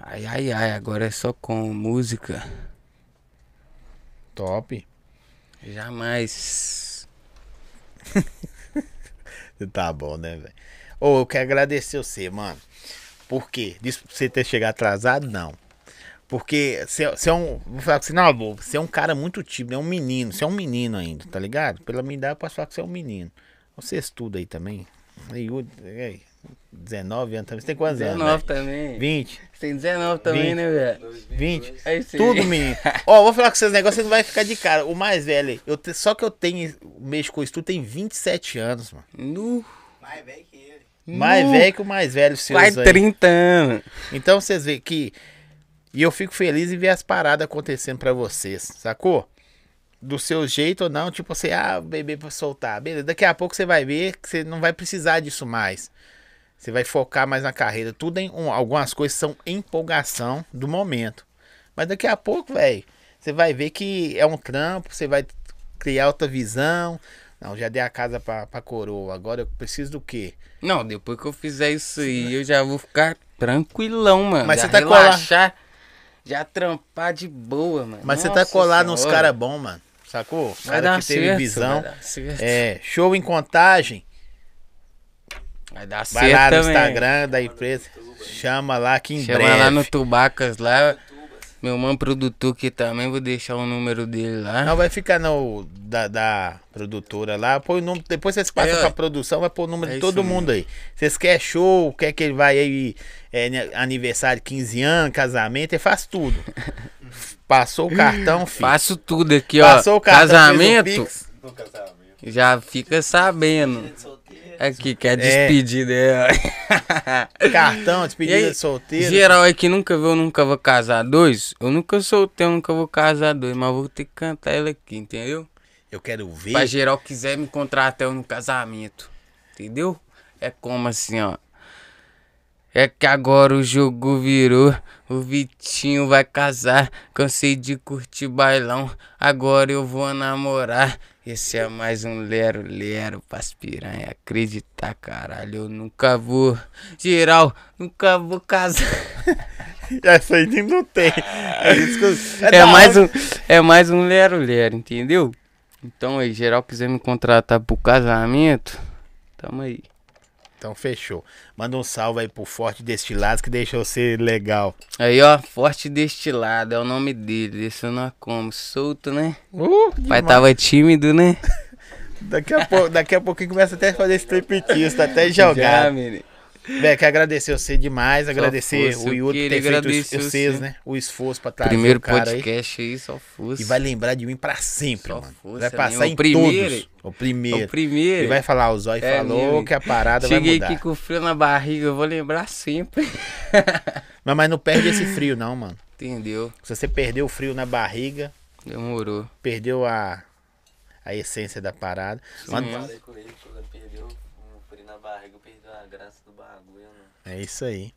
Ai, ai, ai, agora é só com música. Top. Jamais. Tá bom, né, velho? Ô, eu quero agradecer você, mano. Por quê? Disso pra você ter chegado atrasado, não. Porque você, você é um. Vou falar com você, não, amor, você é um cara muito tímido, é um menino. Você é um menino ainda, tá ligado? Pela minha idade, eu posso falar que você é um menino. Você estuda aí também. Aí, o- aí, 19 anos também. Você tem quantos anos? 19 velho? também. 20, Você tem 19 também, Vinte. né, velho? 20. É isso aí. Tudo, menino. Ó, vou falar com vocês negócios, você não vai ficar de cara. O mais velho, aí, eu te- só que eu tenho, mexo com isso tudo, tem 27 anos, mano. Nu. Mais velho. Mais Nu. velho que o mais velho seus Quase aí. 30 anos. Então vocês veem que. E eu fico feliz em ver as paradas acontecendo pra vocês, sacou? Do seu jeito ou não, tipo você, ah, bebê pra soltar. Beleza, daqui a pouco você vai ver que você não vai precisar disso mais. Você vai focar mais na carreira. Tudo em. um- algumas coisas são empolgação do momento. Mas daqui a pouco, velho, você vai ver que é um trampo, você vai criar outra visão. Não, já dei a casa pra, pra coroa. Agora eu preciso do quê? Não, depois que eu fizer isso aí, eu já vou ficar tranquilão, mano. Mas já você tá relaxar, Já trampar de boa, mano. Mas você tá Nossa colado nos caras bons, mano. Sacou? Vai Cara dar que teve certo, visão. Vai dar certo. É, show em contagem. Vai dar Vai certo lá no também. Instagram da empresa. Chama lá que em Chama breve. lá no Tubacas lá. Meu mano produtor aqui também, vou deixar o número dele lá. Não, vai ficar no da, da produtora lá. Põe o número, depois vocês passam É, pra produção, vai pôr o número É de todo mesmo. mundo aí. Vocês querem show, quer que ele vai aí, é, aniversário de 15 anos, casamento, ele faz tudo. Passou o cartão, filho. Faço tudo aqui, ó. Passou o cartão, fez o Casamento, Pix. No casamento. já fica sabendo. Aqui, que é despedida. É. Cartão, despedida aí, de solteiro. Geral aí que nunca viu, nunca vou casar dois. Eu nunca soltei, eu nunca vou casar dois, mas vou ter que cantar ela aqui, entendeu? Eu quero ver. Pra geral quiser me contratar eu no casamento. Entendeu? É como assim, ó. É que agora o jogo virou. O Vitinho vai casar. Cansei de curtir bailão. Agora eu vou namorar. Esse é mais um Lero Lero pras piranha. Acreditar, caralho. Eu nunca vou. Geral, nunca vou casar. Essa aí não tem. É, É da mais um, é mais um Lero Lero, entendeu? Então aí, geral quiser me contratar pro casamento, tamo aí. Então fechou. Manda um salve aí pro Forte Destilados que deixou você legal. Aí, ó, Forte Destilado é o nome dele. Esse eu não como. Solto, né? Uh, Pai demais. tava tímido, né? Daqui a, pouco, daqui a pouquinho começa até a fazer striptease, tá até Já, jogado. menino. Velho, quero agradecer você demais, agradecer fosse, o Yuri por ter feito vocês, você. né? O esforço pra trazer Primeiro o cara aí. podcast aí, só fosse. E vai lembrar de mim pra sempre, Só mano. força vai passar mesmo. em primeiro. todos. O primeiro. o primeiro. E vai falar, o Zói É falou que a parada Cheguei vai aqui mudar. com frio na barriga, eu vou lembrar sempre. Mas, mas não perde esse frio não, mano. Entendeu? Se você perdeu o frio na barriga, Demorou. perdeu a, a essência da parada. Mano, mesmo. Falei com ele que quando perdeu um frio na barriga, perdeu a graça do bagulho, mano. É isso aí.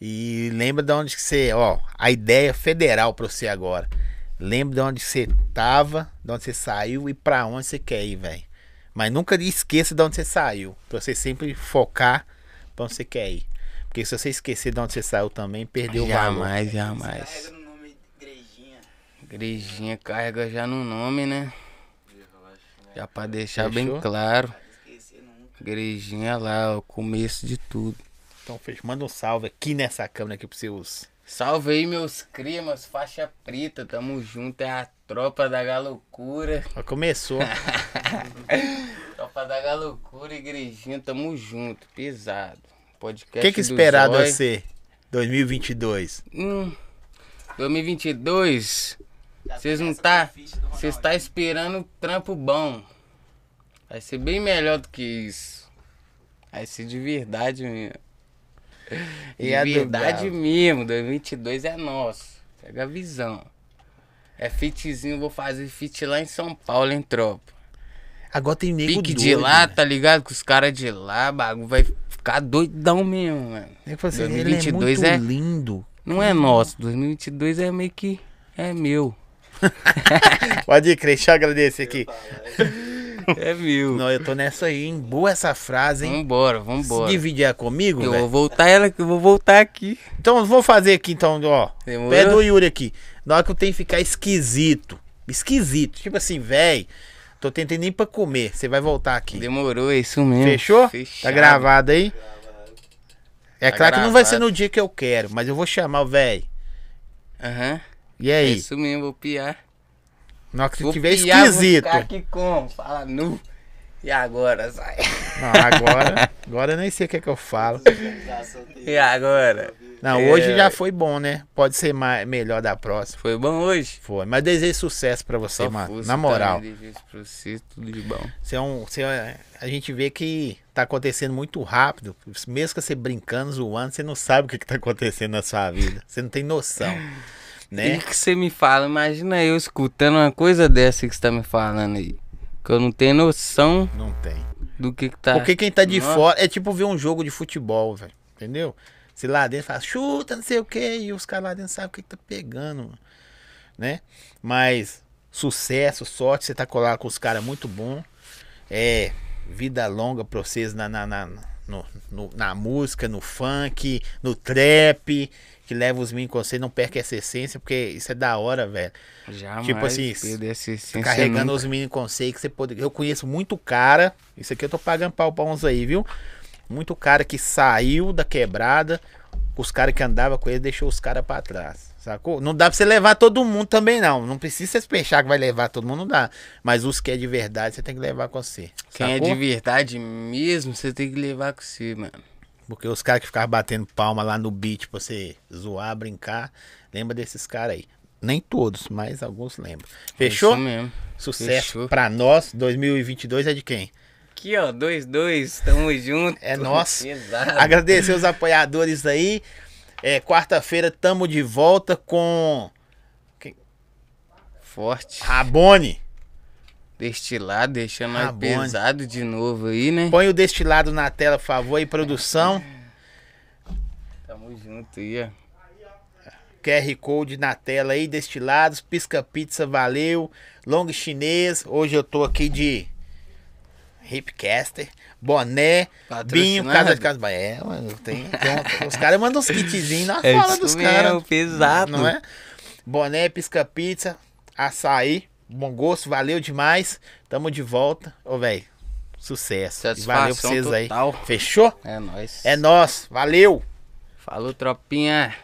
E lembra de onde que você, ó, a ideia federal pra você agora. Lembra de onde você tava, de onde você saiu e pra onde você quer ir, velho. Mas nunca esqueça de onde você saiu, pra você sempre focar pra onde você quer ir. Porque se você esquecer de onde você saiu também, perdeu o valor. Jamais, jamais. Carrega no nome de igrejinha. Igrejinha carrega já no nome, né? Já pra deixar bem Fechou? claro. Esquecer nunca. Igrejinha lá, o começo de tudo. Então, fecha. Manda um salve aqui nessa câmera aqui pros seus. Salve aí, meus crimas, faixa preta, tamo junto, é a tropa da galocura. Começou. Tropa da galocura, igrejinha, tamo junto, pesado. O Podcast que, que do esperar de Zói. você? 2022. Hum, 2022, Já vocês não tá, o vocês tá esperando trampo bom. Vai ser bem melhor do que isso. Vai ser de verdade mesmo. E a do verdade mesmo, 2022 é nosso. Pega a visão. É fitzinho, vou fazer fit lá em São Paulo, hein, tropa. Agora tem nego Pique doido, de lá, né? tá ligado? Com os caras de lá, bagulho vai ficar doidão mesmo, mano. Nego fala assim, ele é 2022 muito é- lindo. Não é nosso, 2022 é meio que é meu. Pode crer, deixa eu agradecer aqui. É mil. Não, eu tô nessa aí, hein? Boa essa frase, hein? Vambora, Se vambora. dividir ela comigo, Eu velho. vou voltar ela que eu vou voltar aqui. Então, eu vou fazer aqui, então, ó. Demorou? Pé do Yuri aqui. Na hora que eu tenho que ficar esquisito. Esquisito. Tipo assim, velho. Tô tentando nem pra comer. Você vai voltar aqui. Demorou, é isso mesmo. Fechou? Tá Fechado. gravado aí? É Tá claro que não vai ser no dia que eu quero, mas eu vou chamar o velho. Aham. E É aí? isso mesmo, vou piar. Na hora que tiver esquisito. aqui como? Fala nu. E agora, sai. Não, agora, agora eu nem sei o que é que eu falo. E agora? Não, É. hoje já foi bom, né? Pode ser mais, melhor da próxima. Foi bom hoje? Foi. Mas desejo sucesso pra você, Só mano. Na moral. desejo pra você, tudo de bom. Você é um, você é- a gente vê que tá acontecendo muito rápido. Mesmo que você brincando, zoando, você não sabe o que, que tá acontecendo na sua vida. Você não tem noção. E Né? que você me fala, imagina eu escutando uma coisa dessa que você tá me falando aí. Que eu não tenho noção Não tem. do que que tá. Porque quem tá de Nossa. fora é tipo ver um jogo de futebol, velho. Entendeu? Se lá dentro fala, chuta, não sei o que, e os caras lá dentro sabem o que, que tá pegando, mano. né? Mas sucesso, sorte, você tá colado com os caras muito bom. É, vida longa pra vocês na, na, na, no- no- na música, no funk, no trap, que leva os meninos com você, não perca essa essência, porque isso é da hora, velho. Jamais tipo assim, essa Carregando nunca. os meninos com você que você pode. Eu conheço muito cara. Isso aqui eu tô pagando pau pra uns aí, viu? Muito cara que saiu da quebrada. Os caras que andavam com ele deixou os caras pra trás. Sacou? Não dá pra você levar todo mundo também, não. Não precisa você fechar que vai levar todo mundo, não dá. Mas os que é de verdade, você tem que levar com você. Quem é sacou? de verdade mesmo, você tem que levar com você, mano. Porque os caras que ficavam batendo palma lá no beat pra você zoar, brincar, lembra desses caras aí. Nem todos, mas alguns lembram. Fechou? Isso mesmo. Sucesso Fechou. pra nós. 2022 é de quem? Aqui, ó, 2-2, tamo junto. É nosso. Pesado. Agradecer os apoiadores aí. É, Quarta-feira tamo de volta com Forte. Rabone. Destilado, deixando nós Rabone. pesado de novo aí, né? Põe o destilado na tela, por favor, aí, produção. Tamo junto aí, ó. QR Code na tela aí, destilados, pisca pizza, valeu. Long chinês, hoje eu tô aqui de Hipcaster, boné, binho, Patrocinado? casa de casa. É, mano, tem, tem os caras mandam uns kitzinhos na É fala dos caras. pesado. Não é? Boné, pisca pizza, açaí, bom gosto, valeu demais. Tamo de volta. Ô, velho, sucesso. Valeu pra vocês aí. total. Fechou? É nóis. É nós, valeu! Falou, tropinha.